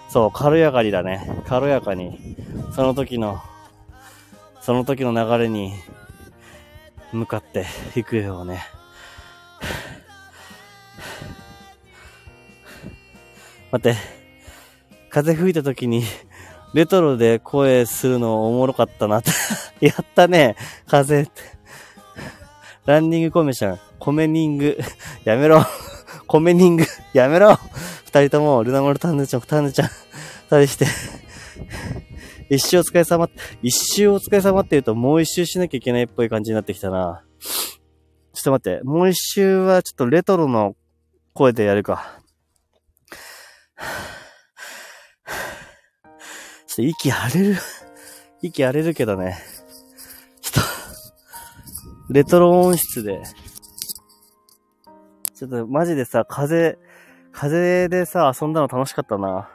そう、軽やかにだね。軽やかに。その時の、その時の流れに向かっていくようね。待って。風吹いた時に、レトロで声するのおもろかったなっ やったね。風って。ランニングコメシャン。コメニング。やめろ。コメニング。やめろ。二人とも、ルナモルタンヌちゃん、タンヌちゃん。二人して。一周お疲れ様。一周お疲れ様って言うと、もう一周しなきゃいけないっぽい感じになってきたな。ちょっと待って。もう一周はちょっとレトロの声でやるか。ちょっと息荒れる。息荒れるけどね。ちょっと、レトロ音質で。ちょっとマジでさ、風、風でさ、遊んだの楽しかったな。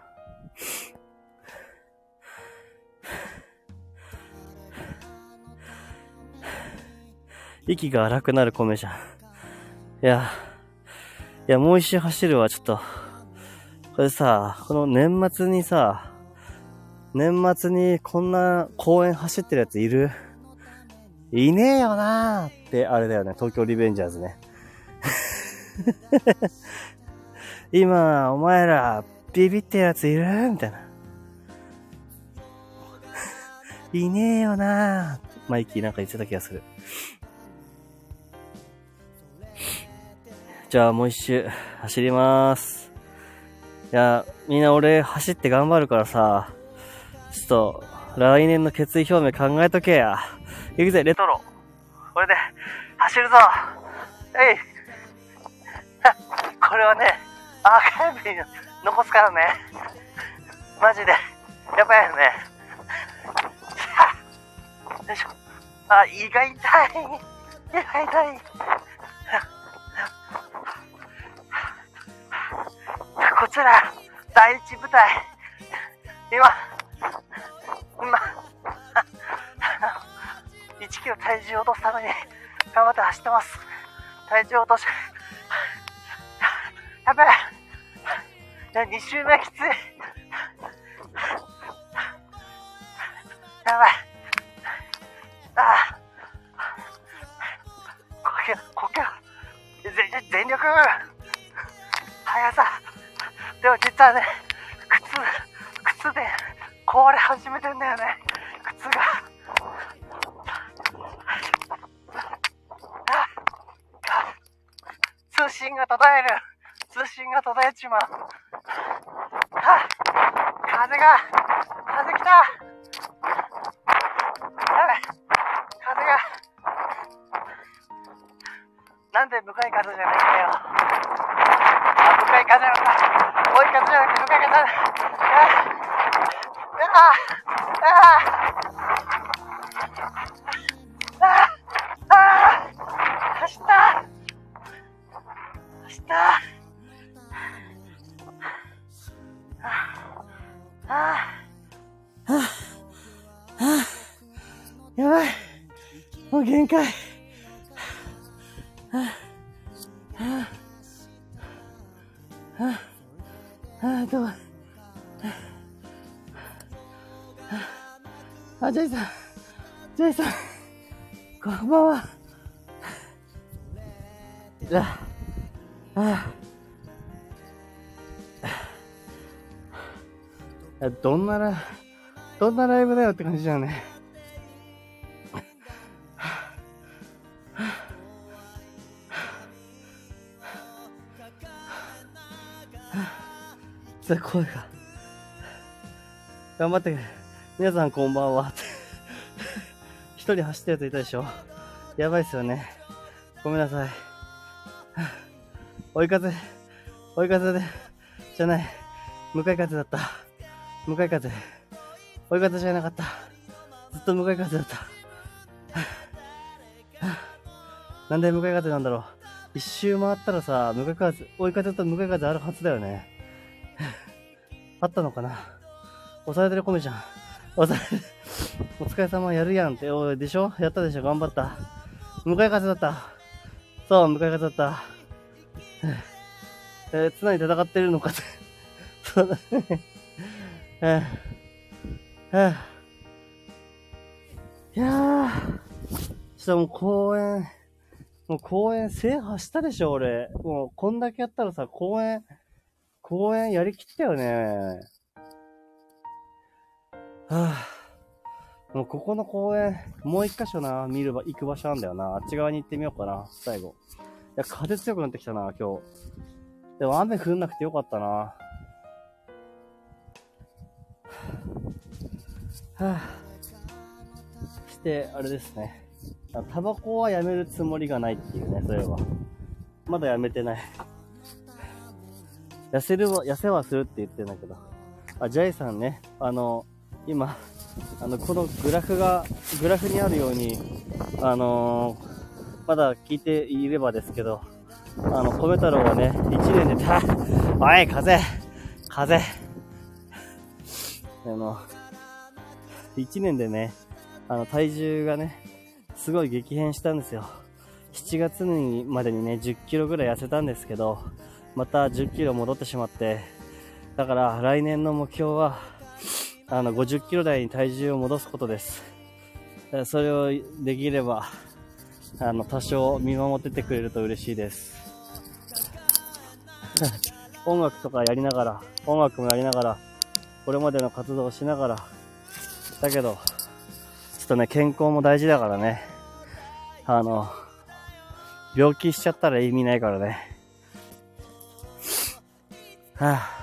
息が荒くなる米じゃん。いや、いや、もう一周走るわ、ちょっと。これさ、この年末にさ、年末にこんな公園走ってるやついる？いねえよなーって、あれだよね、東京リベンジャーズね。今、お前ら、ビビってるやついる？みたいな。いねえよなーマイキーなんか言ってた気がする。じゃあもう一周走りまーす。いや、みんな俺走って頑張るからさ、ちょっと、来年の決意表明考えとけや。行くぜ、レトロ。これで、走るぞえい これはね、アーカイブに残すからね。マジで、やばいよね。よいしょ。あ、胃が痛い。胃が痛い。こちら、第一部隊。今、今、1キロ体重を落とすために頑張って走ってます。体重落とし、やべえ。2周目きつい。やばい。ああ。呼吸、呼吸。全力速さ。でも実はね、靴、靴で壊れ始めてんだよね。靴が。通信が途絶える。通信が途絶えちまう。は風が、風来たやべ、風が。なんで向かい風じゃないんだよ。あ、向かい風なんだ。追い風じゃなくて向かい風だ。あああジェイさん。ジェイさん。こんばんは。あ、あ、あ、どんなラ、どんなライブだよって感じだよね。つ声が。頑張って。皆さんこんばんは。一人走ってるやついたでしょ？やばいっすよね。ごめんなさい。追い風、追い風で、じゃない。向かい風だった。向かい風。追い風じゃなかった。ずっと向かい風だった。なんで向かい風なんだろう。一周回ったらさ、向かい風、追い風と向かい風あるはずだよね。あったのかな？押されてるコメじゃん。押されてる、お疲れ様やるやんって、おい、でしょ？やったでしょ？頑張った。向かい風だった。そう、向かい風だった。えー、常に戦ってるのかって。そうだね。えー、えー、いやー、ちょっともう公園、もう公園制覇したでしょ、俺。もうこんだけやったらさ、公園、公園やりきったよね。はぁ、ここの公園、もう一箇所な、見るば、行く場所なんだよな。あっち側に行ってみようかな、最後。いや、風強くなってきたな、今日。でも雨降んなくてよかったな。はぁ、して、あれですね。タバコはやめるつもりがないっていうね、それは。まだやめてない。痩せるは、痩せはするって言ってんだけど。あ、ジャイさんね、あの、今、あの、このグラフが、グラフにあるように、あのー、まだ聞いていればですけど、あの、米太郎はね、1年で、た、おい、風風あの、1年でね、あの、体重がね、すごい激変したんですよ。7月にまでにね、10キロぐらい痩せたんですけど、また10キロ戻ってしまって、だから来年の目標は、あの、50キロ台に体重を戻すことです。それをできれば、あの、多少見守っててくれると嬉しいです。音楽とかやりながら、音楽もやりながら、これまでの活動をしながら、だけど、ちょっとね、健康も大事だからね。あの、病気しちゃったら意味ないからね。はあ、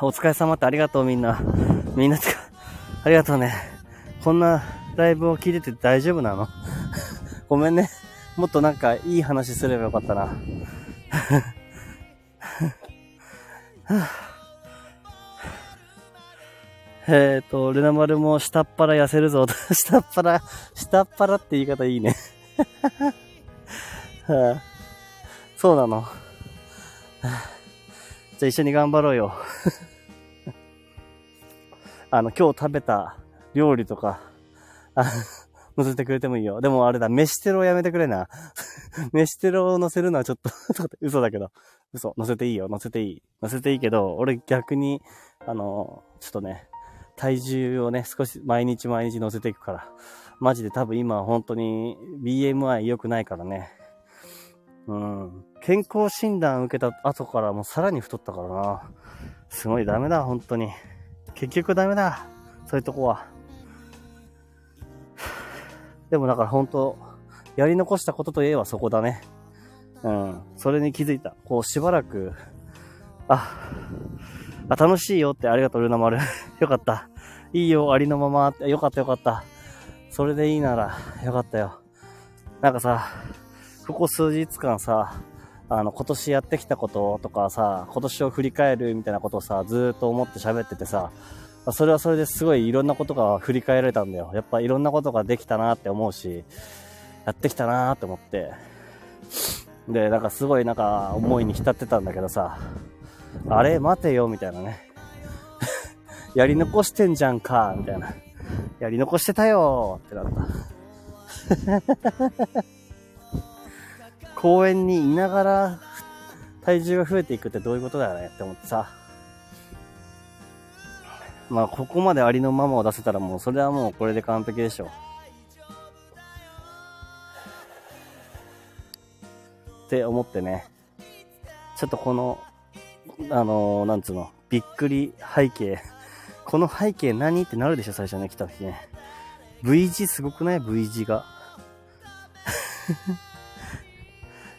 お疲れ様ってありがとうみんな。みんなつか、ありがとうね。こんなライブを聞いてて大丈夫なの？ごめんね。もっとなんかいい話すればよかったな。えっと、ルナ丸も下っ腹痩せるぞ。下っ腹、下っ腹って言い方いいね。はあ、そうなの。じゃあ一緒に頑張ろうよ。あの、今日食べた料理とか、あ載せてくれてもいいよ。でもあれだ、飯テロやめてくれな。飯テロを載せるのはちょっと 嘘だけど。嘘、載せていいよ、載せていい。載せていいけど、俺逆に、あの、ちょっとね、体重をね、少し毎日毎日乗せていくから。マジで多分今本当に BMI 良くないからね。うん。健康診断受けた後からもうさらに太ったからな。すごいダメだ、本当に。結局ダメだ。そういうとこは。でもだから本当、やり残したことといえばそこだね。うん。それに気づいた。こうしばらく、あ、あ、楽しいよってありがとう、ルナ丸。よかった。いいよ、ありのまま。よかったよかった。それでいいなら、よかったよ。なんかさ、ここ数日間さ、あの、今年やってきたこととかさ、今年を振り返るみたいなことをさ、ずっと思って喋っててさ、それはそれですごいいろんなことが振り返られたんだよ。やっぱいろんなことができたなって思うし、やってきたなって思って。で、なんかすごいなんか思いに浸ってたんだけどさ、あれ待てよ、みたいなね。やり残してんじゃんか、みたいな。やり残してたよってなった。公園にいながら体重が増えていくってどういうことだよねって思ってさ。まあ、ここまでありのままを出せたらもう、それはもうこれで完璧でしょ。って思ってね。ちょっとこのあのー、なんつうの、びっくり背景。この背景何ってなるでしょ、最初ね、来た時ね。V 字すごくない ?V 字が。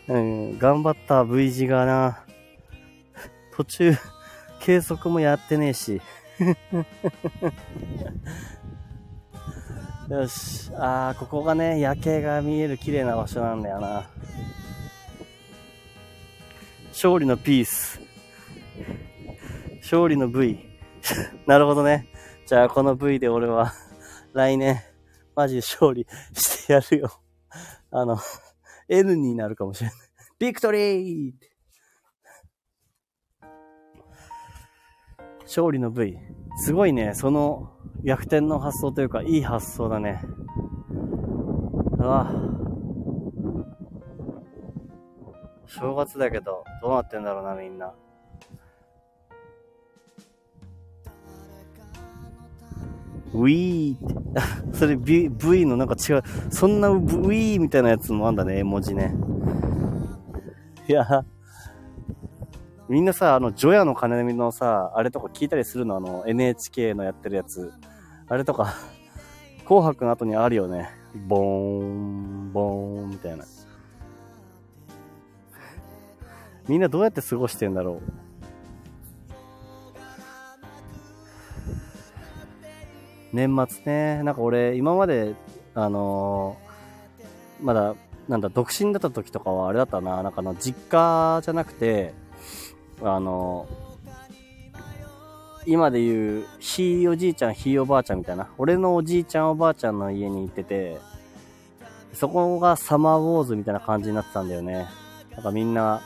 うん、頑張った V 字がな。途中、計測もやってねえし。よし。あー、ここがね、夜景が見える綺麗な場所なんだよな。勝利のピース。勝利の V。なるほどね。じゃあこの V で俺は来年、マジで勝利してやるよ。あの、N になるかもしれない。ビクトリー勝利の V。すごいね、その逆転の発想というか、いい発想だね。うわ。正月だけど、どうなってんだろうな、みんな。ウィーって。それ V, v のなんか違う。そんなウィーみたいなやつもあんだね、絵文字ね。いや、みんなさ、あの、ジョヤの鐘のさ、あれとか聞いたりするの？あの、NHK のやってるやつ。あれとか、紅白の後にあるよね。ボーン、ボーン、みたいな。みんなどうやって過ごしてんだろう。年末ね、なんか俺、今まで、あのー、まだ、なんだ、独身だった時とかはあれだったな、なんかの、実家じゃなくて、あのー、今で言う、ひいおじいちゃん、ひいおばあちゃんみたいな、俺のおじいちゃんおばあちゃんの家に行ってて、そこがサマーウォーズみたいな感じになってたんだよね。なんかみんな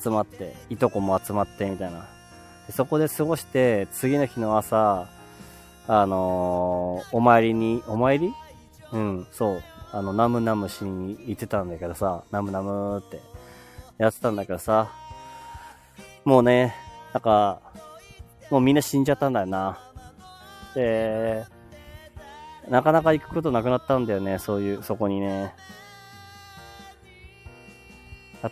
集まって、いとこも集まってみたいな。そこで過ごして、次の日の朝、あのー、お参りに、お参り？うん、そう。あの、ナムナムしに行ってたんだけどさ、ナムナムってやってたんだけどさ、もうね、なんか、もうみんな死んじゃったんだよな。で、なかなか行くことなくなったんだよね、そういう、そこにね。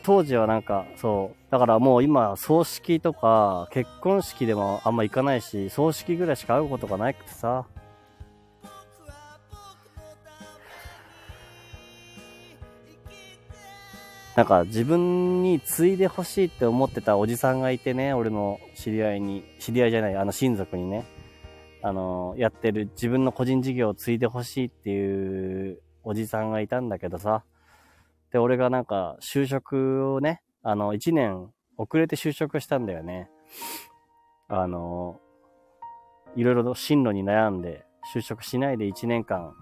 当時はなんか、そう。だからもう今、葬式とか、結婚式でもあんま行かないし、葬式ぐらいしか会うことがなくてさ。なんか自分に継いでほしいって思ってたおじさんがいてね、俺の知り合いに、知り合いじゃない、あの親族にね、あの、やってる自分の個人事業を継いでほしいっていうおじさんがいたんだけどさ、で、俺がなんか、就職をね、あの、1年遅れて就職したんだよね。あの、いろいろと進路に悩んで、就職しないで1年間、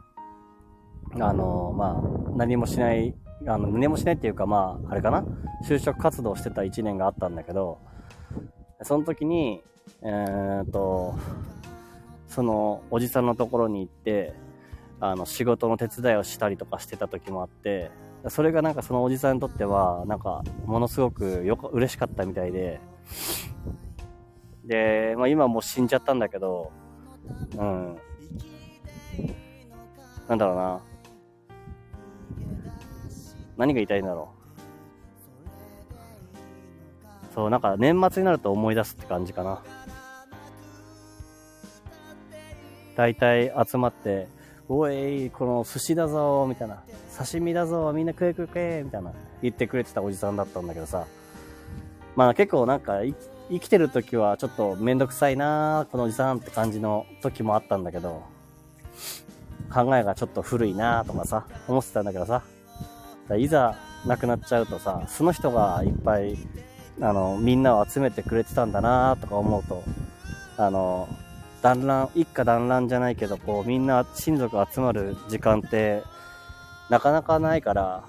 あの、まあ、何もしない、あの、何もしないっていうか、まあ、あれかな？就職活動してた1年があったんだけど、その時に、えー、っと、その、おじさんのところに行って、あの、仕事の手伝いをしたりとかしてた時もあって、それがなんかそのおじさんにとっては、なんか、ものすごくよ、嬉しかったみたいで、で、まあ今もう死んじゃったんだけど、うん。なんだろうな。何が言いたいんだろう。そう、なんか年末になると思い出すって感じかな。大体集まって、おい、この寿司だぞ、みたいな。刺身だぞ、みんな食え食え食え、みたいな。言ってくれてたおじさんだったんだけどさ。まあ結構なんか、生きてる時はちょっとめんどくさいなこのおじさんって感じの時もあったんだけど、考えがちょっと古いなとかさ、思ってたんだけどさ。いざ亡くなっちゃうとさ、その人がいっぱい、あの、みんなを集めてくれてたんだなとか思うと、あの、団らん、一家団らんじゃないけど、こう、みんな親族集まる時間って、なかなかないから、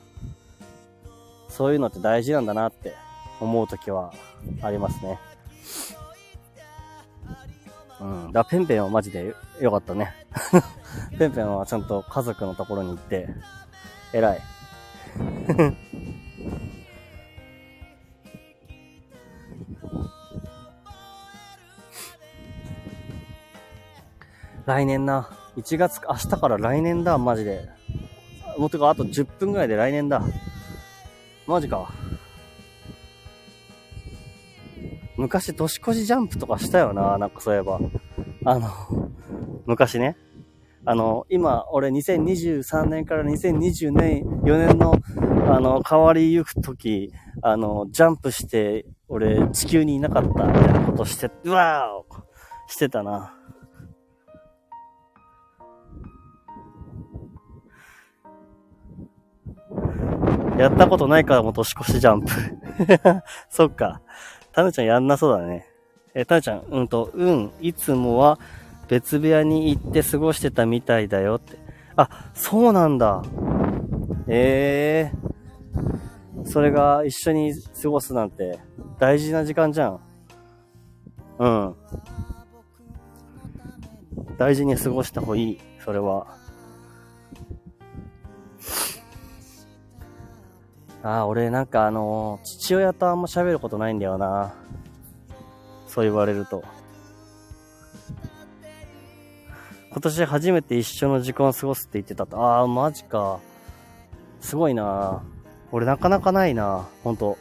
そういうのって大事なんだなって思う時はありますね。うん。だペンペンはマジでよかったね。ペンペンはちゃんと家族のところに行って、偉い。来年な。1月、明日から来年だ、マジで。もうてか、あと10分ぐらいで来年だ。マジか。昔、年越しジャンプとかしたよな、なんかそういえば。あの、昔ね。あの、今、俺2023年から2020年、4年の、あの、変わりゆくとき、あの、ジャンプして、俺、地球にいなかった、みたいなことして、うわーしてたな。やったことないからも年越しジャンプ そっか。タヌちゃんやんなそうだね。えタヌちゃん、うんと、うん、いつもは別部屋に行って過ごしてたみたいだよって。あ、そうなんだ。ええー、それが一緒に過ごすなんて大事な時間じゃん。うん。大事に過ごした方がいい、それは。ああ、俺なんかあの、父親とあんま喋ることないんだよな。そう言われると。今年初めて一緒の時間を過ごすって言ってたと。ああ、マジか。すごいな俺なかなかないなほんと。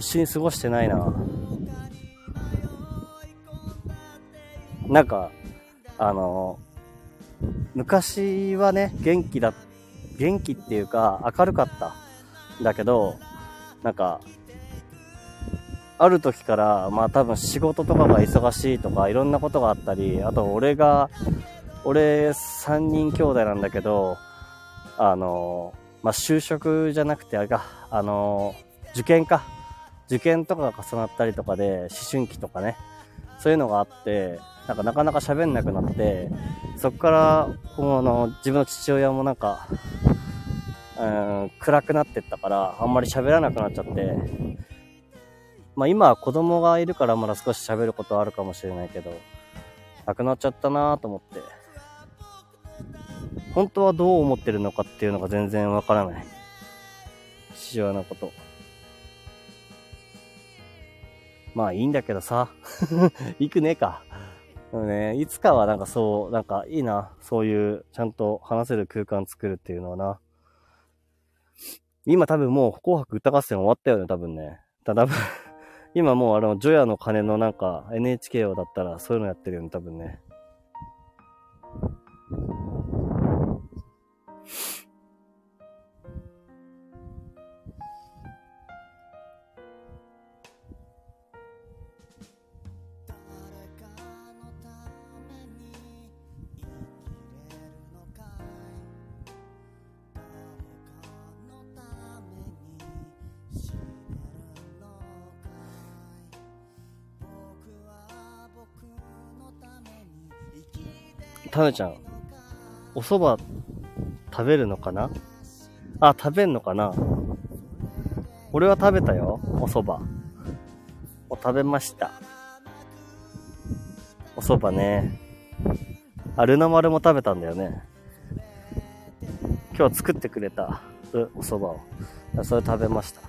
一緒に過ごしてないななんか、あの、昔はね、元気だ、元気っていうか明るかった。だけど、なんか、ある時から、まあ多分仕事とかが忙しいとかいろんなことがあったり、あと俺が、俺3人兄弟なんだけど、あの、まあ就職じゃなくてあれか、あの、受験か。受験とかが重なったりとかで、思春期とかね、そういうのがあって、なんかなかなか喋んなくなって、そっから、この自分の父親もなんか、うん、暗くなってったから、あんまり喋らなくなっちゃって、まあ今は子供がいるからまだ少し喋ることあるかもしれないけど、なくなっちゃったなぁと思って。本当はどう思ってるのかっていうのが全然わからない。父親のこと。まあいいんだけどさ。行くねえか。でもね、いつかはなんかそう、なんかいいな。そういう、ちゃんと話せる空間作るっていうのはな。今多分もう紅白歌合戦終わったよね、多分ね。ただ多分、今もうあの、ジョヤの鐘のなんか NHK をだったらそういうのやってるよね、多分ね。タヌちゃん、お蕎麦食べるのかな？あ、食べんのかな？俺は食べたよ、お蕎麦。お、食べました。お蕎麦ね。あ、ルナ丸も食べたんだよね。今日作ってくれた、お蕎麦を。それ食べました。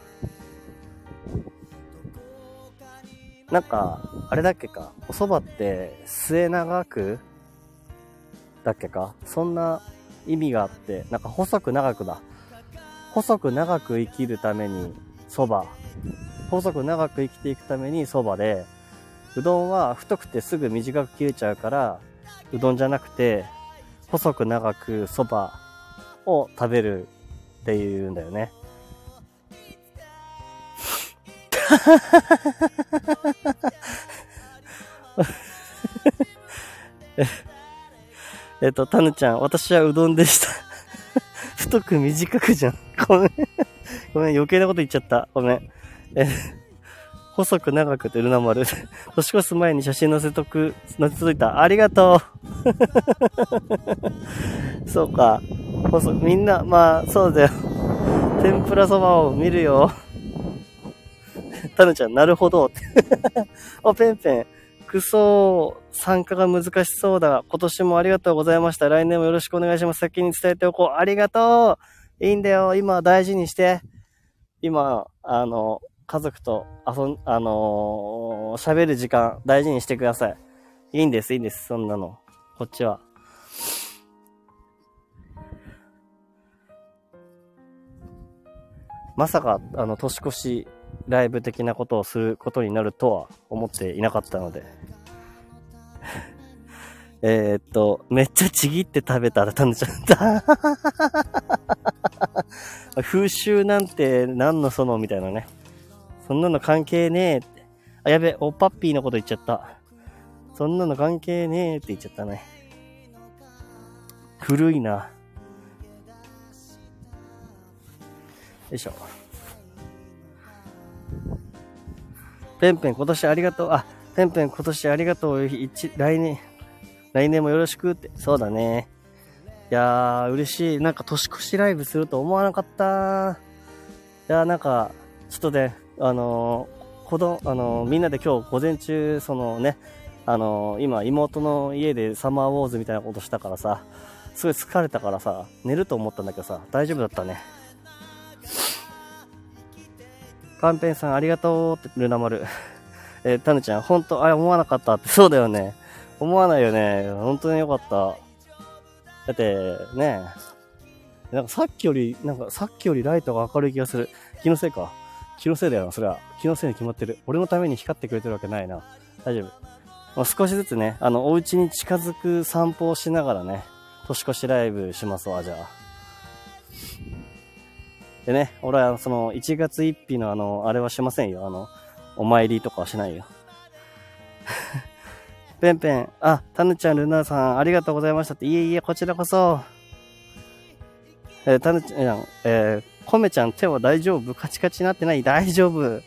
なんか、あれだっけか、お蕎麦って末長くだっけか？そんな意味があって、なんか細く長くだ。細く長く生きるために蕎麦。細く長く生きていくために蕎麦で、うどんは太くてすぐ短く切れちゃうから、うどんじゃなくて、細く長く蕎麦を食べるっていうんだよね。えっと、たぬちゃん、私はうどんでした。太く短くじゃん。ごめん。ごめん、余計なこと言っちゃった。ごめん。え、細く長くてルナ丸。年越す前に写真載せとく、載せといた。ありがとう。そうか。細、みんな、まあ、そうだよ。天ぷらそばを見るよ。たぬちゃん、なるほど。お、ペンペン。クソ参加が難しそうだ。今年もありがとうございました。来年もよろしくお願いします。先に伝えておこう。ありがとういいんだよ。今大事にして。今、あの、家族と遊ん、あのー、喋る時間大事にしてください。いいんです、いいんです。そんなの。こっちは。まさか、あの、年越しライブ的なことをすることになるとは思っていなかったので。えっと、めっちゃちぎって食べたら食べちゃった。風習なんて何のそのみたいなね。そんなの関係ねえって。あ、やべ、おパッピーのこと言っちゃった。そんなの関係ねえって言っちゃったね。古いな。よいしょ。ペンペン今年ありがとう。あ、ペンペン今年ありがとう。一、来年、来年もよろしくって。そうだね。いやー、嬉しい。なんか年越しライブすると思わなかった。いやー、なんか、ちょっとね、あのー、子供、あのーみんなで今日午前中、そのね、あのー今妹の家でサマーウォーズみたいなことしたからさ、すごい疲れたからさ、寝ると思ったんだけどさ、大丈夫だったね。カンペンさんありがとうって、ルナ丸。えー、タヌちゃん、本当あれ、思わなかったって、そうだよね。思わないよね。本当によかった。だって、ねなんかさっきより、なんかさっきよりライトが明るい気がする。気のせいか。気のせいだよな、それは。気のせいに決まってる。俺のために光ってくれてるわけないな。大丈夫。まあ、少しずつね、あの、お家に近づく散歩をしながらね、年越しライブしますわ、じゃあ。でね、俺はその、1月1日のあの、あれはしませんよ。あの、お参りとかはしないよ。ペンペン、あ、タヌちゃん、ルナさん、ありがとうございましたって。いえいえ、こちらこそ。えー、タヌちゃん、えー、コメちゃん、手は大丈夫？カチカチになってない？大丈夫？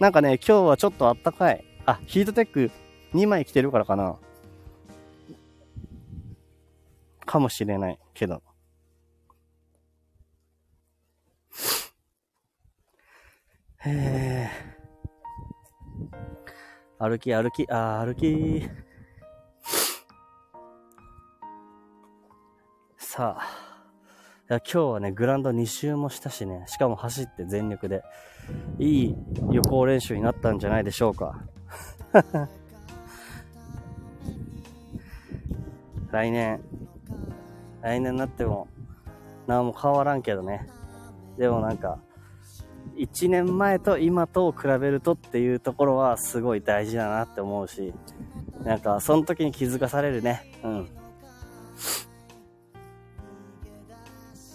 なんかね、今日はちょっとあったかい。あ、ヒートテック2枚着てるからかな。かもしれないけど。へえ。歩き歩き、あー歩き。さあ。いや今日はね、グランド2周もしたしね、しかも走って全力で、いい予行練習になったんじゃないでしょうか。来年、来年になっても、何も変わらんけどね。でもなんか、1年前と今とを比べるとっていうところはすごい大事だなって思うし、なんか、その時に気づかされるね。うん。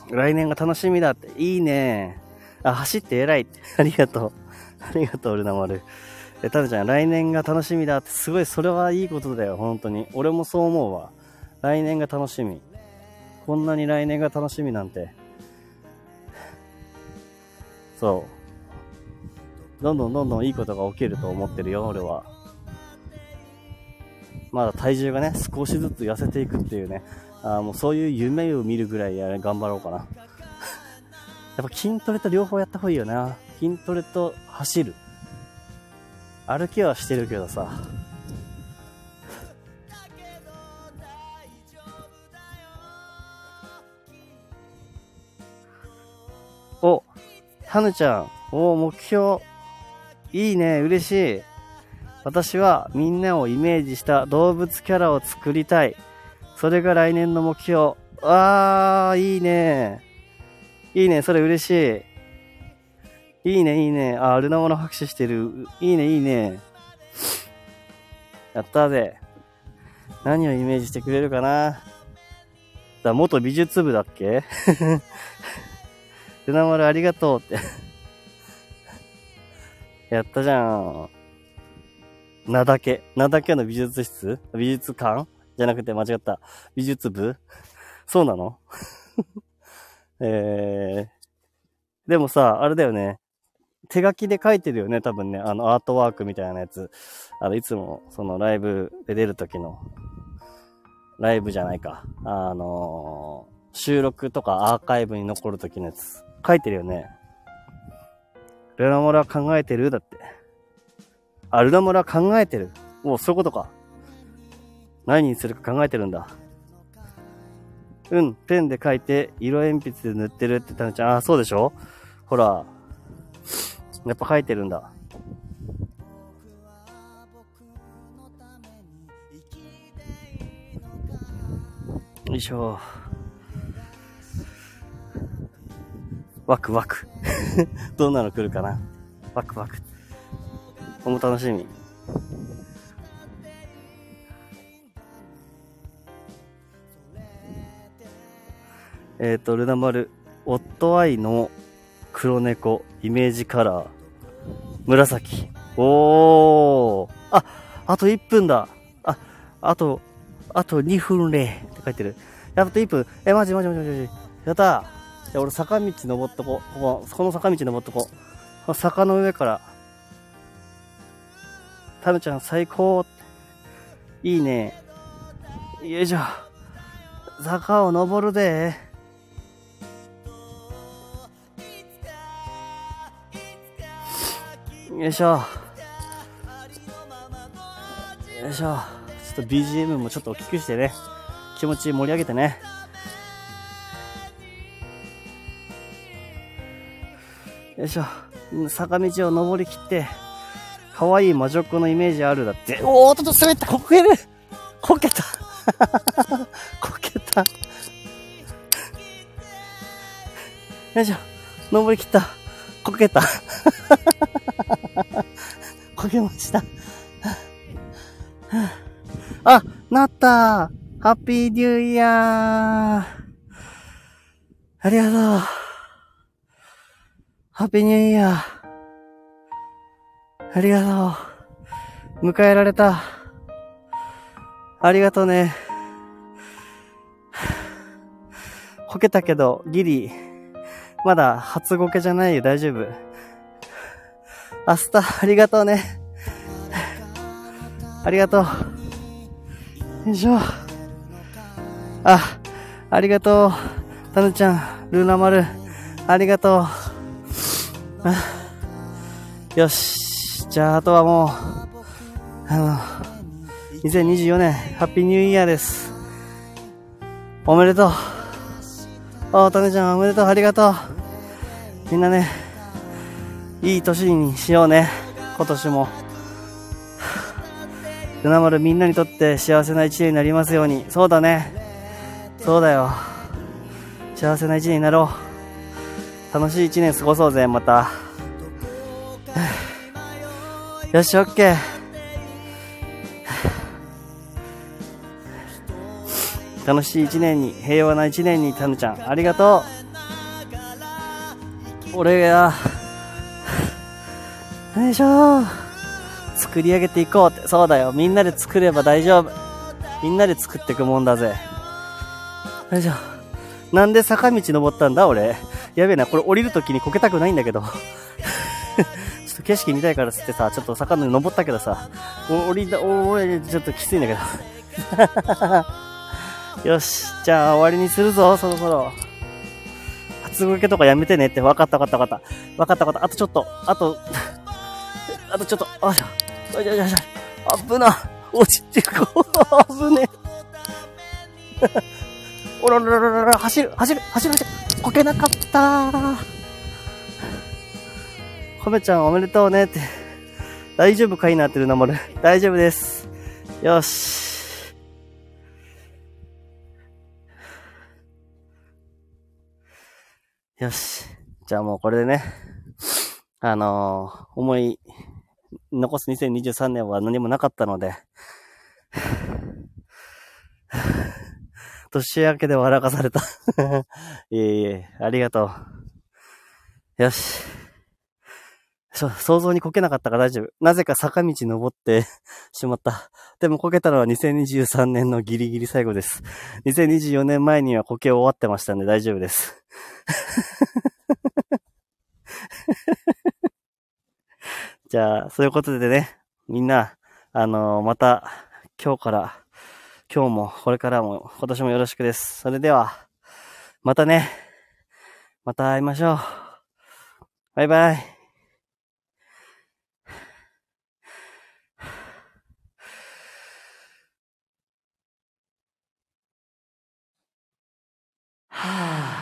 来年が楽しみだって。いいね。あ、走って偉いって。ありがとう。ありがとう、ルナ丸。え、タヌちゃん、来年が楽しみだって。すごい、それはいいことだよ、本当に。俺もそう思うわ。来年が楽しみ。こんなに来年が楽しみなんて。そう。どんどんどんどんいいことが起きると思ってるよ、俺は。まだ体重がね、少しずつ痩せていくっていうね。あもうそういう夢を見るぐらいや頑張ろうかな。やっぱ筋トレと両方やった方がいいよな。筋トレと走る。歩きはしてるけどさ。お、タヌちゃん。お、目標。いいね、嬉しい。私はみんなをイメージした動物キャラを作りたい。それが来年の目標。あー、いいね。いいね、それ嬉しい。いいね、いいね。あ、ルナモの拍手してる。いいね、いいね。やったぜ。何をイメージしてくれるかな。だ、元美術部だっけ？ルナモルありがとうって。やったじゃん。名だけ。名だけの美術室？美術館？じゃなくて間違った。美術部？そうなの？えー。でもさ、あれだよね。手書きで書いてるよね、多分ね。あの、アートワークみたいなやつ。あの、いつも、そのライブで出る時の、ライブじゃないか。あのー収録とかアーカイブに残る時のやつ。書いてるよね。ルナモラ考えてる？だって。あ、ルナモラ考えてる？もうそういうことか。何にするか考えてるんだ。うん、ペンで書いて、色鉛筆で塗ってるって言ったのちゃん、あ、そうでしょ？ほら。やっぱ書いてるんだ。よいしょ。ワクワク。どんなの来るかな？ワクワク。これも楽しみ。えっ、と、ルナ丸、オットアイの黒猫、イメージカラー、紫。おー。あ、あと1分だ。あ、あと、あと2分れって書いてる。やっと1分。え、マジマジマジマジ。やったー。じゃあ俺坂道登っとこう。ここ、この坂道登っとこう。この坂の上から。タヌちゃん最高。いいね。よいしょ。坂を登るで。よいしょ。よいしょ。ちょっと BGM もちょっと大きくしてね。気持ち盛り上げてね。よいしょ。坂道を登りきって、可愛い魔女っ子のイメージあるだって。おーっとと滑ったこけるこけた こけたよいしょ。登りきった。こけた。こけました。あ、なったハッピーニューイヤーありがとうハッピーニューイヤーありがとう迎えられたありがとうね。こけたけど、ギリ、まだ初ゴケじゃないよ、大丈夫。アスタ、ありがとうね。ありがとう。よいしょ。あ、ありがとう。タヌちゃん、ルーナ丸、ありがとう。よし。じゃあ、あとはもう、あの、2024年、ハッピーニューイヤーです。おめでとう。あ、タヌちゃん、おめでとう。ありがとう。みんなね、いい年にしようね。今年も。ルナ丸みんなにとって幸せな一年になりますように。そうだね。そうだよ。幸せな一年になろう。楽しい一年過ごそうぜ、また。よし、オッケー。楽しい一年に、平和な一年に、タヌちゃん、ありがとう。俺が、よいしょ作り上げていこうって。そうだよ。みんなで作れば大丈夫。みんなで作っていくもんだぜ。よいしょ。なんで坂道登ったんだ俺。やべえな。これ降りるときにこけたくないんだけど。ちょっと景色見たいからつってさ、ちょっと坂に登ったけどさ、降りた、俺、ちょっときついんだけど。よし。じゃあ終わりにするぞ、そろそろ。初ゴケとかやめてねって。わかったわかったわかった。わかったわかった。あとちょっと、あと、あとちょっと、あしょ。よいしょよいしょ。危な。落ちてこう。危ね。おららららら、走る、走る、走る、走る。こけなかったコメちゃんおめでとうねって。大丈夫かいなってるな、まる。大丈夫です。よし。よし。じゃあもうこれでね、あのー、思い残す2023年は何もなかったので、年明けで笑かされた いえいえ、ありがとう。よし。そ想像にこけなかったから大丈夫。なぜか坂道登って しまった。でもこけたのは2023年のギリギリ最後です。2024年前にはこけ終わってましたんで大丈夫です。じゃあ、そういうことでね、みんな、あのー、また、今日から、今日も、これからも、今年もよろしくです。それでは、またね、また会いましょう。バイバイ。はあ